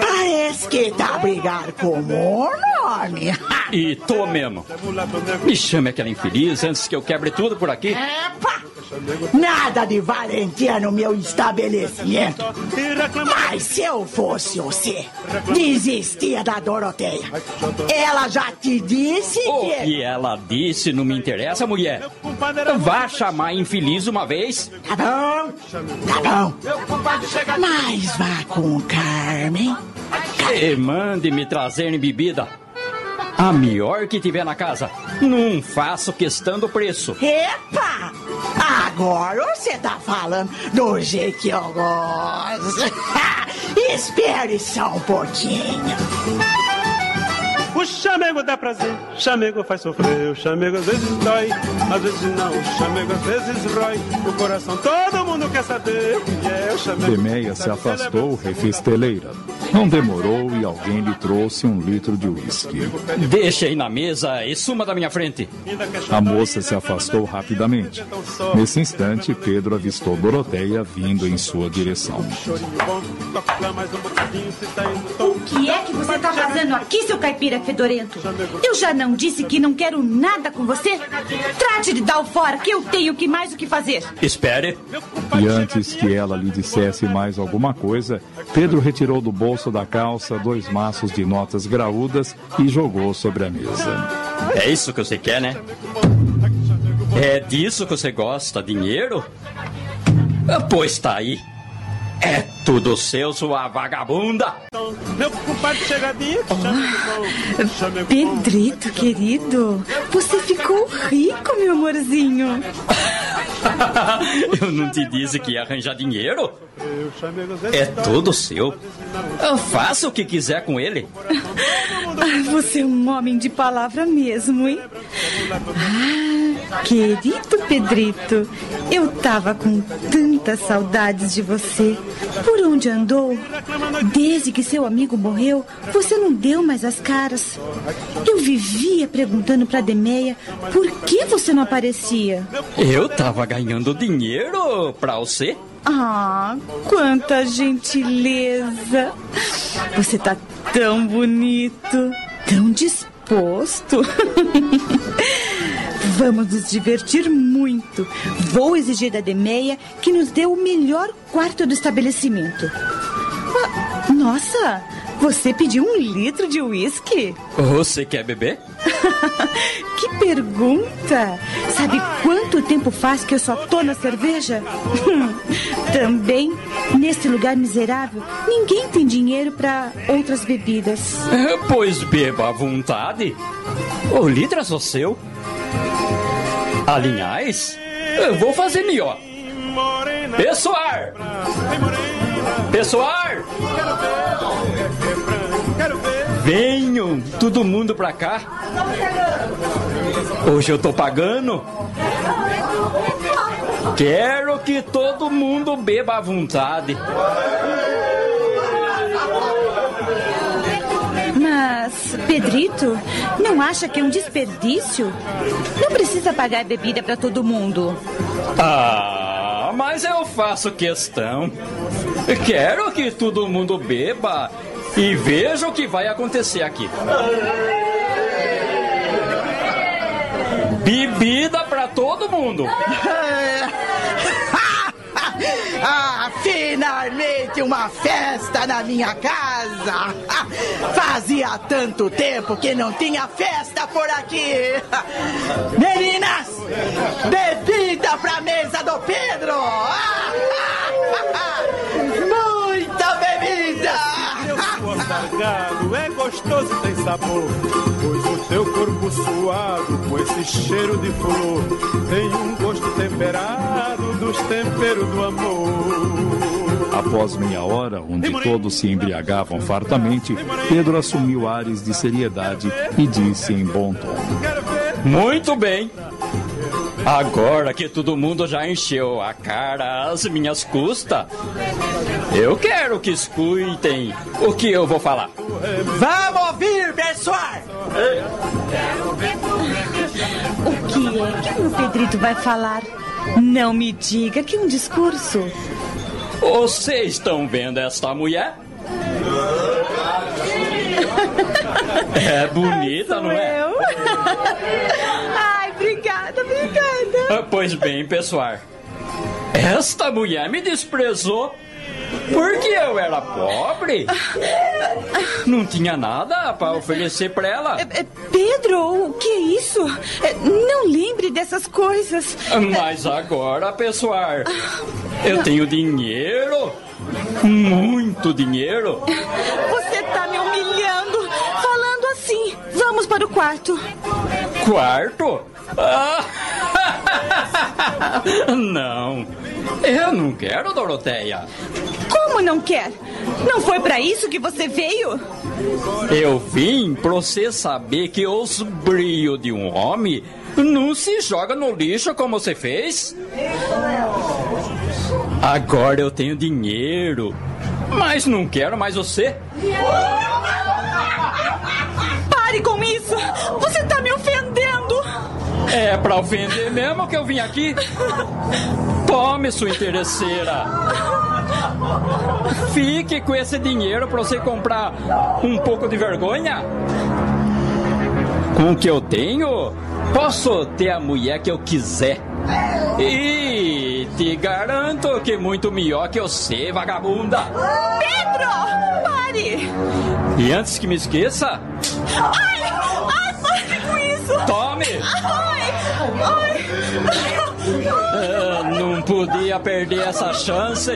S9: Parece que tá a brigar com o nome.
S8: E tô mesmo. Me chame aquela infeliz antes que eu quebre tudo por aqui.
S9: Epa! Nada de valentia no meu estabelecimento. Mas se eu fosse você, desistia da Doroteia. Ela já te disse
S8: O
S9: que.
S8: que ela disse não me interessa, mulher. Vá chamar infeliz uma vez.
S9: Tá bom, tá bom. Mas vá com Carmen.
S8: E mande me trazer bebida. A melhor que tiver na casa. Não faço questão do preço.
S9: Epa! Agora você tá falando do jeito que eu gosto. *laughs* Espere só um pouquinho.
S12: O chamego dá prazer, chamego faz sofrer, o chamego às vezes dói, às vezes não, o chamego às vezes rói, o coração todo mundo quer saber. É o chamego.
S1: Demeia se afastou refesteleira. Não demorou e alguém lhe trouxe um litro de uísque.
S8: Deixa aí na mesa e suma da minha frente.
S1: A moça se afastou rapidamente. Nesse instante, Pedro avistou Doroteia vindo em sua direção.
S11: O que é que você tá fazendo aqui, seu caipira fedorento? Eu já não disse que não quero nada com você? Trate de dar o fora, que eu tenho que mais o que fazer.
S8: Espere.
S1: E antes que ela lhe dissesse mais alguma coisa, Pedro retirou do bolso da calça dois maços de notas graúdas e jogou sobre a mesa.
S8: É isso que você quer, né? É disso que você gosta, dinheiro? Ah, Pois tá aí. É tudo seu, sua vagabunda.
S12: Meu compadre chegadinho, chamego bom.
S11: Pedrito, querido, você ficou rico, meu amorzinho. *laughs*
S8: Eu não te disse que ia arranjar dinheiro? É tudo seu. Eu faça o que quiser com ele.
S11: Ah, você é um homem de palavra mesmo, hein? Ah, querido Pedrito, eu tava com tantas saudades de você. Por onde andou? Desde que seu amigo morreu, você não deu mais as caras. Eu vivia perguntando pra Demeia por que você não aparecia.
S8: Eu tava ganhando dinheiro pra você?
S11: Ah, quanta gentileza! Você tá tão bonito, tão disposto. *laughs* Vamos nos divertir muito. Vou exigir da Demeia que nos dê o melhor quarto do estabelecimento. Ah, nossa, você pediu um litro de uísque?
S8: Você quer beber? *laughs*
S11: Que pergunta! Sabe quanto tempo faz que eu só tô na cerveja? *laughs* Também, nesse lugar miserável, ninguém tem dinheiro para outras bebidas.
S8: Pois beba à vontade. O litro é só seu. Aliás, eu vou fazer melhor. Pessoal! Pessoal! Venham, todo mundo pra cá. Hoje eu tô pagando. Quero que todo mundo beba à vontade.
S11: Mas, Pedrito, não acha que é um desperdício? Não precisa pagar bebida para todo mundo.
S8: Ah, mas eu faço questão. Quero que todo mundo beba e veja o que vai acontecer aqui. Bebida pra todo mundo. *laughs*
S9: Ah, finalmente uma festa na minha casa! Fazia tanto tempo que não tinha festa por aqui! Meninas, bebida pra mesa do Pedro! Muita
S12: salgado é gostoso e tem sabor. Pois o teu corpo suado, com esse cheiro de flor, tem um gosto temperado dos temperos do amor.
S1: Após meia hora, onde todos se embriagavam fartamente, Pedro assumiu ares de seriedade e disse em bom tom:
S8: Muito bem. Agora que todo mundo já encheu a cara às minhas custas, eu quero que escutem o que eu vou falar.
S9: Vamos ouvir, pessoal!
S11: O que é que o Pedrito vai falar? Não me diga que um discurso.
S8: Vocês estão vendo esta mulher? É bonita,
S11: Sou
S8: não é?
S11: eu. *laughs* Ai, obrigada, obrigada.
S8: Ah, Pois bem, pessoal. Esta mulher me desprezou porque eu era pobre. Não tinha nada para oferecer para ela.
S11: É, Pedro, o que é isso? É, Não lembre dessas coisas.
S8: Mas agora, pessoal, eu tenho dinheiro. Muito dinheiro.
S11: Você tá me humilhando, falando assim. Vamos para o quarto.
S8: Quarto? Ah! *laughs* Não, eu não quero, Doroteia.
S11: Como não quer? Não foi para isso que você veio?
S8: Eu vim pra você saber que os brios de um homem não se joga no lixo como você fez. Agora eu tenho dinheiro, mas não quero mais você.
S11: Pare com isso! Você tá me ofendendo!
S8: É pra ofender mesmo que eu vim aqui? Tome, sua interesseira. Fique com esse dinheiro pra você comprar um pouco de vergonha. Com o que eu tenho, posso ter a mulher que eu quiser. E te garanto que muito melhor que você, vagabunda.
S11: Pedro! Pare!
S8: E antes que me esqueça,
S11: Ai! Ai, pare isso!
S8: Tome!
S11: Ai! Ai!
S8: ah, não podia perder essa chance.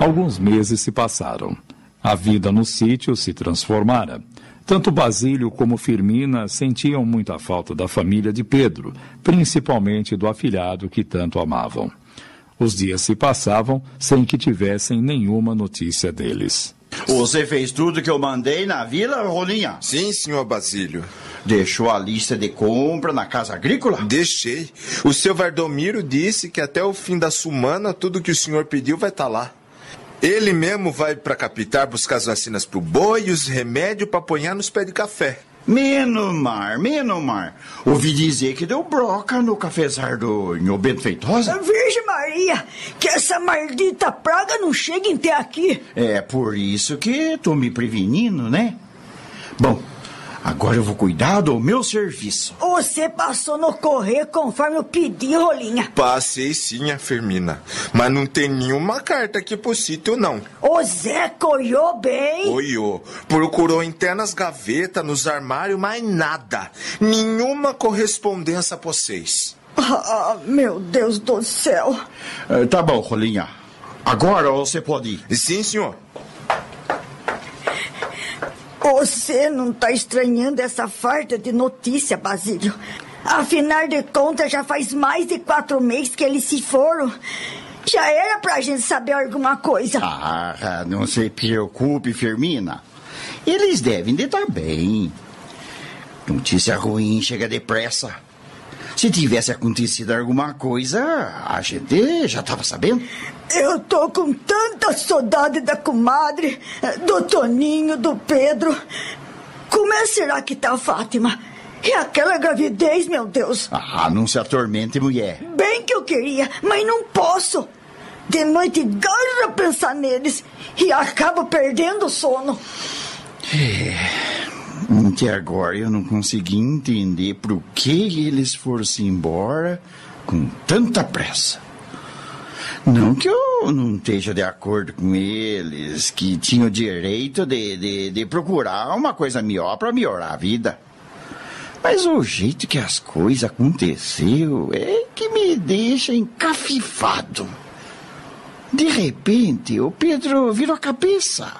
S1: Alguns meses se passaram. A vida no sítio se transformara. Tanto Basílio como Firmina sentiam muita falta da família de Pedro, principalmente do afilhado que tanto amavam. Os dias se passavam sem que tivessem nenhuma notícia deles.
S3: Você fez tudo que eu mandei na vila, Rolinha?
S2: Sim, senhor Basílio.
S3: Deixou a lista de compra na casa agrícola?
S2: Deixei. O seu Vardomiro disse que até o fim da sumana tudo que o senhor pediu vai estar lá. Ele mesmo vai pra capital buscar as vacinas pro boi e os remédios pra apanhar nos pés de café.
S3: Menomar, Menomar. Ouvi dizer que deu broca no cafezar do Nhô Bento Feitosa.
S4: Virgem Maria, que essa maldita praga não chegue até aqui.
S3: É por isso que tô me prevenindo, né? Bom, agora eu vou cuidar do meu serviço.
S4: Você passou no correio conforme eu pedi, Rolinha.
S2: Passei sim, a Firmina. Mas não tem nenhuma carta aqui pro sítio, não.
S4: O Zé colhou bem.
S2: Oiô, procurou até nas gavetas, nos armários, mas nada. Nenhuma correspondência pra vocês.
S4: Ah, meu Deus do céu.
S3: Eh, tá bom, Rolinha. Agora você pode ir.
S2: Sim, senhor.
S4: Você não tá estranhando essa farta de notícia, Basílio. Afinal de contas, já faz mais de quatro meses que eles se foram. Já era pra gente saber alguma coisa.
S3: Ah, não se preocupe, Firmina. Eles devem de estar bem. Notícia ruim chega depressa. Se tivesse acontecido alguma coisa, a gente já estava sabendo.
S4: Eu tô com tanta saudade da comadre, do Toninho, do Pedro. Como é será que tá a Fátima? E aquela gravidez, meu Deus.
S3: Ah, não se atormente, mulher.
S4: Bem que eu queria, mas não posso. De noite garra pensar neles e acabo perdendo o sono.
S3: Até agora eu não consegui entender por que eles foram-se embora com tanta pressa. Não que eu não esteja de acordo com eles, que tinham o direito de, de, de procurar uma coisa melhor para melhorar a vida. Mas o jeito que as coisas aconteceu é que me deixa encafifado. De repente, o Pedro virou a cabeça,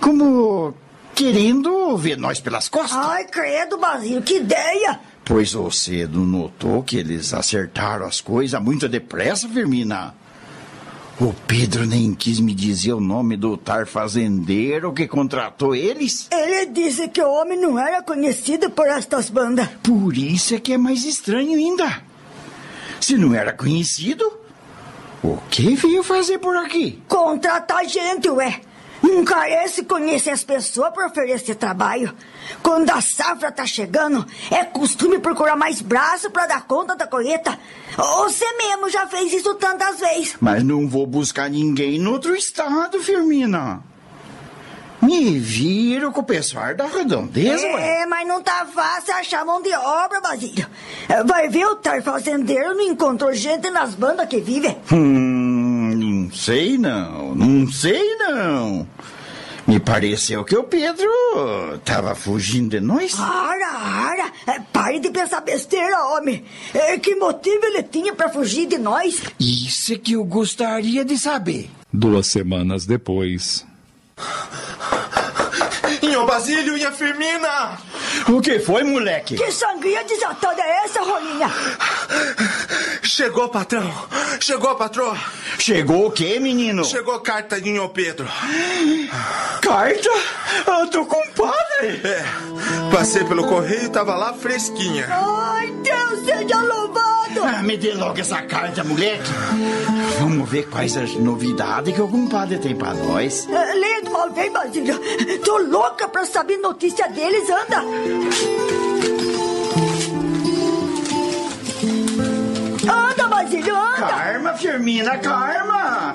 S3: como querendo ver nós pelas costas.
S4: Ai, credo, Basílio, que ideia!
S3: Pois você não notou que eles acertaram as coisas muito depressa, Firmina? O Pedro nem quis me dizer o nome do tar fazendeiro que contratou eles.
S4: Ele disse que o homem não era conhecido por estas bandas.
S3: Por isso é que é mais estranho ainda. Se não era conhecido, o que veio fazer por aqui?
S4: Contratar gente, ué. Não carece conhecer as pessoas para oferecer trabalho. Quando a safra tá chegando, é costume procurar mais braço para dar conta da colheita. Você mesmo já fez isso tantas vezes.
S3: Mas não vou buscar ninguém no outro estado, Firmina. Me viro com o pessoal da redondeza, ué.
S4: É, mas não tá fácil achar mão de obra, Basílio. Vai ver o tar fazendeiro não encontrou gente nas bandas que vive.
S3: Hum, não sei não, não sei não. Me pareceu que o Pedro tava fugindo de nós.
S4: Ara, ara, é, pare de pensar besteira, homem. É, que motivo ele tinha para fugir de nós?
S3: Isso é que eu gostaria de saber.
S1: Duas semanas depois.
S2: Inho Basílio e a Firmina!
S3: O que foi, moleque?
S4: Que sangria desatada é essa, Rolinha?
S2: Chegou, patrão! Chegou, patroa!
S3: Chegou o quê, menino?
S2: Chegou carta de Inho Pedro.
S3: Carta? Ah, do compadre?
S2: É, passei pelo correio e tava lá fresquinha.
S4: Ai, Deus seja louvado!
S3: Ah, me dê logo essa carta, moleque. Vamos ver quais as novidades que o compadre tem pra nós.
S4: É, Leia de uma vez. Tô louca pra saber notícia deles, anda! Anda!
S3: Karma, Firmina, karma!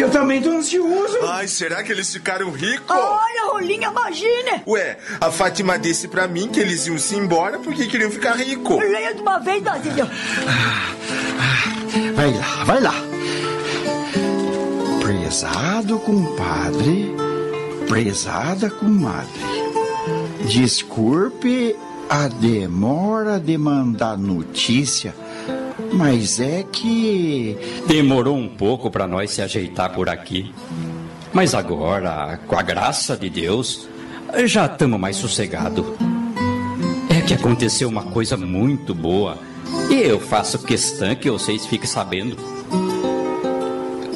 S3: Eu também tô ansioso.
S2: Ai, será que eles ficaram ricos?
S4: Olha, Rolinha, imagine!
S2: Ué, a Fátima disse pra mim que eles iam se embora porque queriam ficar ricos.
S4: Leia de uma vez, Basílio.
S3: Vai lá, vai lá. Prezado compadre, prezada comadre, desculpe a demora de mandar notícia, mas é que.
S8: Demorou um pouco para nós se ajeitar por aqui. Mas agora, com a graça de Deus, já estamos mais sossegados. É que aconteceu uma coisa muito boa. E eu faço questão que vocês fiquem sabendo.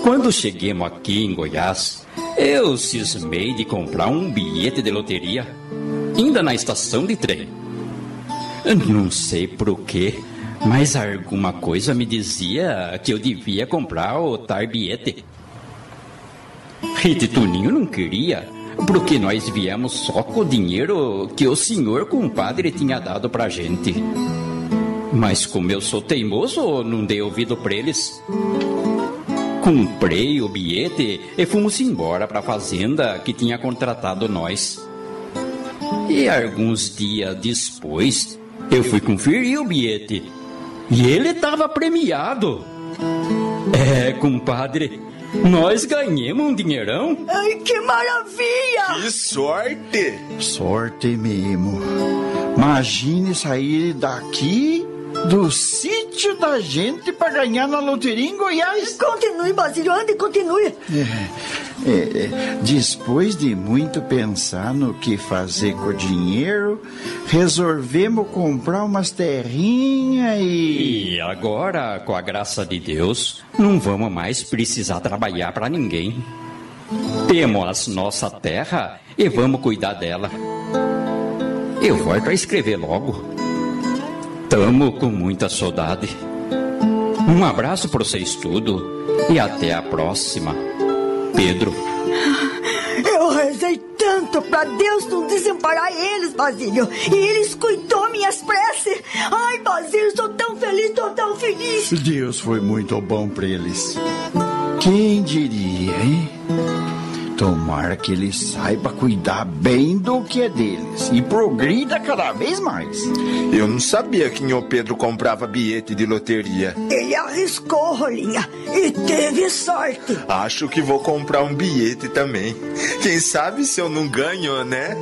S8: Quando cheguemos aqui em Goiás, eu cismei de comprar um bilhete de loteria, ainda na estação de trem. Não sei por quê, mas alguma coisa me dizia que eu devia comprar o tar bilhete. E Tituninho não queria, porque nós viemos só com o dinheiro que o senhor compadre tinha dado pra gente. Mas como eu sou teimoso, não dei ouvido pra eles. Comprei o bilhete e fomos embora pra fazenda que tinha contratado nós. E alguns dias depois, eu fui conferir o bilhete. E ele estava premiado. É, compadre, nós ganhamos um dinheirão.
S4: Ai, que maravilha!
S2: Que sorte!
S3: Sorte mesmo. Imagine sair daqui do sítio da gente para ganhar na loteria em Goiás.
S4: Continue, Basílio, ande, continue.
S3: É, é, depois de muito pensar no que fazer com o dinheiro, resolvemos comprar umas terrinhas e.
S8: E agora, com a graça de Deus, não vamos mais precisar trabalhar para ninguém. Temos nossa terra e vamos cuidar dela. Eu volto a escrever logo. Tamo com muita saudade. Um abraço para vocês tudo e até a próxima. Pedro.
S4: Eu rezei tanto pra Deus não desamparar eles, Basílio. E eles cuidou minhas preces. Ai, Basílio, sou tão feliz, tô tão feliz.
S3: Deus foi muito bom para eles. Quem diria, hein? Tomara que ele saiba cuidar bem do que é deles e progrida cada vez mais.
S2: Eu não sabia que Inho Pedro comprava bilhete de loteria.
S4: Ele arriscou, Rolinha, e teve sorte.
S2: Acho que vou comprar um bilhete também. Quem sabe se eu não ganho, né?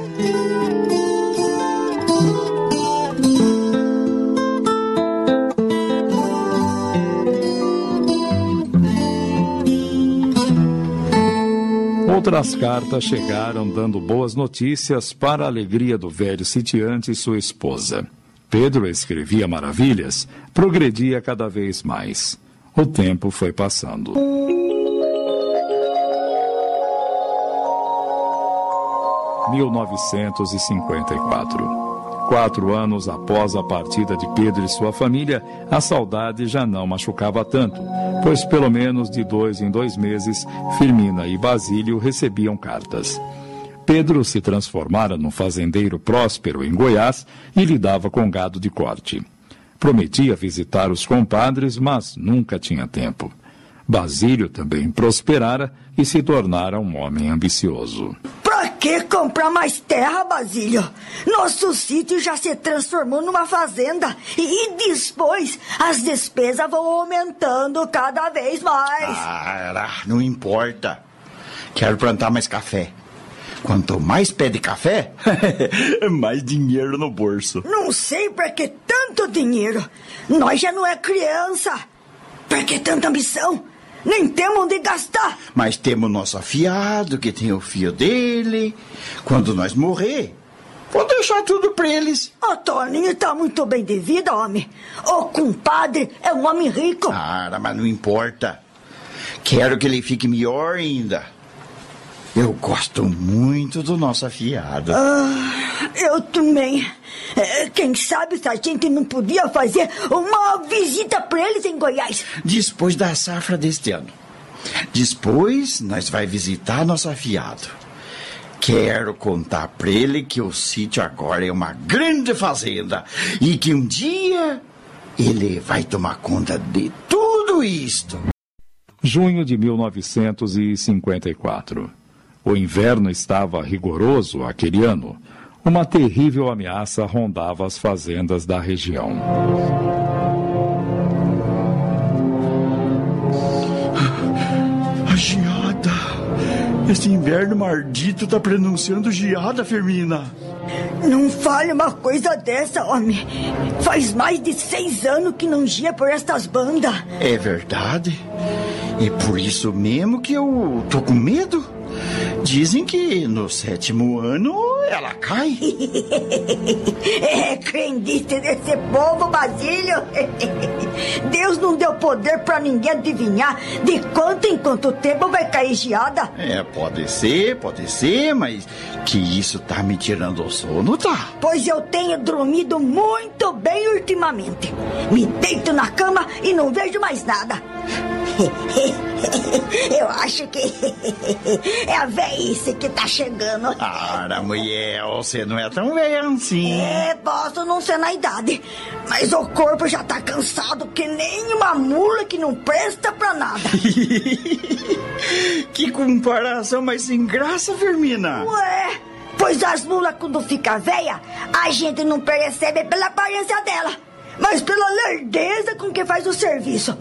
S1: Outras cartas chegaram dando boas notícias para a alegria do velho sitiante e sua esposa. Pedro escrevia maravilhas, progredia cada vez mais. O tempo foi passando. (1954) Quatro anos após a partida de Pedro e sua família, a saudade já não machucava tanto, pois pelo menos de dois em dois meses, Firmina e Basílio recebiam cartas. Pedro se transformara num fazendeiro próspero em Goiás e lidava com gado de corte. Prometia visitar os compadres, mas nunca tinha tempo. Basílio também prosperara e se tornara um homem ambicioso.
S4: Que comprar mais terra, Basílio? Nosso sítio já se transformou numa fazenda. E, e depois as despesas vão aumentando cada vez mais.
S3: Ah, não importa. Quero plantar mais café. Quanto mais pé de café, *laughs* mais dinheiro no bolso.
S4: Não sei pra que tanto dinheiro. Nós já não é criança. Pra que tanta ambição? Nem temos onde gastar.
S3: Mas temos nosso afiado, que tem o fio dele. Quando nós morrer, vou deixar tudo pra eles.
S4: O Toninho tá muito bem de vida, homem. O compadre é um homem rico.
S3: Ah, mas não importa. Quero que ele fique melhor ainda. Eu gosto muito do nosso afiado.
S4: Ah, eu também. É, Quem sabe se a gente não podia fazer uma visita pra eles em Goiás.
S3: Depois da safra deste ano. Depois, nós vai visitar nosso afiado. Quero contar pra ele que o sítio agora é uma grande fazenda e que um dia ele vai tomar conta de tudo isto.
S1: Junho de 1954. O inverno estava rigoroso aquele ano. Uma terrível ameaça rondava as fazendas da região.
S3: A geada. Esse inverno maldito tá pronunciando geada, Firmina.
S4: Não fale uma coisa dessa, homem. Faz mais de seis anos que não gia por estas bandas.
S3: É verdade. É por isso mesmo que eu tô com medo. Dizem que no sétimo ano ela cai. *laughs*
S4: É crendice desse povo, Basílio. *laughs* Deus não deu poder pra ninguém adivinhar de quanto em quanto tempo vai cair geada.
S3: É, pode ser, pode ser, mas que isso tá me tirando o sono, tá?
S4: Pois eu tenho dormido muito bem ultimamente. Me deito na cama e não vejo mais nada. *laughs* Eu acho que é a velhice que tá chegando.
S3: Para, mulher, você não é tão velha assim.
S4: É, posso não ser na idade, mas o corpo já tá cansado que nem uma mula que não presta pra nada. *laughs*
S3: que comparação mais sem graça, Firmina.
S4: Ué, pois as mulas quando fica velha, a gente não percebe pela aparência dela, mas pela lerdeza com que faz o serviço.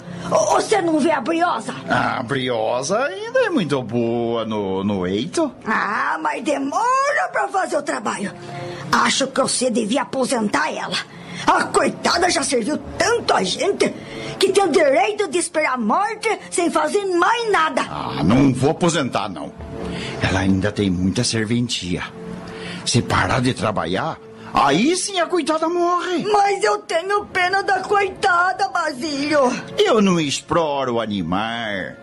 S4: Você não vê a briosa?
S3: A briosa ainda é muito boa no, no eito.
S4: Ah, mas demora pra fazer o trabalho. Acho que você devia aposentar ela. A coitada já serviu tanto a gente que tem o direito de esperar a morte sem fazer mais nada.
S3: Ah, não vou aposentar, não. Ela ainda tem muita serventia. Se parar de trabalhar, aí sim a coitada morre.
S4: Mas eu tenho pena da coitada, Basílio.
S3: Eu não exploro o animal.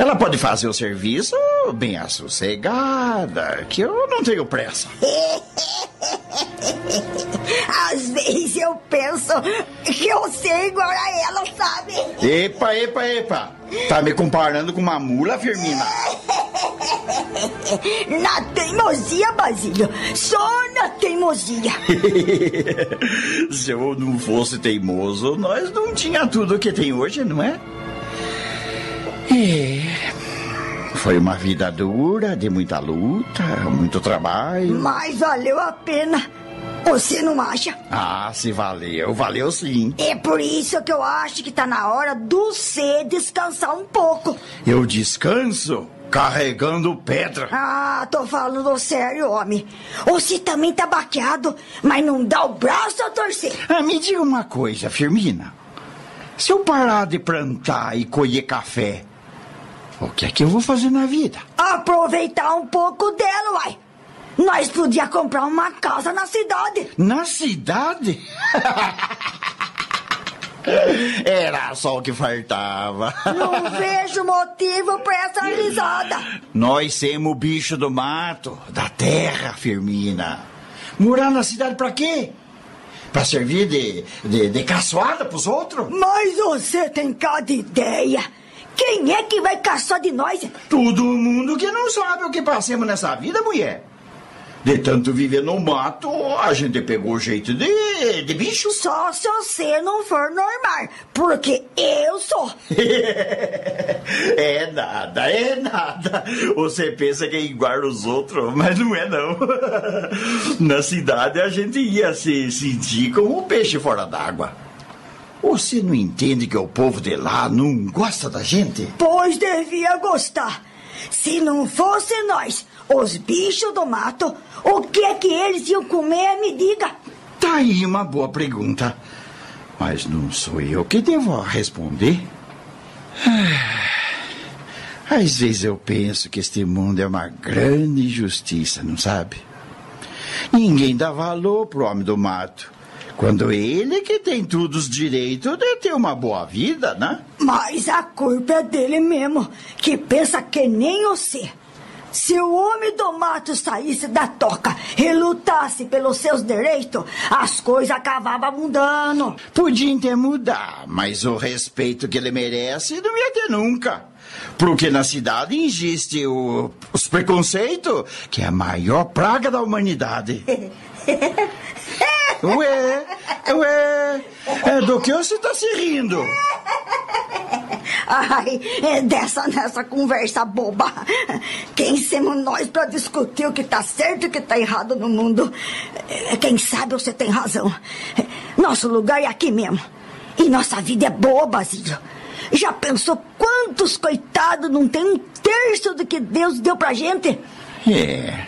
S3: Ela pode fazer o serviço bem assossegada, que eu não tenho pressa. *laughs*
S4: Às vezes eu penso que eu sei igual a ela, sabe?
S3: Epa, epa, epa. Tá me comparando com uma mula, Firmina? *laughs*
S4: Na teimosia, Basílio. Só na teimosia. *laughs*
S3: Se eu não fosse teimoso, nós não tinha tudo que tem hoje, não é? É. Foi uma vida dura, de muita luta, muito trabalho.
S4: Mas valeu a pena. Você não acha?
S3: Ah, se valeu, valeu sim.
S4: É por isso que eu acho que tá na hora do C descansar um pouco.
S3: Eu descanso carregando pedra.
S4: Ah, tô falando sério, homem. Você também tá baqueado, mas não dá o braço a torcer.
S3: Ah, me diga uma coisa, Firmina. Se eu parar de plantar e colher café, o que é que eu vou fazer na vida?
S4: Aproveitar um pouco dela, uai. Nós podia comprar uma casa na cidade.
S3: Na cidade? *laughs* Era só o que faltava.
S4: Não *laughs* vejo motivo pra essa risada.
S3: Nós somos bicho do mato, da terra, Firmina. Morar na cidade pra quê? Pra servir de, de, de caçoada pros outros?
S4: Mas você tem cada ideia. Quem é que vai caçar de nós?
S3: Todo mundo que não sabe o que passamos nessa vida, mulher. De tanto viver no mato, a gente pegou jeito de, de bicho.
S4: Só se você não for normal, porque eu sou. *laughs*
S3: é nada, é nada. Você pensa que é igual os outros, mas não é não. *laughs* Na cidade a gente ia se sentir como um peixe fora d'água. Você não entende que o povo de lá não gosta da gente?
S4: Pois devia gostar. Se não fosse nós, os bichos do mato, o que é que eles iam comer, me diga.
S3: Tá aí uma boa pergunta. Mas não sou eu que devo responder. Ah, Às vezes eu penso que este mundo é uma grande injustiça, não sabe? Ninguém dá valor pro homem do mato. Quando ele que tem todos os direitos de ter uma boa vida, né?
S4: Mas a culpa é dele mesmo, que pensa que nem você. Se o homem do mato saísse da toca e lutasse pelos seus direitos, as coisas acabavam mudando.
S3: Podia até mudar, mas o respeito que ele merece não ia ter nunca. Porque na cidade existe o, os preconceitos, que é a maior praga da humanidade. *laughs* Ué, ué, é do que você está se rindo?
S4: Ai, é dessa nessa conversa boba. Quem somos nós para discutir o que tá certo e o que tá errado no mundo? É, Quem sabe você tem razão. Nosso lugar é aqui mesmo. E nossa vida é boa, Basílio. Já pensou quantos coitados não tem um terço do que Deus deu pra gente?
S3: É,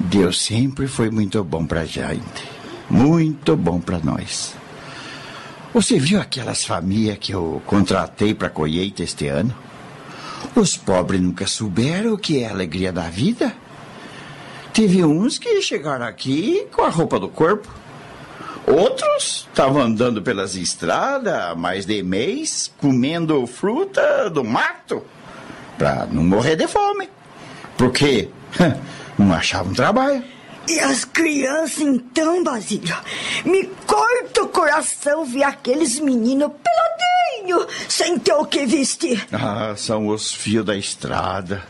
S3: Deus sempre foi muito bom pra gente. Muito bom pra nós. Você viu aquelas famílias que eu contratei pra colheita este ano? Os pobres nunca souberam o que é a alegria da vida. Teve uns que chegaram aqui com a roupa do corpo. Outros estavam andando pelas estradas mais de mês, comendo fruta do mato, pra não morrer de fome. Porque *laughs* não achavam trabalho.
S4: E as crianças, então, Basílio? Me corta o coração ver aqueles meninos peladinhos, sem ter o que vestir.
S3: Ah, são os fios da estrada,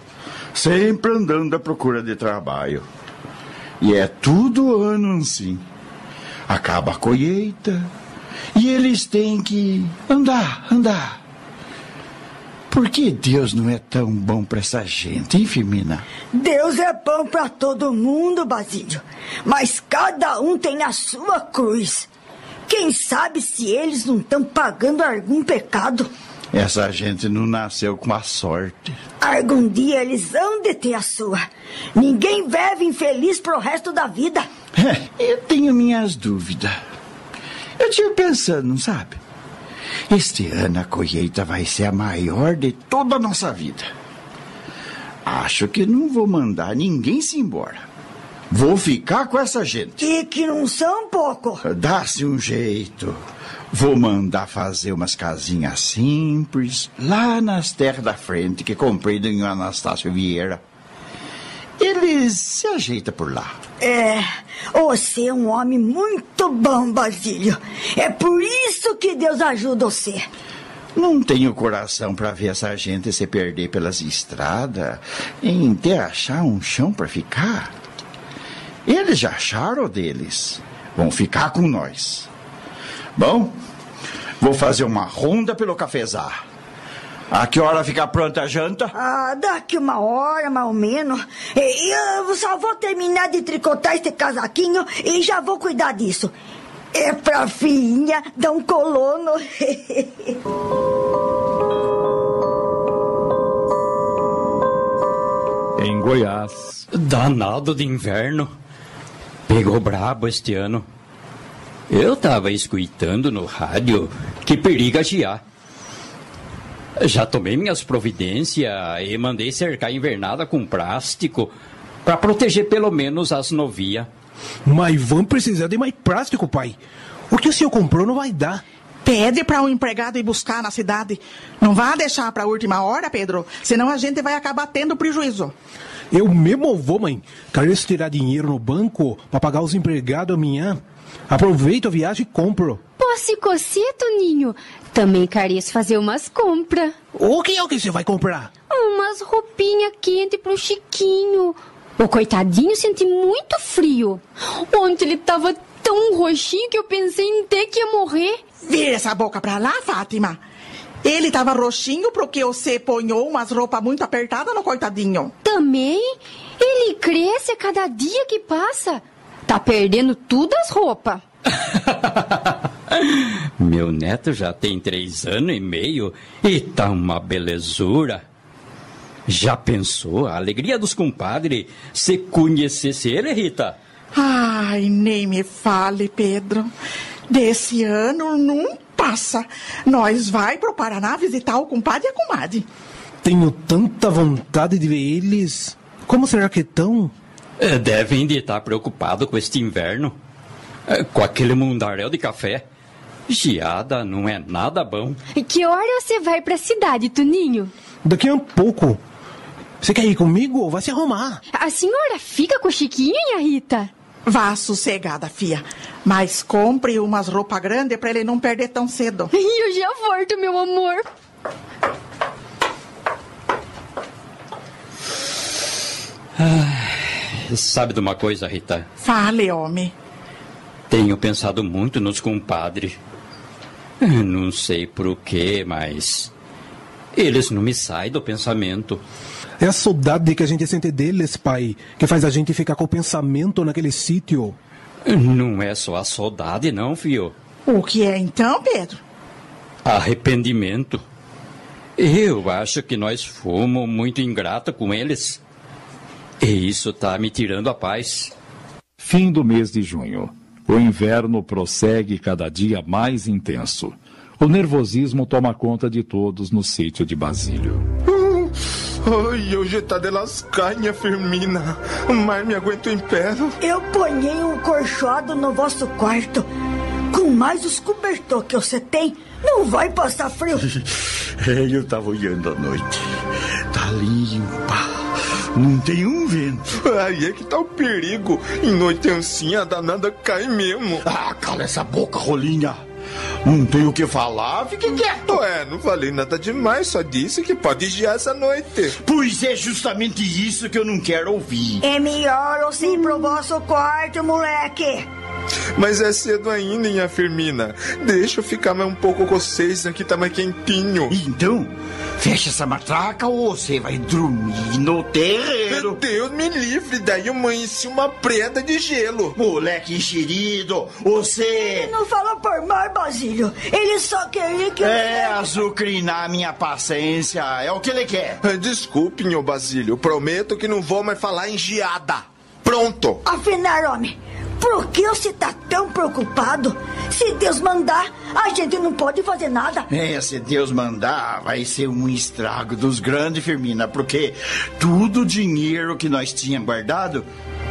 S3: sempre andando à procura de trabalho. E é tudo ano assim. Acaba a colheita e eles têm que andar, andar. Por que Deus não é tão bom para essa gente, hein, Firmina?
S4: Deus é bom pra todo mundo, Basílio. Mas cada um tem a sua cruz. Quem sabe se eles não estão pagando algum pecado?
S3: Essa gente não nasceu com a sorte.
S4: Algum dia eles hão de ter a sua. Ninguém vive infeliz pro resto da vida.
S3: Eu tenho minhas dúvidas. Eu tive pensando, não sabe? Este ano a colheita vai ser a maior de toda a nossa vida. Acho que não vou mandar ninguém se embora. Vou ficar com essa gente.
S4: E que não são pouco.
S3: Dá-se um jeito. Vou mandar fazer umas casinhas simples lá nas terras da frente que comprei do Anastácio Vieira. Eles se ajeitam por lá.
S4: É, você é um homem muito bom, Basílio. É por isso que Deus ajuda você.
S3: Não tenho coração para ver essa gente se perder pelas estradas em ter achar um chão para ficar. Eles já acharam o deles. Vão ficar com nós. Bom, vou fazer uma ronda pelo cafezar. A que hora fica pronta a janta?
S4: Ah, daqui uma hora, mais ou menos. E eu só vou terminar de tricotar este casaquinho e já vou cuidar disso. É pra filhinha dar um colono. *laughs*
S1: Em Goiás,
S8: Danado de inverno. Pegou brabo este ano. Eu tava escutando no rádio que periga gear. Já tomei minhas providências e mandei cercar a invernada com plástico para proteger pelo menos as novias.
S15: Mas vamos precisar de mais plástico, pai. O que o senhor comprou não vai dar.
S9: Pede para um empregado ir buscar na cidade. Não vá deixar para a última hora, Pedro, senão a gente vai acabar tendo prejuízo.
S7: Eu mesmo vou, mãe. Careço tirar dinheiro no banco para pagar os empregados amanhã. Aproveito a viagem e compro.
S10: Posse cocer, Toninho. Também careço fazer umas compras.
S7: O que é o que você vai comprar?
S10: Umas roupinhas quentes pro Chiquinho. O coitadinho sente muito frio. Ontem ele tava tão roxinho que eu pensei em ter que ia morrer.
S9: Vira essa boca pra lá, Fátima. Ele tava roxinho porque você ponhou umas roupas muito apertadas no coitadinho.
S10: Também? Ele cresce a cada dia que passa. Tá perdendo tudo as roupas. *laughs*
S8: Meu neto já tem três anos e meio e tá uma belezura. Já pensou a alegria dos compadres se conhecesse ele, Rita?
S9: Ai, nem me fale, Pedro. Desse ano não passa. Nós vai pro Paraná visitar o compadre e a comadre.
S7: Tenho tanta vontade de ver eles. Como será que estão?
S8: Eh, Devem de estar preocupados com este inverno. Eh, Com aquele mundaréu de café. Geada não é nada bom.
S10: Que hora você vai pra cidade, Toninho?
S7: Daqui a um pouco. Você quer ir comigo ou vai se arrumar?
S10: A senhora fica com o Chiquinho e a Rita?
S9: Vá sossegada, fia. Mas compre umas roupas grandes pra ele não perder tão cedo. *laughs*
S10: E eu já volto, meu amor.
S8: Ah, sabe de uma coisa, Rita?
S9: Fale, homem.
S8: Tenho pensado muito nos compadres. Não sei por quê, mas. Eles não me saem do pensamento.
S7: É a saudade que a gente sente deles, pai, que faz a gente ficar com o pensamento naquele sítio.
S8: Não é só a saudade, não, filho.
S9: O que é então, Pedro?
S8: Arrependimento. Eu acho que nós fomos muito ingrata com eles. E isso tá me tirando a paz.
S1: Fim do mês de junho. O inverno prossegue cada dia mais intenso. O nervosismo toma conta de todos no sítio de Basílio. *laughs*
S2: Ai, hoje tá de lascanha, Firmina. Mas me aguento em pé.
S4: Eu ponhei um corchoado no vosso quarto. Com mais os cobertor que você tem, não vai passar frio. *laughs*
S3: Eu tava olhando à noite. Tá limpa. Não tem um vento.
S2: Aí é que tá o perigo. Em noite assim, a danada cai mesmo.
S3: Ah, cala essa boca, rolinha. Não tem o que falar, fique quieto.
S2: Ué, não falei nada demais, só disse que pode giar essa noite.
S3: Pois é justamente isso que eu não quero ouvir.
S4: É melhor você ir pro vosso quarto, moleque.
S2: Mas é cedo ainda, minha Firmina. Deixa eu ficar mais um pouco com vocês, aqui tá mais quentinho.
S3: Então, fecha essa matraca ou você vai dormir no terreiro.
S2: Deus me livre, daí eu amanheci uma preda de gelo.
S3: Moleque enxerido, você...
S4: Não falou por mal, Basílio. Ele só queria que eu...
S3: É azucrinar minha paciência, é o que ele quer.
S2: Desculpe, meu Basílio, prometo que não vou mais falar em geada. Pronto.
S4: Afinal, homem, por que você tá tão preocupado? Se Deus mandar, a gente não pode fazer nada.
S3: É, se Deus mandar, vai ser um estrago dos grandes, Firmina, porque tudo o dinheiro que nós tínhamos guardado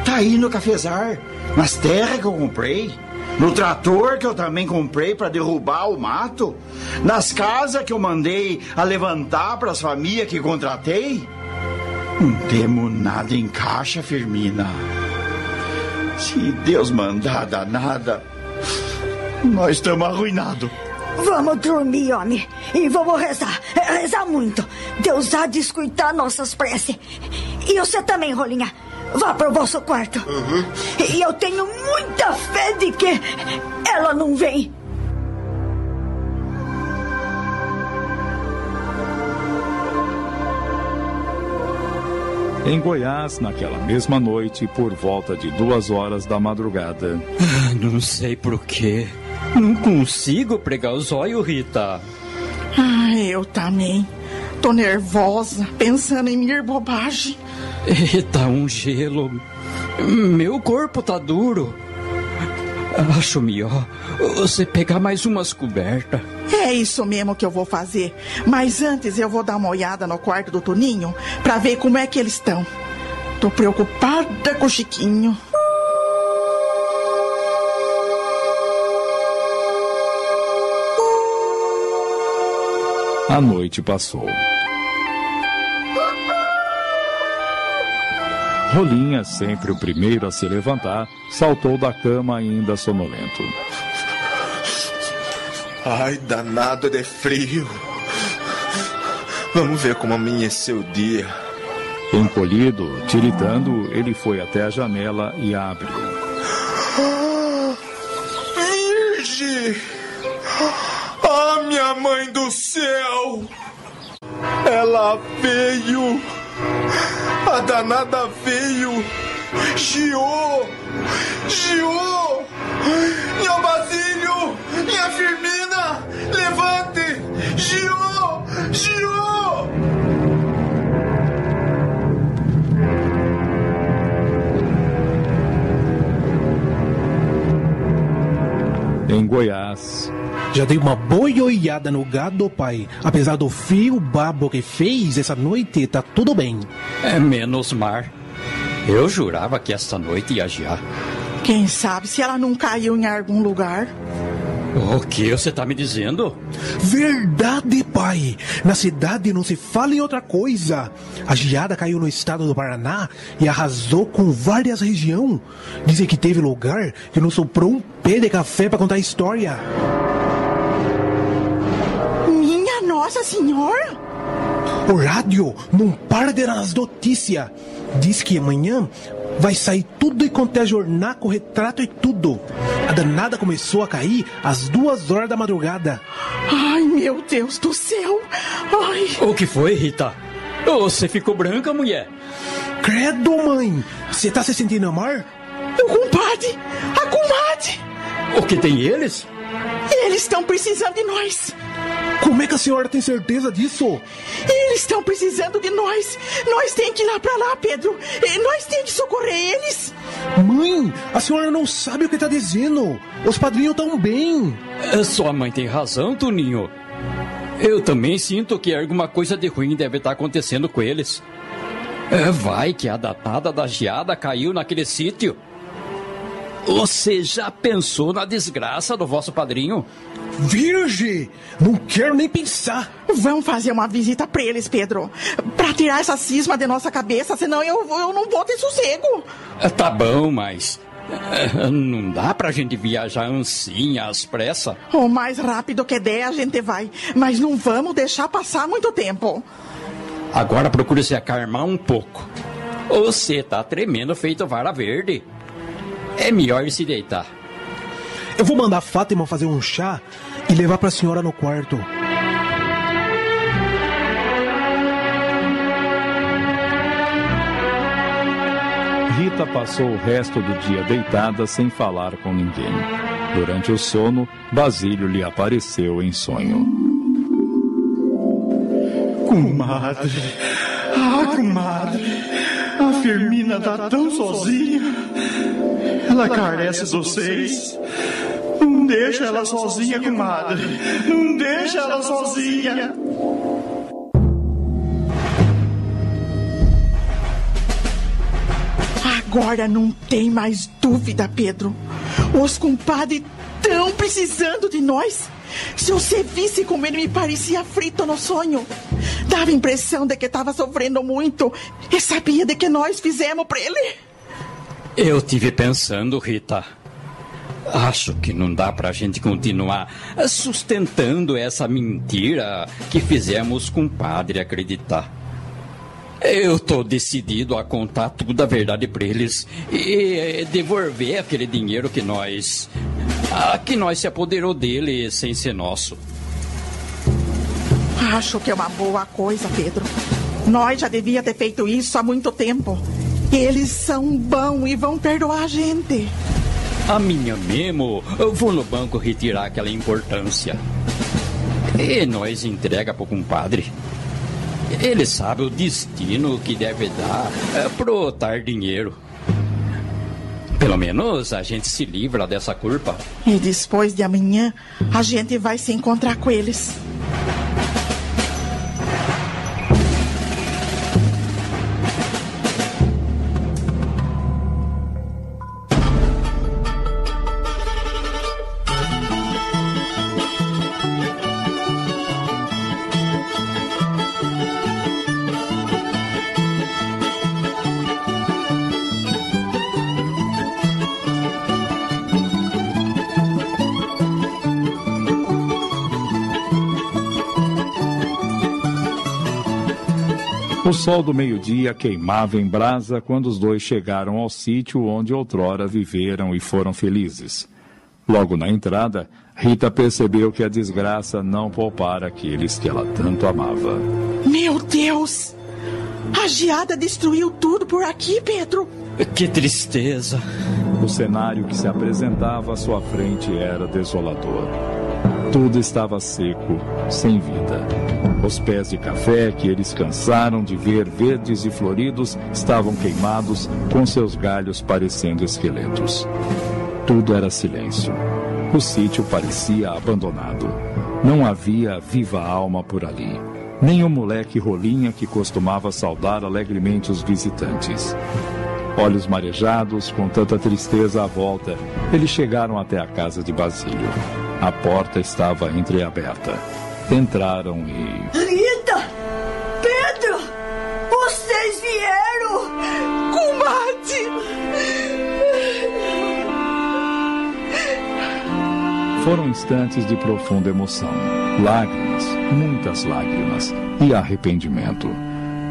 S3: tá aí no cafezar, nas terras que eu comprei, no trator que eu também comprei para derrubar o mato, nas casas que eu mandei a levantar para as famílias que contratei. Não temos nada em caixa, Firmina. Se Deus mandar danada, nós estamos arruinados.
S4: Vamos dormir, homem. E vamos rezar. Rezar muito. Deus há de escutar nossas preces. E você também, Rolinha. Vá pro vosso quarto. E eu tenho muita fé de que ela não vem.
S1: Em Goiás, naquela mesma noite, por volta de duas horas da madrugada.
S8: Ah, Não sei por quê. Não consigo pregar os olhos, Rita.
S9: Ah, eu também. Tô nervosa, pensando em minha bobagem.
S8: E tá um gelo. Meu corpo tá duro. Acho melhor você pegar mais umas cobertas.
S9: É isso mesmo que eu vou fazer. Mas antes eu vou dar uma olhada no quarto do Toninho pra ver como é que eles estão. Tô preocupada com o Chiquinho.
S1: A noite passou. Rolinha, sempre o primeiro a se levantar, saltou da cama ainda sonolento.
S2: Ai, danado de frio. Vamos ver como amanheceu o dia.
S1: Encolhido, tiritando, ele foi até a janela e abriu.
S2: Ah, Virgem! Ah, minha mãe do céu! Ela veio! A danada veio! Giô! Giô! Minha Basílio! Minha Firmina! Levante! Giô! Giô!
S1: Em Goiás,
S7: Já dei uma boa olhada no gado, pai. Apesar do frio babo que fez essa noite, tá tudo bem.
S8: É menos mar. Eu jurava que esta noite ia gear.
S9: Quem sabe se ela não caiu em algum lugar?
S8: O que você tá me dizendo?
S7: Verdade, pai. Na cidade não se fala em outra coisa. A geada caiu no estado do Paraná e arrasou com várias regiões. Dizem que teve lugar que não soprou um pé de café para contar a história.
S9: Nossa Senhora!
S7: O rádio não para de dar as notícias. Diz que amanhã vai sair tudo e contar jornal com retrato e tudo. A danada começou a cair às duas horas da madrugada.
S9: Ai, meu Deus do céu! Ai!
S8: O que foi, Rita? Você ficou branca, mulher?
S7: Credo, mãe! Você tá se sentindo mal?
S9: O compadre! A comadre!
S8: O que tem eles?
S9: Eles estão precisando de nós!
S7: Como é que a senhora tem certeza disso?
S9: Eles estão precisando de nós! Nós temos que ir lá pra lá, Pedro! E nós temos que socorrer eles!
S7: Mãe, a senhora não sabe o que tá dizendo. Os padrinhos estão bem.
S8: É, Sua mãe tem razão, Tuninho. Eu também sinto que alguma coisa de ruim deve estar acontecendo com eles. É, vai que a datada da geada caiu naquele sítio. Você já pensou na desgraça do vosso padrinho?
S7: Virgem, não quero nem pensar.
S9: Vamos fazer uma visita pra eles, Pedro. Pra tirar essa cisma de nossa cabeça, senão eu, eu não vou ter sossego.
S8: É, Tá bom, mas. é, Não dá pra gente viajar assim às pressas.
S9: O mais rápido que der, a gente vai. Mas não vamos deixar passar muito tempo.
S8: Agora procure se acalmar um pouco. Você tá tremendo feito vara verde. É melhor se deitar.
S7: Eu vou mandar a Fátima fazer um chá e levar pra senhora no quarto.
S1: Rita passou o resto do dia deitada sem falar com ninguém. Durante o sono, Basílio lhe apareceu em sonho.
S3: Comadre, ah, comadre, a Firmina tá tão sozinha. Ela carece de vocês. Não deixa ela sozinha, comadre. Não deixa ela sozinha.
S9: Agora não tem mais dúvida, Pedro. Os compadres estão precisando de nós. Se você visse como ele me parecia frito no sonho, dava a impressão de que estava sofrendo muito e sabia de que nós fizemos para ele.
S8: Eu tive pensando, Rita. Acho que não dá pra gente continuar sustentando essa mentira que fizemos com o padre acreditar. Eu tô decidido a contar tudo a verdade pra eles e devolver aquele dinheiro que nós. que nós se apoderou dele sem ser nosso.
S9: Acho que é uma boa coisa, Pedro. Nós já devia ter feito isso há muito tempo. Eles são bons e vão perdoar a gente.
S8: A minha mesmo, eu vou no banco retirar aquela importância. E nós entrega pro compadre. Ele sabe o destino que deve dar é, pro tar dinheiro. Pelo menos a gente se livra dessa culpa.
S9: E depois de amanhã, a gente vai se encontrar com eles.
S1: Sol do meio-dia queimava em brasa quando os dois chegaram ao sítio onde outrora viveram e foram felizes. Logo na entrada, Rita percebeu que a desgraça não poupara aqueles que ela tanto amava.
S9: Meu Deus! A geada destruiu tudo por aqui, Pedro.
S8: Que tristeza.
S1: O cenário que se apresentava à sua frente era desolador. Tudo estava seco, sem vida. Os pés de café que eles cansaram de ver verdes e floridos estavam queimados, com seus galhos parecendo esqueletos. Tudo era silêncio. O sítio parecia abandonado. Não havia viva alma por ali. Nem o moleque rolinha que costumava saudar alegremente os visitantes. Olhos marejados, com tanta tristeza à volta, eles chegaram até a casa de Basílio. A porta estava entreaberta. Entraram e.
S4: Rita! Pedro! Vocês vieram!
S9: Combate!
S1: Foram instantes de profunda emoção. Lágrimas, muitas lágrimas e arrependimento.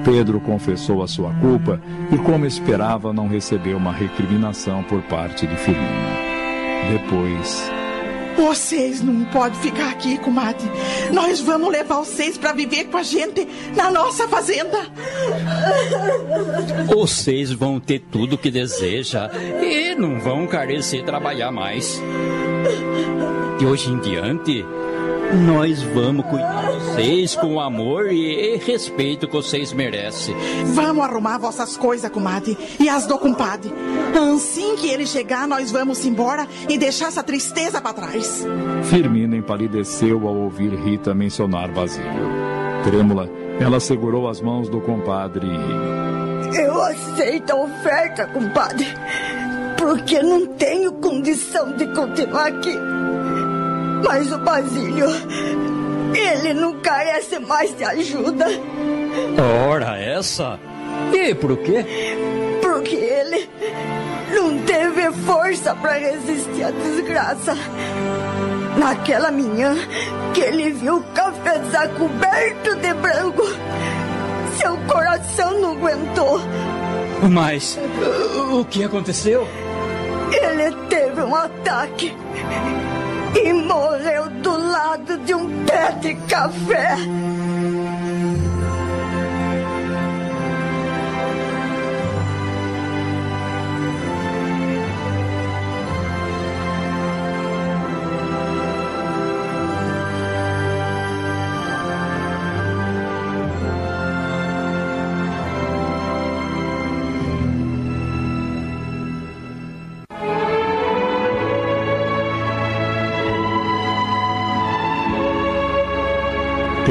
S1: Pedro confessou a sua culpa e, como esperava, não recebeu uma recriminação por parte de Firmina. Depois,
S9: Vocês não podem ficar aqui, comadre. Nós vamos levar vocês para viver com a gente na nossa fazenda.
S8: Vocês vão ter tudo o que deseja e não vão carecer trabalhar mais. De hoje em diante, nós vamos cuidar de vocês com amor e respeito que vocês merecem.
S9: Vamos arrumar vossas coisas, comadre, e as do compadre. Assim que ele chegar, nós vamos embora e deixar essa tristeza para trás.
S1: Firmina empalideceu ao ouvir Rita mencionar Basílio. Trêmula, ela segurou as mãos do compadre e.
S4: Eu aceito a oferta, compadre, porque não tenho condição de continuar aqui. Mas o Basílio, ele não carece mais de ajuda,
S8: Ora, essa? E por quê?
S4: porque ele não teve força para resistir à desgraça. Naquela manhã que ele viu o cafezal coberto de branco, seu coração não aguentou.
S8: Mas o que aconteceu?
S4: Ele teve um ataque e morreu do lado de um pé de café.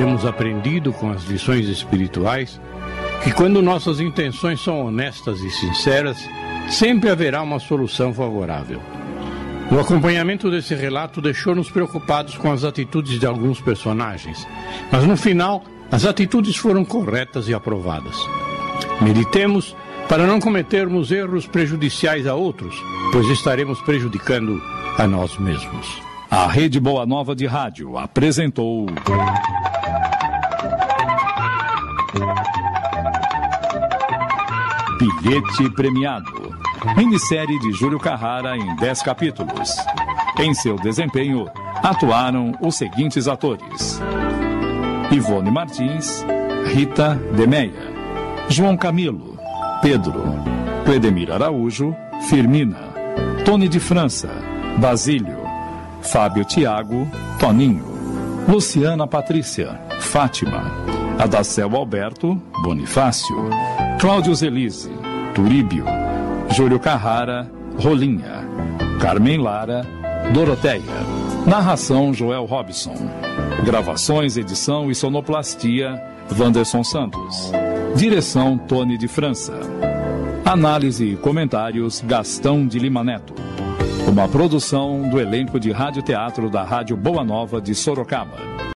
S14: Temos aprendido com as lições espirituais que quando nossas intenções são honestas e sinceras, sempre haverá uma solução favorável. O acompanhamento desse relato deixou-nos preocupados com as atitudes de alguns personagens, mas no final, as atitudes foram corretas e aprovadas. Meditemos para não cometermos erros prejudiciais a outros, pois estaremos prejudicando a nós mesmos.
S1: A Rede Boa Nova de Rádio apresentou. Bilhete Premiado. Minissérie de Júlio Carrara em 10 capítulos. Em seu desempenho, atuaram os seguintes atores: Ivone Martins, Rita Demeia, João Camilo, Pedro, Cledemir Araújo, Firmina, Tony de França, Basílio, Fábio Tiago, Toninho, Luciana Patrícia, Fátima, Adacel Alberto, Bonifácio, Cláudio Zelise, Turíbio, Júlio Carrara, Rolinha, Carmen Lara, Doroteia. Narração Joel Robson. Gravações, edição e sonoplastia Wanderson Santos. Direção Tony de França. Análise e comentários Gastão de Lima Neto. Uma produção do elenco de rádio teatro da Rádio Boa Nova de Sorocaba.